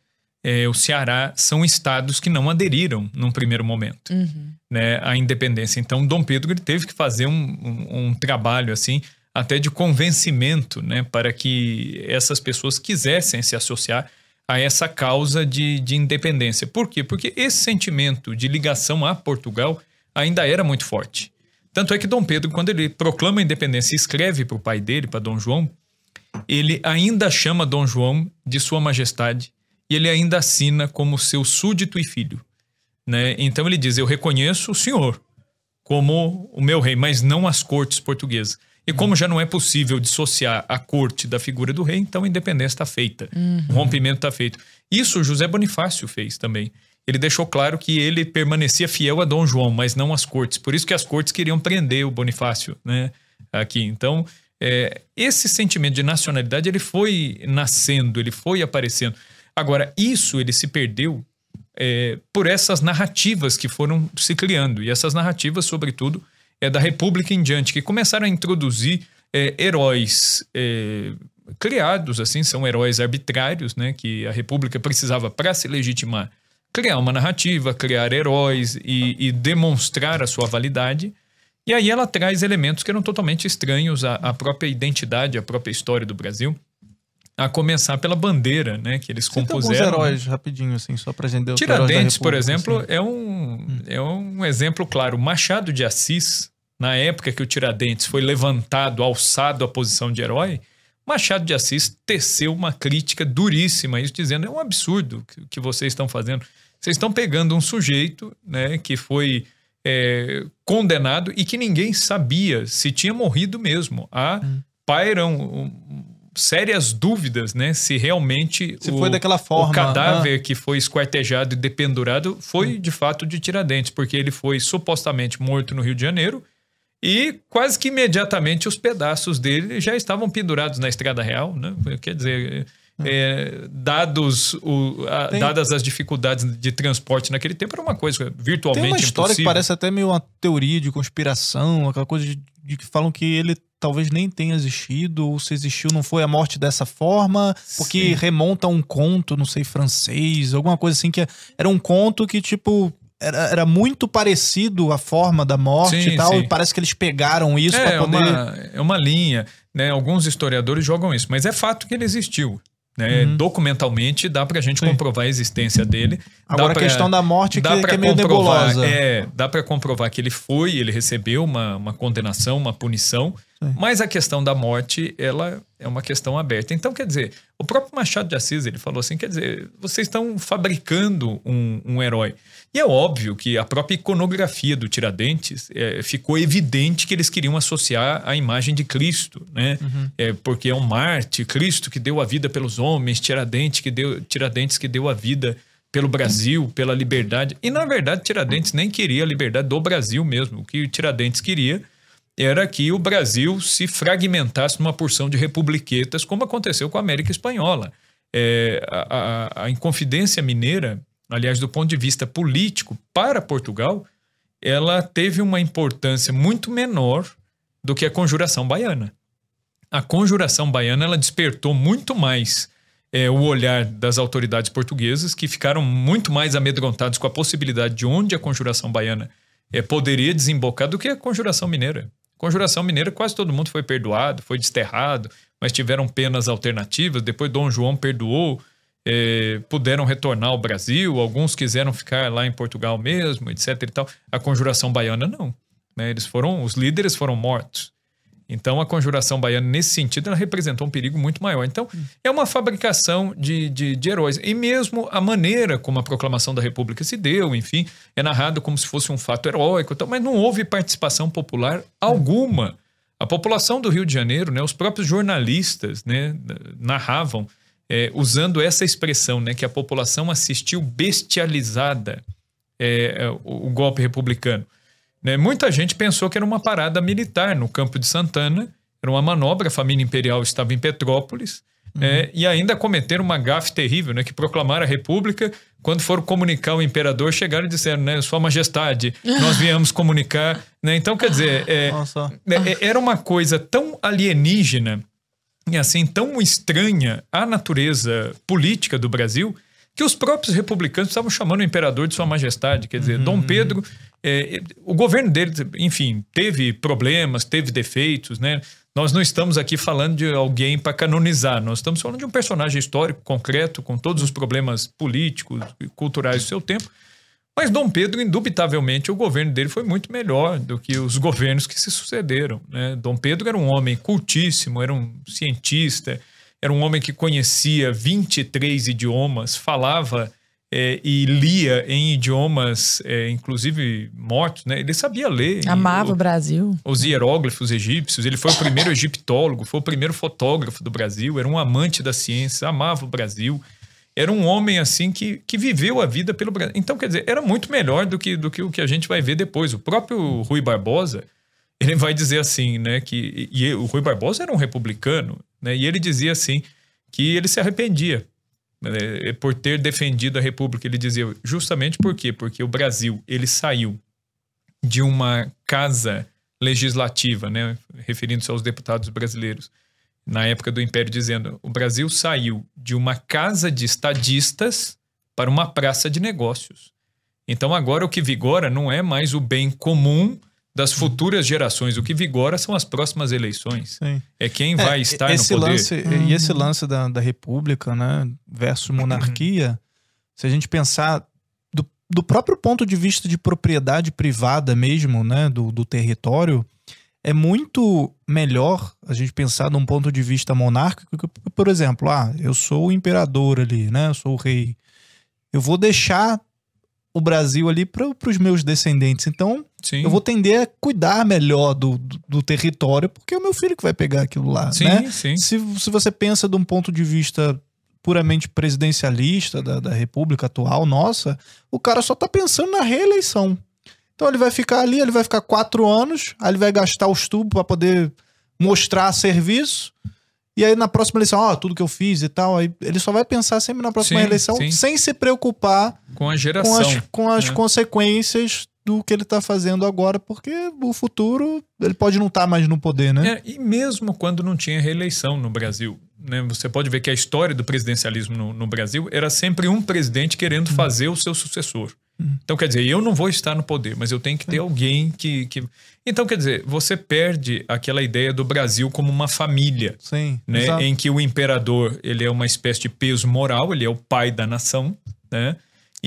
é, o Ceará são estados que não aderiram num primeiro momento uhum. né, à independência. Então, Dom Pedro ele teve que fazer um, um, um, trabalho assim até de convencimento né, para que essas pessoas quisessem se associar a essa causa de, de independência. Por quê? Porque esse sentimento de ligação a Portugal ainda era muito forte. Tanto é que Dom Pedro, quando ele proclama a independência e escreve para o pai dele, para Dom João, ele ainda chama Dom João de Sua Majestade e ele ainda assina como seu súdito e filho. Né? Então ele diz: Eu reconheço o senhor como o meu rei, mas não as cortes portuguesas. E como já não é possível dissociar a corte da figura do rei, então a independência está feita, uhum. o rompimento está feito. Isso José Bonifácio fez também. Ele deixou claro que ele permanecia fiel a Dom João, mas não às cortes. Por isso que as cortes queriam prender o Bonifácio, né? Aqui. Então, é, esse sentimento de nacionalidade ele foi nascendo, ele foi aparecendo. Agora, isso ele se perdeu é, por essas narrativas que foram se criando. E essas narrativas, sobretudo, é da República em diante, que começaram a introduzir é, heróis é, criados, assim, são heróis arbitrários, né, que a República precisava para se legitimar criar uma narrativa, criar heróis e, e demonstrar a sua validade. E aí ela traz elementos que eram totalmente estranhos à, à própria identidade, à própria história do Brasil. A começar pela bandeira, né? Que eles Cita compuseram. alguns heróis, rapidinho, assim, só pra gente Tiradentes, por exemplo, assim. é, um, é um exemplo claro. Machado de Assis, na época que o Tiradentes foi levantado, alçado à posição de herói, Machado de Assis teceu uma crítica duríssima, isso dizendo é um absurdo que, que vocês estão fazendo. Vocês estão pegando um sujeito né, que foi é, condenado e que ninguém sabia se tinha morrido mesmo. Há Hum. pairam sérias dúvidas, né, se realmente Se foi daquela forma, o cadáver que foi esquartejado e dependurado foi de fato de Tiradentes, porque ele foi supostamente morto no Rio de Janeiro e quase que imediatamente os pedaços dele já estavam pendurados na Estrada Real, né? Quer dizer, é, dados o, a- Tem- dadas as dificuldades de transporte naquele tempo, era uma coisa virtualmente Tem uma história que impossível. parece até meio uma teoria de conspiração, aquela coisa de, de que falam que ele talvez nem tenha existido, ou se existiu não foi a morte dessa forma, porque Sim. remonta a um conto, não sei, francês, alguma coisa assim, que era um conto que, tipo, era, era muito parecido a forma da morte Sim, e tal, sim. e parece que eles pegaram isso é, pra poder... uma, é uma linha, né? Alguns historiadores jogam isso, mas é fato que ele existiu. Né? Uhum. Documentalmente dá pra gente comprovar a existência dele. Agora, Dá a questão da morte dá que- pra que é meio nebulosa. É, dá para comprovar que ele foi, ele recebeu uma, uma condenação, uma punição, mas a questão da morte, ela é uma questão aberta. Então, quer dizer, o próprio Machado de Assis, ele falou assim, quer dizer, vocês estão fabricando um, um herói. E é óbvio que a própria iconografia do Tiradentes é, ficou evidente que eles queriam associar a imagem de Cristo, né? Uhum. É, porque é um Marte, Cristo que deu a vida pelos homens, Tiradentes que deu, Tiradentes que deu a vida pelo Brasil, pela liberdade. E na verdade, Tiradentes nem queria a liberdade do Brasil mesmo. O que Tiradentes queria era que o Brasil se fragmentasse numa porção de republiquetas, como aconteceu com a América Espanhola. É, a, a- a Inconfidência Mineira, aliás, do ponto de vista político, para Portugal, ela teve uma importância muito menor do que a Conjuração Baiana. A Conjuração Baiana ela despertou muito mais é, o olhar das autoridades portuguesas, que ficaram muito mais amedrontados com a possibilidade de onde a Conjuração Baiana é, poderia desembocar do que a Conjuração Mineira. Conjuração Mineira, quase todo mundo foi perdoado, foi desterrado, mas tiveram penas alternativas. Depois Dom João perdoou, é, puderam retornar ao Brasil, alguns quiseram ficar lá em Portugal mesmo, etc. E tal. A Conjuração Baiana não. né? Eles foram, os líderes foram mortos. Então, a conjuração baiana, nesse sentido, ela representou um perigo muito maior. Então, é uma fabricação de, de, de heróis. E mesmo a maneira como a proclamação da República se deu, enfim, é narrado como se fosse um fato heróico, mas não houve participação popular alguma. A população do Rio de Janeiro, né, os próprios jornalistas né, narravam é, usando essa expressão, né, que a população assistiu bestializada é, é, o, o golpe republicano. Né? Muita gente pensou que era uma parada militar no campo de Santana, era uma manobra, a família imperial estava em Petrópolis, né? e ainda cometeram uma gafe terrível, né? que proclamaram a república, quando foram comunicar o imperador, chegaram e disseram, né, sua majestade, nós viemos comunicar, né? então quer dizer, é, é, era uma coisa tão alienígena, e assim, tão estranha à natureza política do Brasil, que os próprios republicanos estavam chamando o imperador de Sua Majestade. Quer dizer, Dom Pedro, é, o governo dele, enfim, teve problemas, teve defeitos, né? Nós não estamos aqui falando de alguém para canonizar, nós estamos falando de um personagem histórico concreto, com todos os problemas políticos e culturais do seu tempo. Mas Dom Pedro, indubitavelmente, o governo dele foi muito melhor do que os governos que se sucederam. Né? Dom Pedro era um homem cultíssimo, era um cientista, era um homem que conhecia 23 idiomas, falava é, e lia em idiomas, é, inclusive mortos, né? Ele sabia ler. Amava o Brasil. Os hieróglifos egípcios. Ele foi o primeiro egiptólogo, foi o primeiro fotógrafo do Brasil, era um amante da ciência, amava o Brasil. Era um homem assim que, que viveu a vida pelo Brasil. Então, quer dizer, era muito melhor do que, do que o que a gente vai ver depois. O próprio Rui Barbosa, ele vai dizer assim, né? Que, e o Rui Barbosa era um republicano, né? E ele dizia assim que ele se arrependia né, por ter defendido a República. Ele dizia justamente por quê? Porque o Brasil ele saiu de uma casa legislativa, né? Referindo-se aos deputados brasileiros na época do Império, dizendo: o Brasil saiu de uma casa de estadistas para uma praça de negócios. Então agora o que vigora não é mais o bem comum das futuras gerações. O que vigora são as próximas eleições. Sim. É quem vai É, estar esse no poder. lance E esse lance da, da república, né, versus monarquia, se a gente pensar do, do próprio ponto de vista de propriedade privada mesmo, né, do, do território, é muito melhor a gente pensar num ponto de vista monárquico, que, por exemplo, ah, eu sou o imperador ali, né, eu sou o rei. Eu vou deixar o Brasil ali para os meus descendentes. Então, Sim. eu vou tender a cuidar melhor do, do, do território, porque é o meu filho que vai pegar aquilo lá. Sim, né? sim. Se, se você pensa de um ponto de vista puramente presidencialista da, da República atual, nossa, o cara só tá pensando na reeleição. Então ele vai ficar ali, ele vai ficar quatro anos, aí ele vai gastar os tubos para poder mostrar serviço. E aí na próxima eleição, ó, tudo que eu fiz e tal, aí ele só vai pensar sempre na próxima Sim, eleição sim. sem se preocupar Com a com geração. as, com as né? consequências do que ele tá fazendo agora, porque o futuro ele pode não estar mais no poder, né? É, e mesmo quando não tinha reeleição no Brasil, né, você pode ver que a história do presidencialismo no, no Brasil era sempre um presidente querendo fazer o seu sucessor. Então, quer dizer, eu não vou estar no poder, mas eu tenho que ter alguém que, que. Então, quer dizer, você perde aquela ideia do Brasil como uma família. Sim. né, exato. em que o imperador ele é uma espécie de peso moral, ele é o pai da nação, né?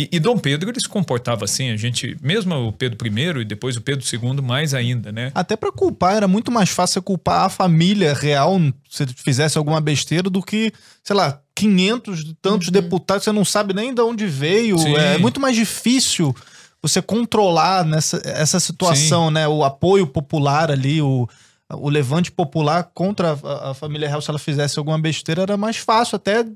E, e Dom Pedro ele se comportava assim, a gente, mesmo o Pedro I e depois o Pedro II mais ainda, né? Até pra culpar, era muito mais fácil você culpar a família real se fizesse alguma besteira do que, sei lá, 500 de tantos deputados, você não sabe nem de onde veio. Sim. É muito mais difícil você controlar nessa, essa situação, né? O apoio popular ali, o, o levante popular contra a, a família real, se ela fizesse alguma besteira, era mais fácil até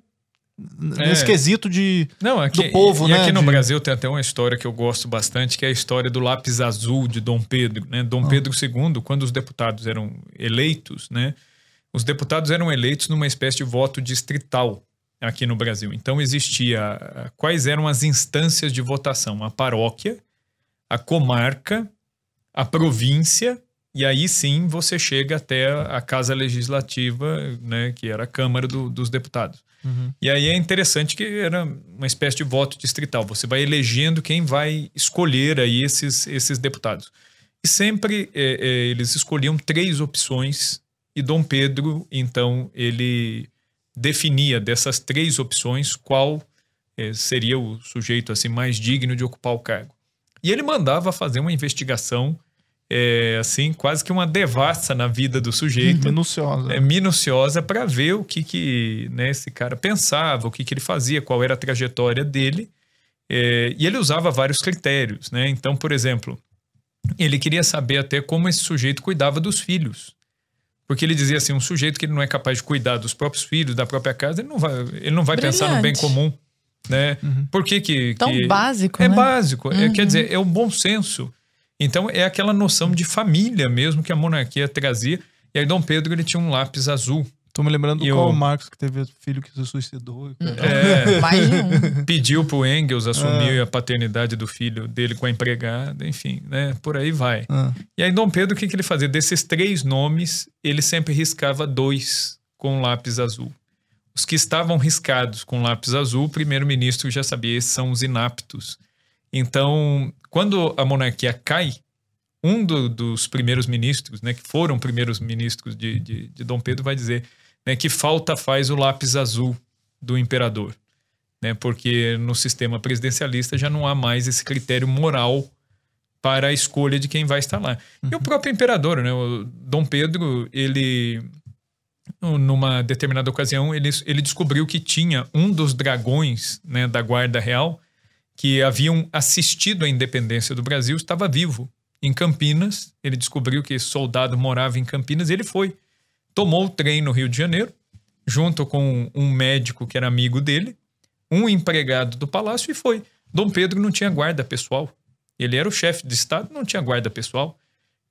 nesse É. quesito de, Não, aqui, do povo, e, né? E aqui no de- Brasil tem até uma história que eu gosto bastante, que é a história do lápis azul de Dom Pedro. Né? Dom Ah. Pedro II, quando os deputados eram eleitos, né? os deputados eram eleitos numa espécie de voto distrital aqui no Brasil. Então existia quais eram as instâncias de votação: a paróquia, a comarca, a província, e aí sim você chega até a Casa Legislativa, né, que era a Câmara do- dos Deputados. Uhum. E aí é interessante que era uma espécie de voto distrital. Você vai elegendo quem vai escolher aí esses, esses deputados. E sempre é, é, eles escolhiam três opções e Dom Pedro, então, ele definia dessas três opções qual é, seria o sujeito assim mais digno de ocupar o cargo. E ele mandava fazer uma investigação é, assim quase que uma devassa na vida do sujeito minuciosa. é, minuciosa para ver o que, que né, esse cara pensava, o que, que ele fazia, qual era a trajetória dele. É, e ele usava vários critérios. Né? Então, por exemplo, ele queria saber até como esse sujeito cuidava dos filhos. Porque ele dizia assim: um sujeito que ele não é capaz de cuidar dos próprios filhos, da própria casa, ele não vai, ele não vai pensar no bem comum. Né? Por que que. Tão que- básico, É né? básico. É, Uhum. quer dizer, é o bom senso. Então é aquela noção de família mesmo que a monarquia trazia. E aí Dom Pedro ele tinha um lápis azul. Tô me lembrando do E Karl o- Marx que teve filho que se suicidou. É, Mais de um. pediu pro Engels assumir É. a paternidade do filho dele com a empregada, enfim, né? Por aí vai. Ah. E aí Dom Pedro, o que, que ele fazia? Desses três nomes, ele sempre riscava dois com lápis azul. Os que estavam riscados com lápis azul, o primeiro-ministro já sabia, esses são os inaptos. Então, quando a monarquia cai, um do- dos primeiros ministros, né, que foram primeiros ministros de, de, de Dom Pedro, vai dizer né, que falta faz o lápis azul do imperador. Né, porque no sistema presidencialista já não há mais esse critério moral para a escolha de quem vai estar lá. E o próprio imperador, né, o Dom Pedro, ele numa determinada ocasião ele, ele descobriu que tinha um dos dragões né, da guarda real que haviam assistido à independência do Brasil estava vivo em Campinas. Ele descobriu que esse soldado morava em Campinas. Ele foi, tomou o trem no Rio de Janeiro, junto com um médico que era amigo dele, um empregado do palácio e foi. Dom Pedro não tinha guarda pessoal. Ele era o chefe de estado, não tinha guarda pessoal.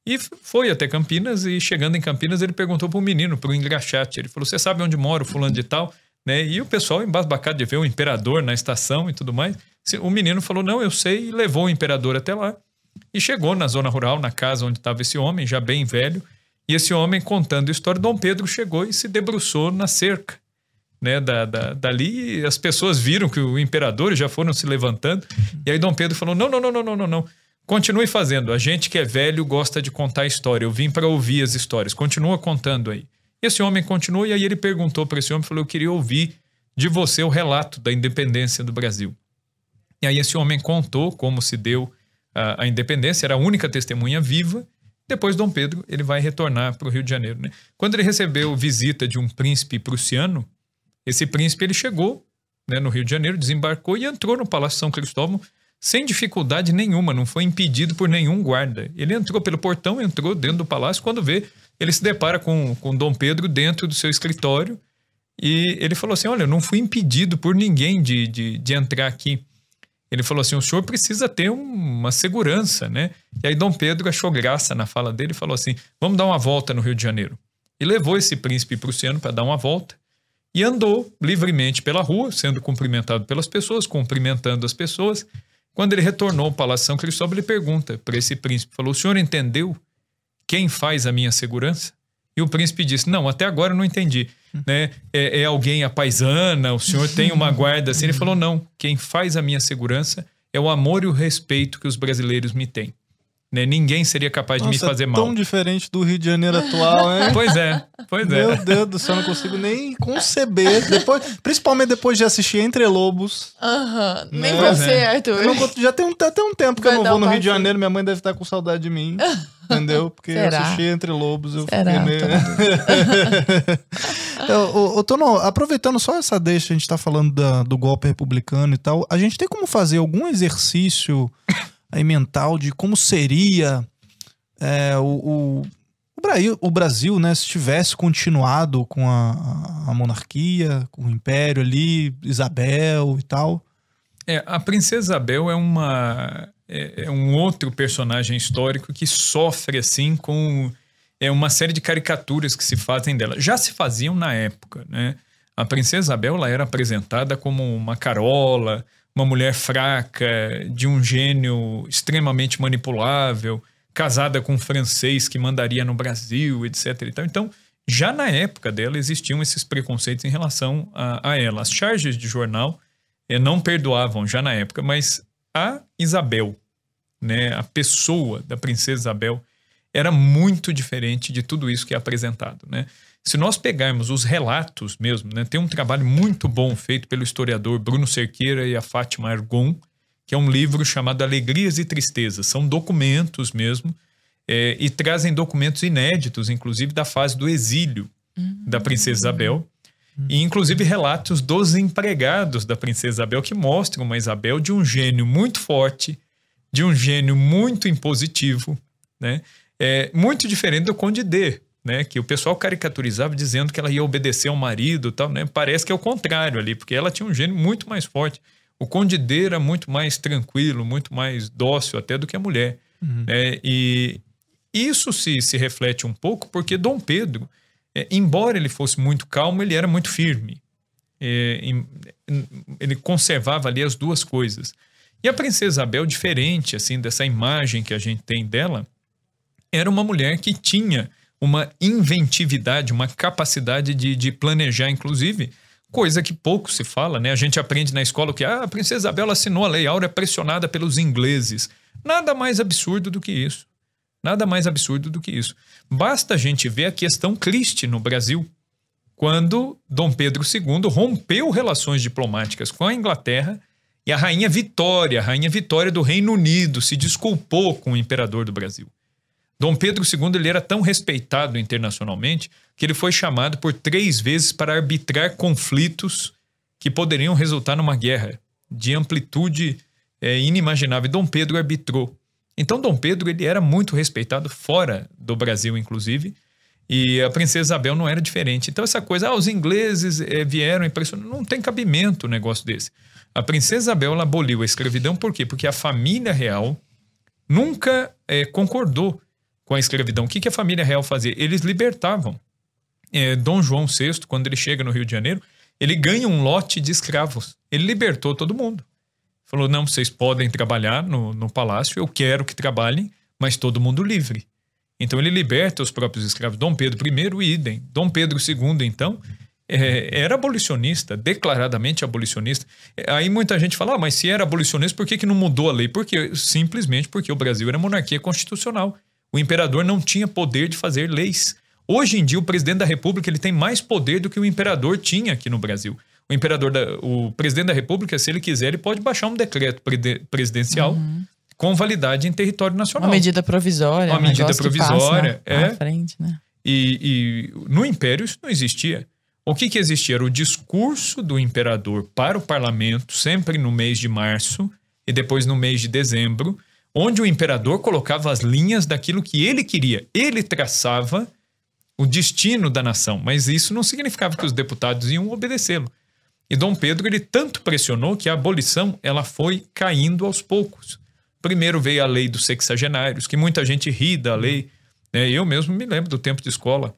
E foi até Campinas e chegando em Campinas ele perguntou para o menino, para o engraxate. Ele falou: Você sabe onde mora o fulano de tal? Né? E o pessoal embasbacado de ver o imperador na estação e tudo mais. O menino falou: Não, eu sei, e levou o imperador até lá. E chegou na zona rural, na casa onde estava esse homem, já bem velho. E esse homem contando a história, Dom Pedro chegou e se debruçou na cerca. Né, da, da- dali e as pessoas viram que o imperador já foram se levantando. E aí Dom Pedro falou: Não, não, não, não, não, não, não. Continue fazendo. A gente que é velho gosta de contar história. Eu vim para ouvir as histórias. Continua contando aí. Esse homem continuou e aí ele perguntou para esse homem, falou: "Eu queria ouvir de você o relato da independência do Brasil". E aí esse homem contou como se deu a, a independência, era a única testemunha viva. Depois Dom Pedro ele vai retornar para o Rio de Janeiro. Né? Quando ele recebeu visita de um príncipe prussiano, esse príncipe ele chegou né, no Rio de Janeiro, desembarcou e entrou no Palácio São Cristóvão sem dificuldade nenhuma, não foi impedido por nenhum guarda. Ele entrou pelo portão, entrou dentro do palácio, quando vê, ele se depara com, com Dom Pedro dentro do seu escritório e ele falou assim, olha, eu não fui impedido por ninguém de, de, de entrar aqui. Ele falou assim, o senhor precisa ter uma segurança, né? E aí Dom Pedro achou graça na fala dele e falou assim, vamos dar uma volta no Rio de Janeiro. E levou esse príncipe prussiano para dar uma volta e andou livremente pela rua, sendo cumprimentado pelas pessoas, cumprimentando as pessoas. Quando ele retornou ao Palácio São Cristóvão, ele pergunta para esse príncipe, falou, o senhor entendeu quem faz a minha segurança? E o príncipe disse, não, até agora eu não entendi. Né? É, é alguém a paisana, o senhor tem uma guarda assim? Ele falou, não, quem faz a minha segurança é o amor e o respeito que os brasileiros me têm. Né? Ninguém seria capaz Nossa, de me fazer é mal. tão diferente do Rio de Janeiro atual, hein? Pois é, pois Meu é. Deus do céu, eu não consigo nem conceber. Depois, principalmente depois de assistir Entre Lobos. Aham. Nem Né? você, Arthur. Eu não- já tem um, até um tempo que Vai eu não vou um no Rio de. Janeiro, minha mãe deve estar com saudade de mim. Entendeu? Porque eu Será? assisti Entre Lobos, eu Será? fiquei meio. Eu- ô, ô, Tono, aproveitando só essa deixa, a gente tá falando da- do golpe republicano e tal, a gente tem como fazer algum exercício aí mental de como seria é, o, o, o Brasil, o Brasil, né, se tivesse continuado com a, a- a monarquia, com o império ali, Isabel e tal. É, a Princesa Isabel é uma é, é um outro personagem histórico que sofre assim com é uma série de caricaturas que se fazem dela. Já se faziam na época, né? A Princesa Isabel ela era apresentada como uma carola, uma mulher fraca, de um gênio extremamente manipulável, casada com um francês que mandaria no Brasil, etc. Então, já na época dela existiam esses preconceitos em relação a, a ela. As charges de jornal eh, não perdoavam já na época, mas a Isabel, né, a pessoa da princesa Isabel, era muito diferente de tudo isso que é apresentado, né? Se nós pegarmos os relatos mesmo, né, tem um trabalho muito bom feito pelo historiador Bruno Cerqueira e a Fátima Argon, que é um livro chamado Alegrias e Tristezas. São documentos mesmo, eh, e trazem documentos inéditos, inclusive da fase do exílio da princesa Isabel. E inclusive relatos dos empregados da princesa Isabel que mostram uma Isabel de um gênio muito forte, de um gênio muito impositivo, né? É muito diferente do Conde D, né? Que o pessoal caricaturizava dizendo que ela ia obedecer ao marido, tal, né? Parece que é o contrário ali, porque ela tinha um gênio muito mais forte. O Conde D era muito mais tranquilo, muito mais dócil até do que a mulher, né? E isso se, se reflete um pouco porque Dom Pedro, é, embora ele fosse muito calmo, ele era muito firme. É, em- ele conservava ali as duas coisas. E a princesa Isabel, diferente assim dessa imagem que a gente tem dela, era uma mulher que tinha uma inventividade, uma capacidade de, de planejar, inclusive, coisa que pouco se fala, né? A gente aprende na escola que ah, a princesa Isabel assinou a Lei Áurea pressionada pelos ingleses. Nada mais absurdo do que isso. Nada mais absurdo do que isso. Basta a gente ver a questão Christie no Brasil, quando Dom Pedro II rompeu relações diplomáticas com a Inglaterra e a rainha Vitória, a rainha Vitória do Reino Unido, se desculpou com o imperador do Brasil. Dom Pedro II ele era tão respeitado internacionalmente que ele foi chamado por três vezes para arbitrar conflitos que poderiam resultar numa guerra de amplitude é, inimaginável. Dom Pedro arbitrou. Então Dom Pedro ele era muito respeitado fora do Brasil, inclusive, e a princesa Isabel não era diferente. Então essa coisa, ah, os ingleses eh, vieram impressionando, não tem cabimento um negócio desse. A princesa Isabel ela aboliu a escravidão por quê? Porque a família real nunca eh, concordou com a escravidão. O que, que a família real fazia? Eles libertavam. Eh, Dom João VI, quando ele chega no Rio de Janeiro, ele ganha um lote de escravos. Ele libertou todo mundo. Falou: não, vocês podem trabalhar no, no palácio, eu quero que trabalhem, mas todo mundo livre. Então ele liberta os próprios escravos. Dom Pedro I, idem. Dom Pedro II, então, é, era abolicionista, declaradamente abolicionista. Aí muita gente fala, ah, mas se era abolicionista, por que, que não mudou a lei? Porque simplesmente porque o Brasil era monarquia constitucional. O imperador não tinha poder de fazer leis. Hoje em dia, o presidente da República ele tem mais poder do que o imperador tinha aqui no Brasil. O imperador, da, o presidente da República, se ele quiser, ele pode baixar um decreto presidencial uhum. com validade em território nacional. Uma medida provisória. Uma um medida provisória. é. Na frente, né? E, e, no Império isso não existia. O que, que existia? Era o discurso do imperador para o parlamento, sempre no mês de março e depois no mês de dezembro, onde o imperador colocava as linhas daquilo que ele queria. Ele traçava o destino da nação, mas isso não significava que os deputados iam obedecê-lo. E Dom Pedro ele tanto pressionou que a abolição ela foi caindo aos poucos. Primeiro veio a lei dos sexagenários, que muita gente ri da lei. Né? Eu mesmo me lembro do tempo de escola.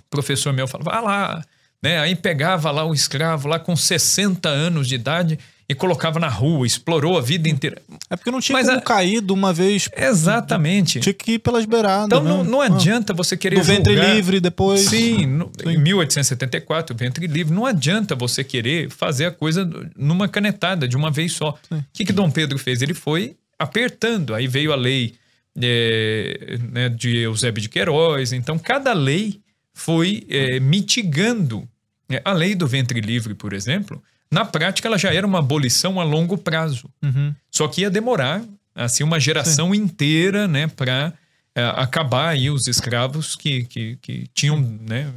O professor meu falava, ah lá, né? Aí pegava lá o escravo lá com 60 anos de idade e colocava na rua, explorou a vida inteira. É porque não tinha Mas como a... cair de uma vez. Exatamente. Tinha que ir pelas beiradas. Então não, não ah. adianta você querer. Do ventre livre depois. Sim, no, Sim, em 1874, ventre livre. Não adianta você querer fazer a coisa numa canetada, de uma vez só. O que, que Dom Pedro fez? Ele foi apertando. Aí veio a lei é, né, de Eusébio de Queiroz. Então, cada lei foi é, mitigando. É, a lei do ventre livre, por exemplo, na prática ela já era uma abolição a longo prazo. Uhum. Só que ia demorar assim uma geração Sim. inteira né, para é, acabar aí os escravos que, que, que tinham né,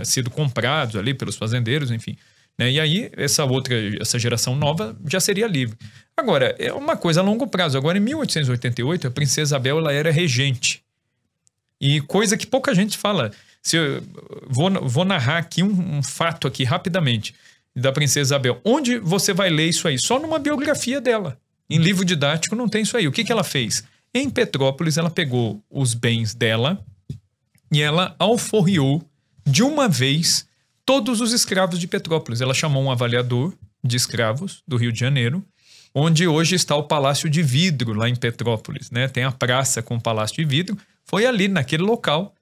é, sido comprados ali pelos fazendeiros, enfim. Né? E aí essa outra, essa geração nova já seria livre. Agora, é uma coisa a longo prazo. Agora, em 1888, a princesa Isabel ela era regente. E coisa que pouca gente fala. Se eu, vou, vou narrar aqui um, um fato aqui rapidamente da princesa Isabel. Onde você vai ler isso aí? Só numa biografia dela. Em livro didático não tem isso aí. O que, que ela fez? Em Petrópolis, ela pegou os bens dela e ela alforriou de uma vez todos os escravos de Petrópolis. Ela chamou um avaliador de escravos do Rio de Janeiro, onde hoje está o Palácio de Vidro, lá em Petrópolis. Né? Tem a praça com o Palácio de Vidro. Foi ali, naquele local,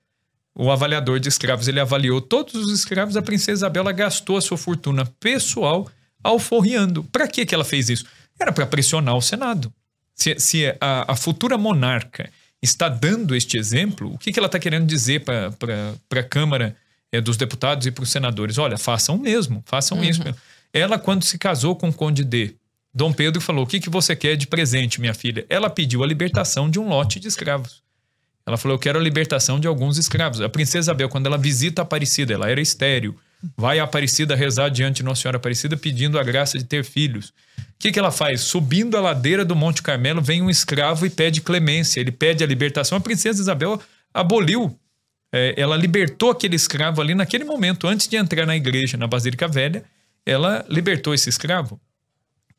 o avaliador de escravos ele avaliou todos os escravos, a princesa Isabela gastou a sua fortuna pessoal alforriando. Para que, que ela fez isso? Era para pressionar o Senado. Se, se a, a, futura monarca está dando este exemplo, o que, que ela está querendo dizer para a Câmara é, dos Deputados e para os senadores? Olha, façam o mesmo, façam uhum. isso. Ela, quando se casou com o Conde D, Dom Pedro falou: O que, que você quer de presente, minha filha? Ela pediu a libertação de um lote de escravos. Ela falou: Eu quero a libertação de alguns escravos. A princesa Isabel, quando ela visita a Aparecida, ela era estéreo. Vai a Aparecida rezar diante de Nossa Senhora Aparecida pedindo a graça de ter filhos. O que, que ela faz? Subindo a ladeira do Monte Carmelo, vem um escravo e pede clemência. Ele pede a libertação. A princesa Isabel aboliu, é, ela libertou aquele escravo ali naquele momento, antes de entrar na igreja, na Basílica Velha. Ela libertou esse escravo,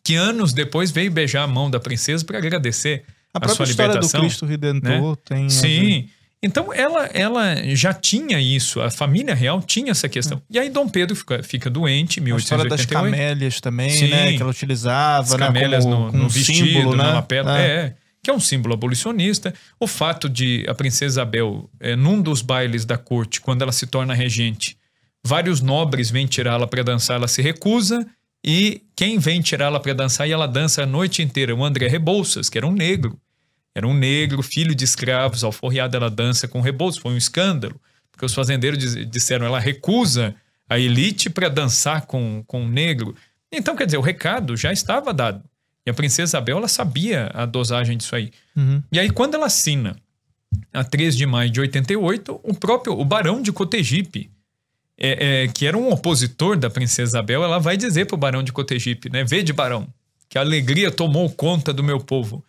que anos depois veio beijar a mão da princesa para agradecer a, própria história do Cristo Redentor né? tem. Sim. Então ela, ela já tinha isso, a família real tinha essa questão. E aí Dom Pedro fica, fica doente, em 1888. A história das camélias também, Sim. né? Que ela utilizava, As né, camélias né? Como, no, no vestido, símbolo, né? na lapela. É. é. que é um símbolo abolicionista. O fato de a princesa Isabel, é, num dos bailes da corte, quando ela se torna regente, vários nobres vêm tirá-la para dançar, ela se recusa. E quem vem tirá-la para dançar e ela dança a noite inteira? O André Rebouças, que era um negro. Era um negro, filho de escravos, alforriado ela dança com rebolso. Foi um escândalo, porque os fazendeiros disseram ela recusa a elite para dançar com, com um negro. Então, quer dizer, o recado já estava dado. E a princesa Isabel, ela sabia a dosagem disso aí. Uhum. E aí, quando ela assina, a 3 de maio de 88, o próprio o barão de Cotegipe, é, é, que era um opositor da princesa Isabel, ela vai dizer para o barão de Cotegipe, né? Vede, barão, que a alegria tomou conta do meu povo.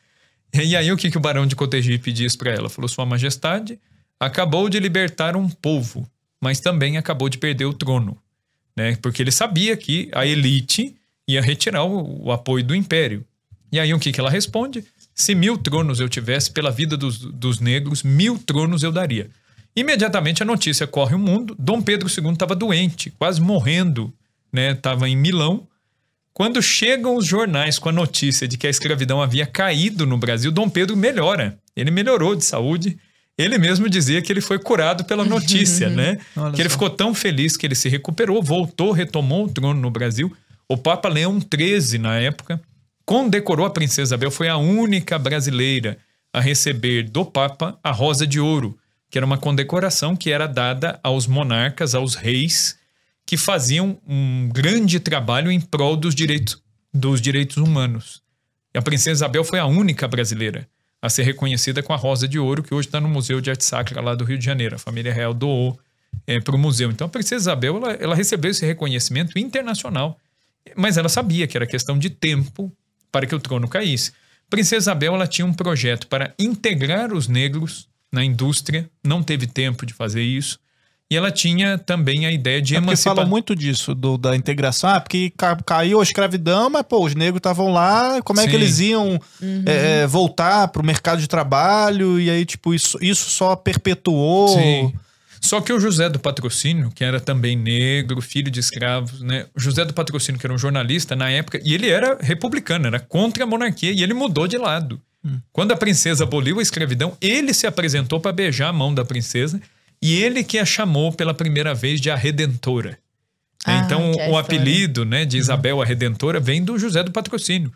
E aí o que, que o barão de Cotegipe diz para ela? Falou, sua majestade acabou de libertar um povo, mas também acabou de perder o trono. Né? Porque ele sabia que a elite ia retirar o, o apoio do império. E aí o que, que ela responde? Se mil tronos eu tivesse pela vida dos, dos negros, mil tronos eu daria. Imediatamente a notícia corre o mundo. Dom Pedro II estava doente, quase morrendo, né? Estava em Milão. Quando chegam os jornais com a notícia de que a escravidão havia caído no Brasil, Dom Pedro melhora. Ele melhorou de saúde, Ele mesmo dizia que ele foi curado pela notícia, né? Olha que ele só. ficou tão feliz que ele se recuperou, voltou, retomou o trono no Brasil. O Papa Leão XIII, na época, condecorou a princesa Isabel, foi a única brasileira a receber do Papa a Rosa de Ouro, que era uma condecoração que era dada aos monarcas, aos reis, que faziam um grande trabalho em prol dos direitos, dos direitos humanos. E a princesa Isabel foi a única brasileira a ser reconhecida com a Rosa de Ouro, que hoje está no Museu de Arte Sacra lá do Rio de Janeiro. A família real doou para o museu. Então a princesa Isabel ela, ela recebeu esse reconhecimento internacional, mas ela sabia que era questão de tempo para que o trono caísse. Princesa Isabel ela tinha um projeto para integrar os negros na indústria, não teve tempo de fazer isso. E ela tinha também a ideia de É porque emancipar. fala muito disso, do, da integração. Ah, porque ca- caiu a escravidão, mas, pô, os negros estavam lá, como é que Sim. eles iam é, é, voltar pro mercado de trabalho? E aí, tipo, isso, isso só perpetuou. Sim. Só que o José do Patrocínio, que era também negro, filho de escravos, né? O José do Patrocínio, que era um jornalista na época, e ele era republicano, era contra a monarquia, e ele mudou de lado. Quando a princesa aboliu a escravidão, ele se apresentou para beijar a mão da princesa, e ele que a chamou pela primeira vez de a Redentora. Ah, então, é o apelido né, de Isabel a Redentora vem do José do Patrocínio.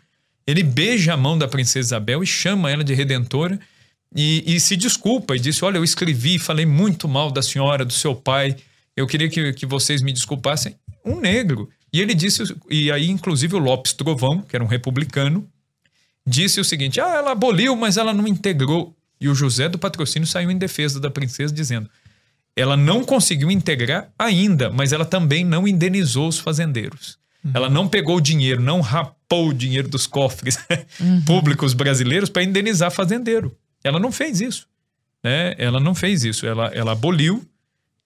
Ele beija a mão da princesa Isabel e chama ela de Redentora e, e se desculpa e disse: Olha, eu escrevi, falei muito mal da senhora, do seu pai, eu queria que, que vocês me desculpassem. Um negro. E ele disse, e aí, inclusive, o Lopes Trovão, que era um republicano, disse o seguinte: Ah, ela aboliu, mas ela não integrou. E o José do Patrocínio saiu em defesa da princesa, dizendo: ela não conseguiu integrar ainda, mas ela também não indenizou os fazendeiros. Ela não pegou o dinheiro, não rapou o dinheiro dos cofres públicos brasileiros para indenizar fazendeiro. Ela não fez isso. Né? Ela não fez isso. Ela, ela aboliu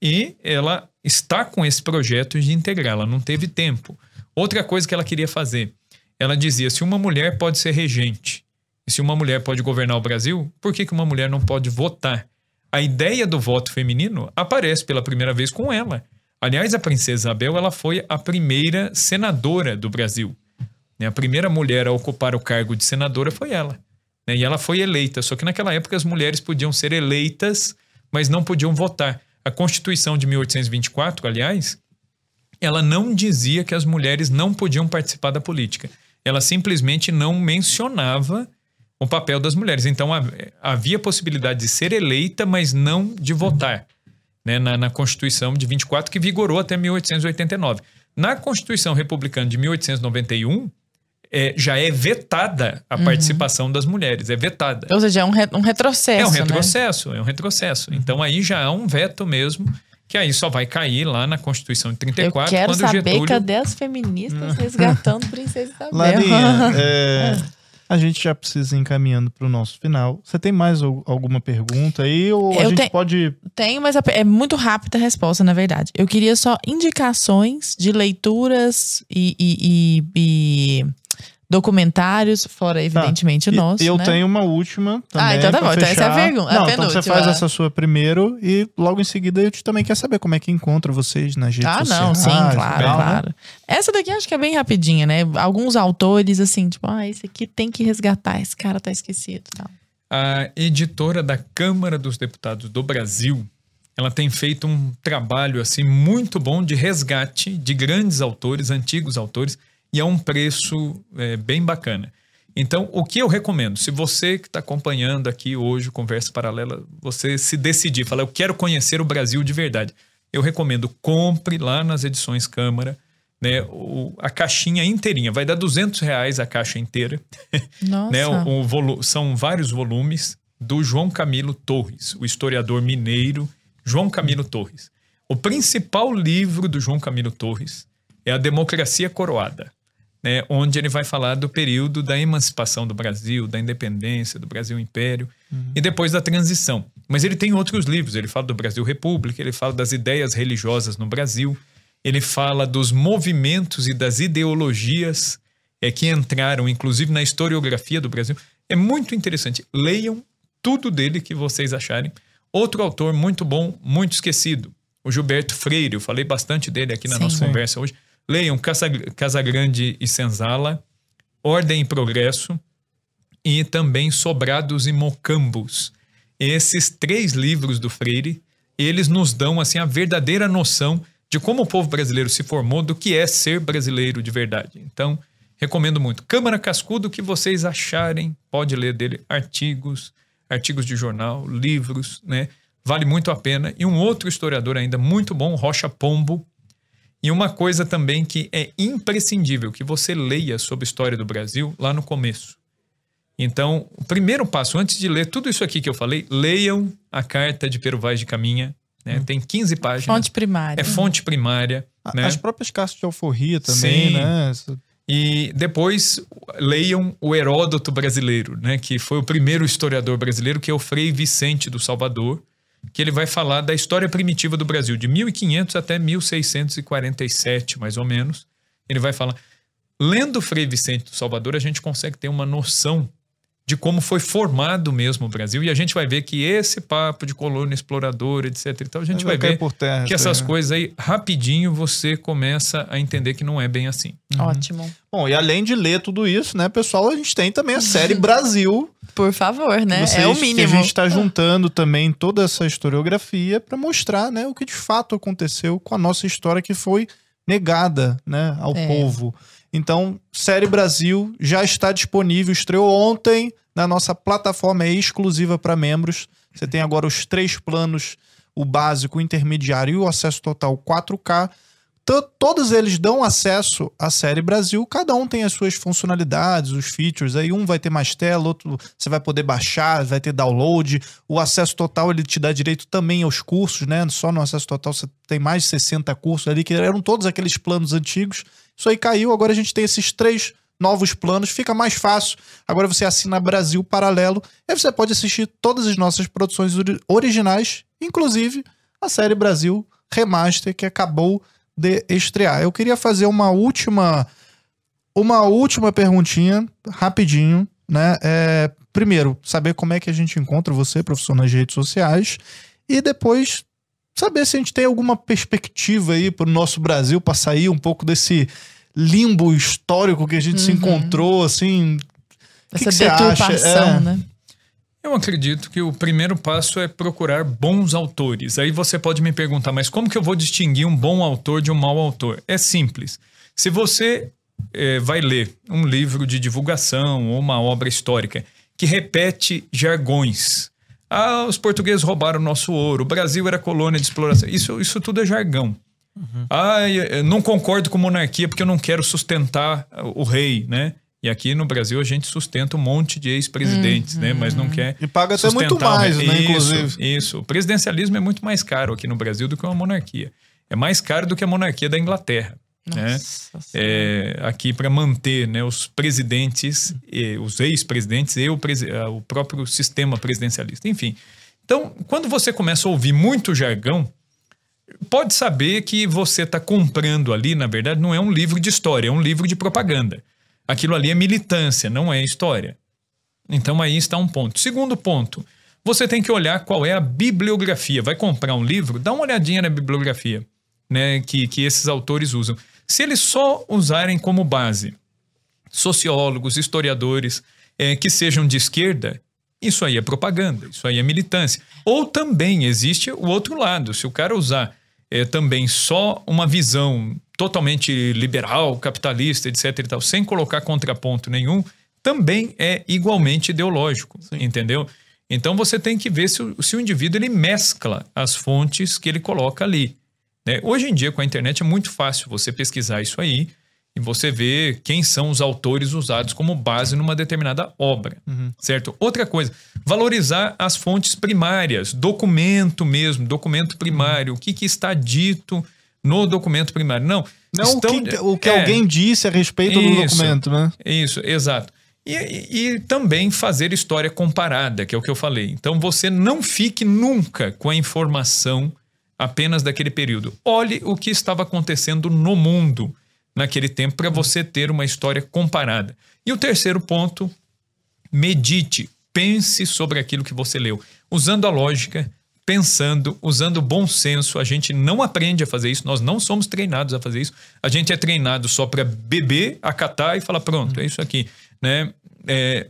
e ela está com esse projeto de integrar. Ela não teve tempo. Outra coisa que ela queria fazer, ela dizia: se uma mulher pode ser regente e se uma mulher pode governar o Brasil, por que, que uma mulher não pode votar? A ideia do voto feminino aparece pela primeira vez com ela. Aliás, a princesa Isabel ela foi a primeira senadora do Brasil. né? A primeira mulher a ocupar o cargo de senadora foi ela. né? E ela foi eleita. Só que naquela época as mulheres podiam ser eleitas, mas não podiam votar. A Constituição de 1824, aliás, ela não dizia que as mulheres não podiam participar da política. Ela simplesmente não mencionava o papel das mulheres. Então ha- havia possibilidade de ser eleita, mas não de votar. Né, na, na Constituição de 24, que vigorou até 1889. Na Constituição Republicana de 1891, é, já é vetada a Uhum. participação das mulheres. É vetada. Ou seja, é um, re- um retrocesso. É um né? retrocesso, é um retrocesso. Então aí já há um veto mesmo, que aí só vai cair lá na Constituição de Eu 34, quero quando saber Getúlio... cadê as feministas resgatando Princesa Isabel. Larinha, é, a gente já precisa ir encaminhando para o nosso final. Você tem mais al- alguma pergunta aí? Ou a Eu gente tenho- pode. Tenho, mas a- é muito rápida a resposta, na verdade. Eu queria só indicações de leituras e, e- e- e documentários, fora, evidentemente, o Tá. E- nosso. Eu né? tenho uma última também. Ah, então tá bom. Então essa é a fechar. pergunta- a Não, então você faz essa sua primeiro e logo em seguida eu te também quero saber como é que encontra vocês nas redes Ah, sociais. não, sim, claro, tal, né? claro. Essa daqui acho que é bem rapidinha, né? Alguns autores, assim, tipo, ah, esse aqui tem que resgatar, esse cara tá esquecido e tal. A editora da Câmara dos Deputados do Brasil, ela tem feito um trabalho assim muito bom de resgate de grandes autores, antigos autores, e a um preço é, bem bacana. Então, o que eu recomendo, se você que está acompanhando aqui hoje o Conversa Paralela, você se decidir, falar, eu quero conhecer o Brasil de verdade, eu recomendo, compre lá nas edições Câmara, né, o- a caixinha inteirinha, vai dar 200 reais a caixa inteira. Nossa. né, o, o volu- são vários volumes do João Camilo Torres, o historiador mineiro João Camilo Torres. O principal livro do João Camilo Torres é A Democracia Coroada, né, onde ele vai falar do período da emancipação do Brasil, da independência do Brasil Império e depois da transição. Mas ele tem outros livros, ele fala do Brasil República, ele fala das ideias religiosas no Brasil, ele fala dos movimentos e das ideologias é, que entraram, inclusive, na historiografia do Brasil. É muito interessante. Leiam tudo dele que vocês acharem. Outro autor muito bom, muito esquecido, o Gilberto Freire. Eu falei bastante dele aqui na Sim. nossa conversa hoje. Leiam Casa, Casagrande e Senzala, Ordem e Progresso e também Sobrados e Mocambos. esses três livros do Freire, eles nos dão assim a verdadeira noção de como o povo brasileiro se formou, do que é ser brasileiro de verdade. Então, recomendo muito. Câmara Cascudo, o que vocês acharem, pode ler dele artigos, artigos de jornal, livros, né? Vale muito a pena. E um outro historiador ainda muito bom, Rocha Pombo. E uma coisa também que é imprescindível que você leia sobre a história do Brasil lá no começo. Então, o primeiro passo, antes de ler tudo isso aqui que eu falei, leiam a carta de Pero Vaz de Caminha. Né? Tem 15 páginas. Fonte primária. É fonte primária. A- né? As próprias cartas de alforria também, Sim. né? E depois leiam o Heródoto brasileiro, né, que foi o primeiro historiador brasileiro, que é o Frei Vicente do Salvador, que ele vai falar da história primitiva do Brasil, de 1500 até 1647, mais ou menos. Ele vai falar. Lendo Frei Vicente do Salvador, a gente consegue ter uma noção de como foi formado mesmo o Brasil. E a gente vai ver que esse papo de colônia exploradora, etc. e tal, a gente Vai ver por terra que essas né? coisas aí, rapidinho, você começa a entender que não é bem assim. Ótimo. Bom, e além de ler tudo isso, né, pessoal, a gente tem também a série Brasil. Por favor, né? Vocês- é o Que mínimo. a gente está juntando também toda essa historiografia para mostrar, né, o que de fato aconteceu com a nossa história que foi negada, né, ao É. povo. Então, série Brasil já está disponível, estreou ontem na nossa plataforma é exclusiva para membros. Você tem agora os três planos, o básico, o intermediário e o acesso total 4K. To- Todos eles dão acesso à série Brasil, cada um tem as suas funcionalidades, os features. Aí um vai ter mais tela, outro você vai poder baixar, vai ter download. O acesso total ele te dá direito também aos cursos, né? Só no acesso total você tem mais de 60 cursos ali, que eram todos aqueles planos antigos. Isso aí caiu, agora a gente tem esses três novos planos, fica mais fácil. Agora você assina Brasil Paralelo, e você pode assistir todas as nossas produções ori- originais, inclusive a série Brasil Remaster, que acabou de estrear. Eu queria fazer uma última uma última perguntinha, rapidinho, né? É, primeiro, saber como é que a gente encontra você, professor, nas redes sociais, e depois saber se a gente tem alguma perspectiva aí para o nosso Brasil para sair um pouco desse limbo histórico que a gente se Uhum. encontrou, assim. O que Essa que você acha? deturpação, É. né? Eu acredito que o primeiro passo é procurar bons autores. Aí você pode me perguntar, mas como que eu vou distinguir um bom autor de um mau autor? É simples. Se você eh, vai ler um livro de divulgação ou uma obra histórica que repete jargões. Ah, os portugueses roubaram nosso ouro, o Brasil era colônia de exploração. Isso, isso tudo é jargão. Ah, eu não concordo com monarquia porque eu não quero sustentar o rei, né? E aqui no Brasil a gente sustenta um monte de ex-presidentes, né? Mas não quer. E paga até muito o mais, né, Isso, inclusive. Isso. O presidencialismo é muito mais caro aqui no Brasil do que uma monarquia. É mais caro do que a monarquia da Inglaterra. Né? É, aqui para manter né, os presidentes, e, os ex-presidentes e o, o próprio sistema presidencialista. Enfim. Então, quando você começa a ouvir muito jargão, pode saber que você está comprando ali, na verdade, não é um livro de história, é um livro de propaganda. Aquilo ali é militância, não é história. Então aí está um ponto. Segundo ponto, você tem que olhar qual é a bibliografia. Vai comprar um livro, dá uma olhadinha na bibliografia né, que, que esses autores usam. Se eles só usarem como base sociólogos, historiadores eh, que sejam de esquerda, isso aí é propaganda, isso aí é militância. Ou também existe o outro lado. Se o cara usar eh, também só uma visão totalmente liberal, capitalista, etc. e tal, sem colocar contraponto nenhum, também é igualmente ideológico, entendeu? Então você tem que ver se o, se o indivíduo ele mescla as fontes que ele coloca ali. Né? Hoje em dia, com a internet, é muito fácil você pesquisar isso aí e você ver quem são os autores usados como base numa determinada obra, certo? Outra coisa, valorizar as fontes primárias, documento mesmo, documento primário, o que, que está dito no documento primário. Não, Não o estão- que, o que é, alguém disse a respeito do isso, documento, né? Isso, exato. E, e- e também fazer história comparada, que é o que eu falei. Então você não fique nunca com a informação apenas daquele período. Olhe o que estava acontecendo no mundo naquele tempo para você ter uma história comparada. E o terceiro ponto, medite, pense sobre aquilo que você leu, usando a lógica, pensando, usando o bom senso. A gente não aprende a fazer isso, nós não somos treinados a fazer isso. A gente é treinado só para beber, acatar e falar: pronto, é isso aqui. Né? É,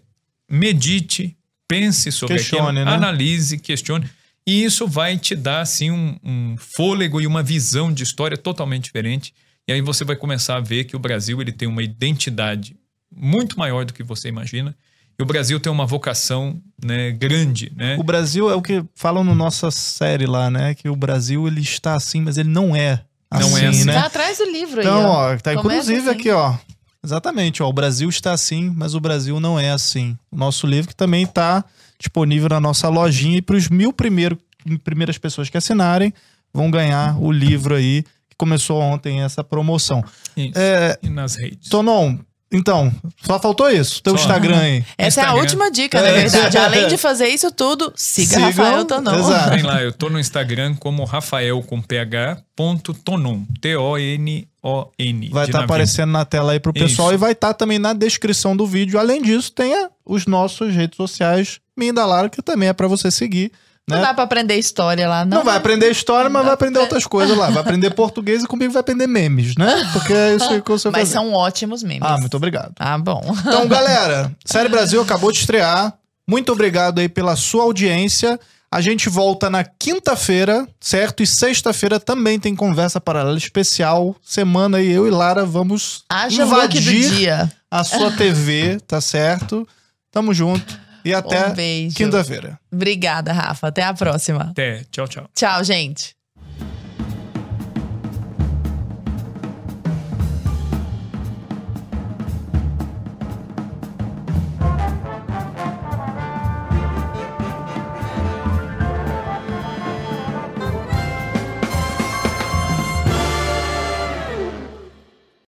medite, pense sobre Questione, aquilo, né? analise, questione. E isso vai te dar, assim, um, um fôlego e uma visão de história totalmente diferente. E aí você vai começar a ver que o Brasil ele tem uma identidade muito maior do que você imagina. E o Brasil tem uma vocação né, grande, né? O Brasil é o que falam no nossa série lá, né? Que o Brasil ele está assim, mas ele não é assim, Não é assim. né? Tá atrás do livro aí. Então, ó. ó, tá inclusive assim. aqui, ó. Exatamente, ó. O Brasil está assim, mas o Brasil não é assim. O nosso livro que também está disponível na nossa lojinha e para os mil primeiro, primeiras pessoas que assinarem vão ganhar o livro aí que começou ontem essa promoção. Isso. É, E nas redes. Tonon, então, só faltou isso. Teu Só. Instagram aí. Essa é a Instagram. última dica, na É. verdade. Além de fazer isso tudo, siga Sigam, Rafael Tonon. exato. Vem lá, eu tô no Instagram como Rafael com PH ponto Tonon. T-O-N-O-N. Vai estar navio. aparecendo na tela aí pro pessoal Isso. e vai estar também na descrição do vídeo. Além disso, tenha os nossos redes sociais, Minda Lara, que também é para você seguir. Né? Não dá pra aprender história lá, não. Não, vai né? aprender história, mas vai aprender outras coisas lá. Vai aprender português e comigo vai aprender memes, né? Porque é isso que eu sei Mas fazer. são ótimos memes. Ah, muito obrigado. Ah, bom. Então, galera, Série Brasil acabou de estrear. Muito obrigado aí pela sua audiência. A gente volta na quinta-feira, certo? E sexta-feira também tem conversa paralela especial. Semana aí eu e Lara vamos Haja invadir a sua TV, tá certo? Tamo junto. E até Um quinta-feira. Obrigada, Rafa. Até a próxima. Até. Tchau, tchau. Tchau, gente.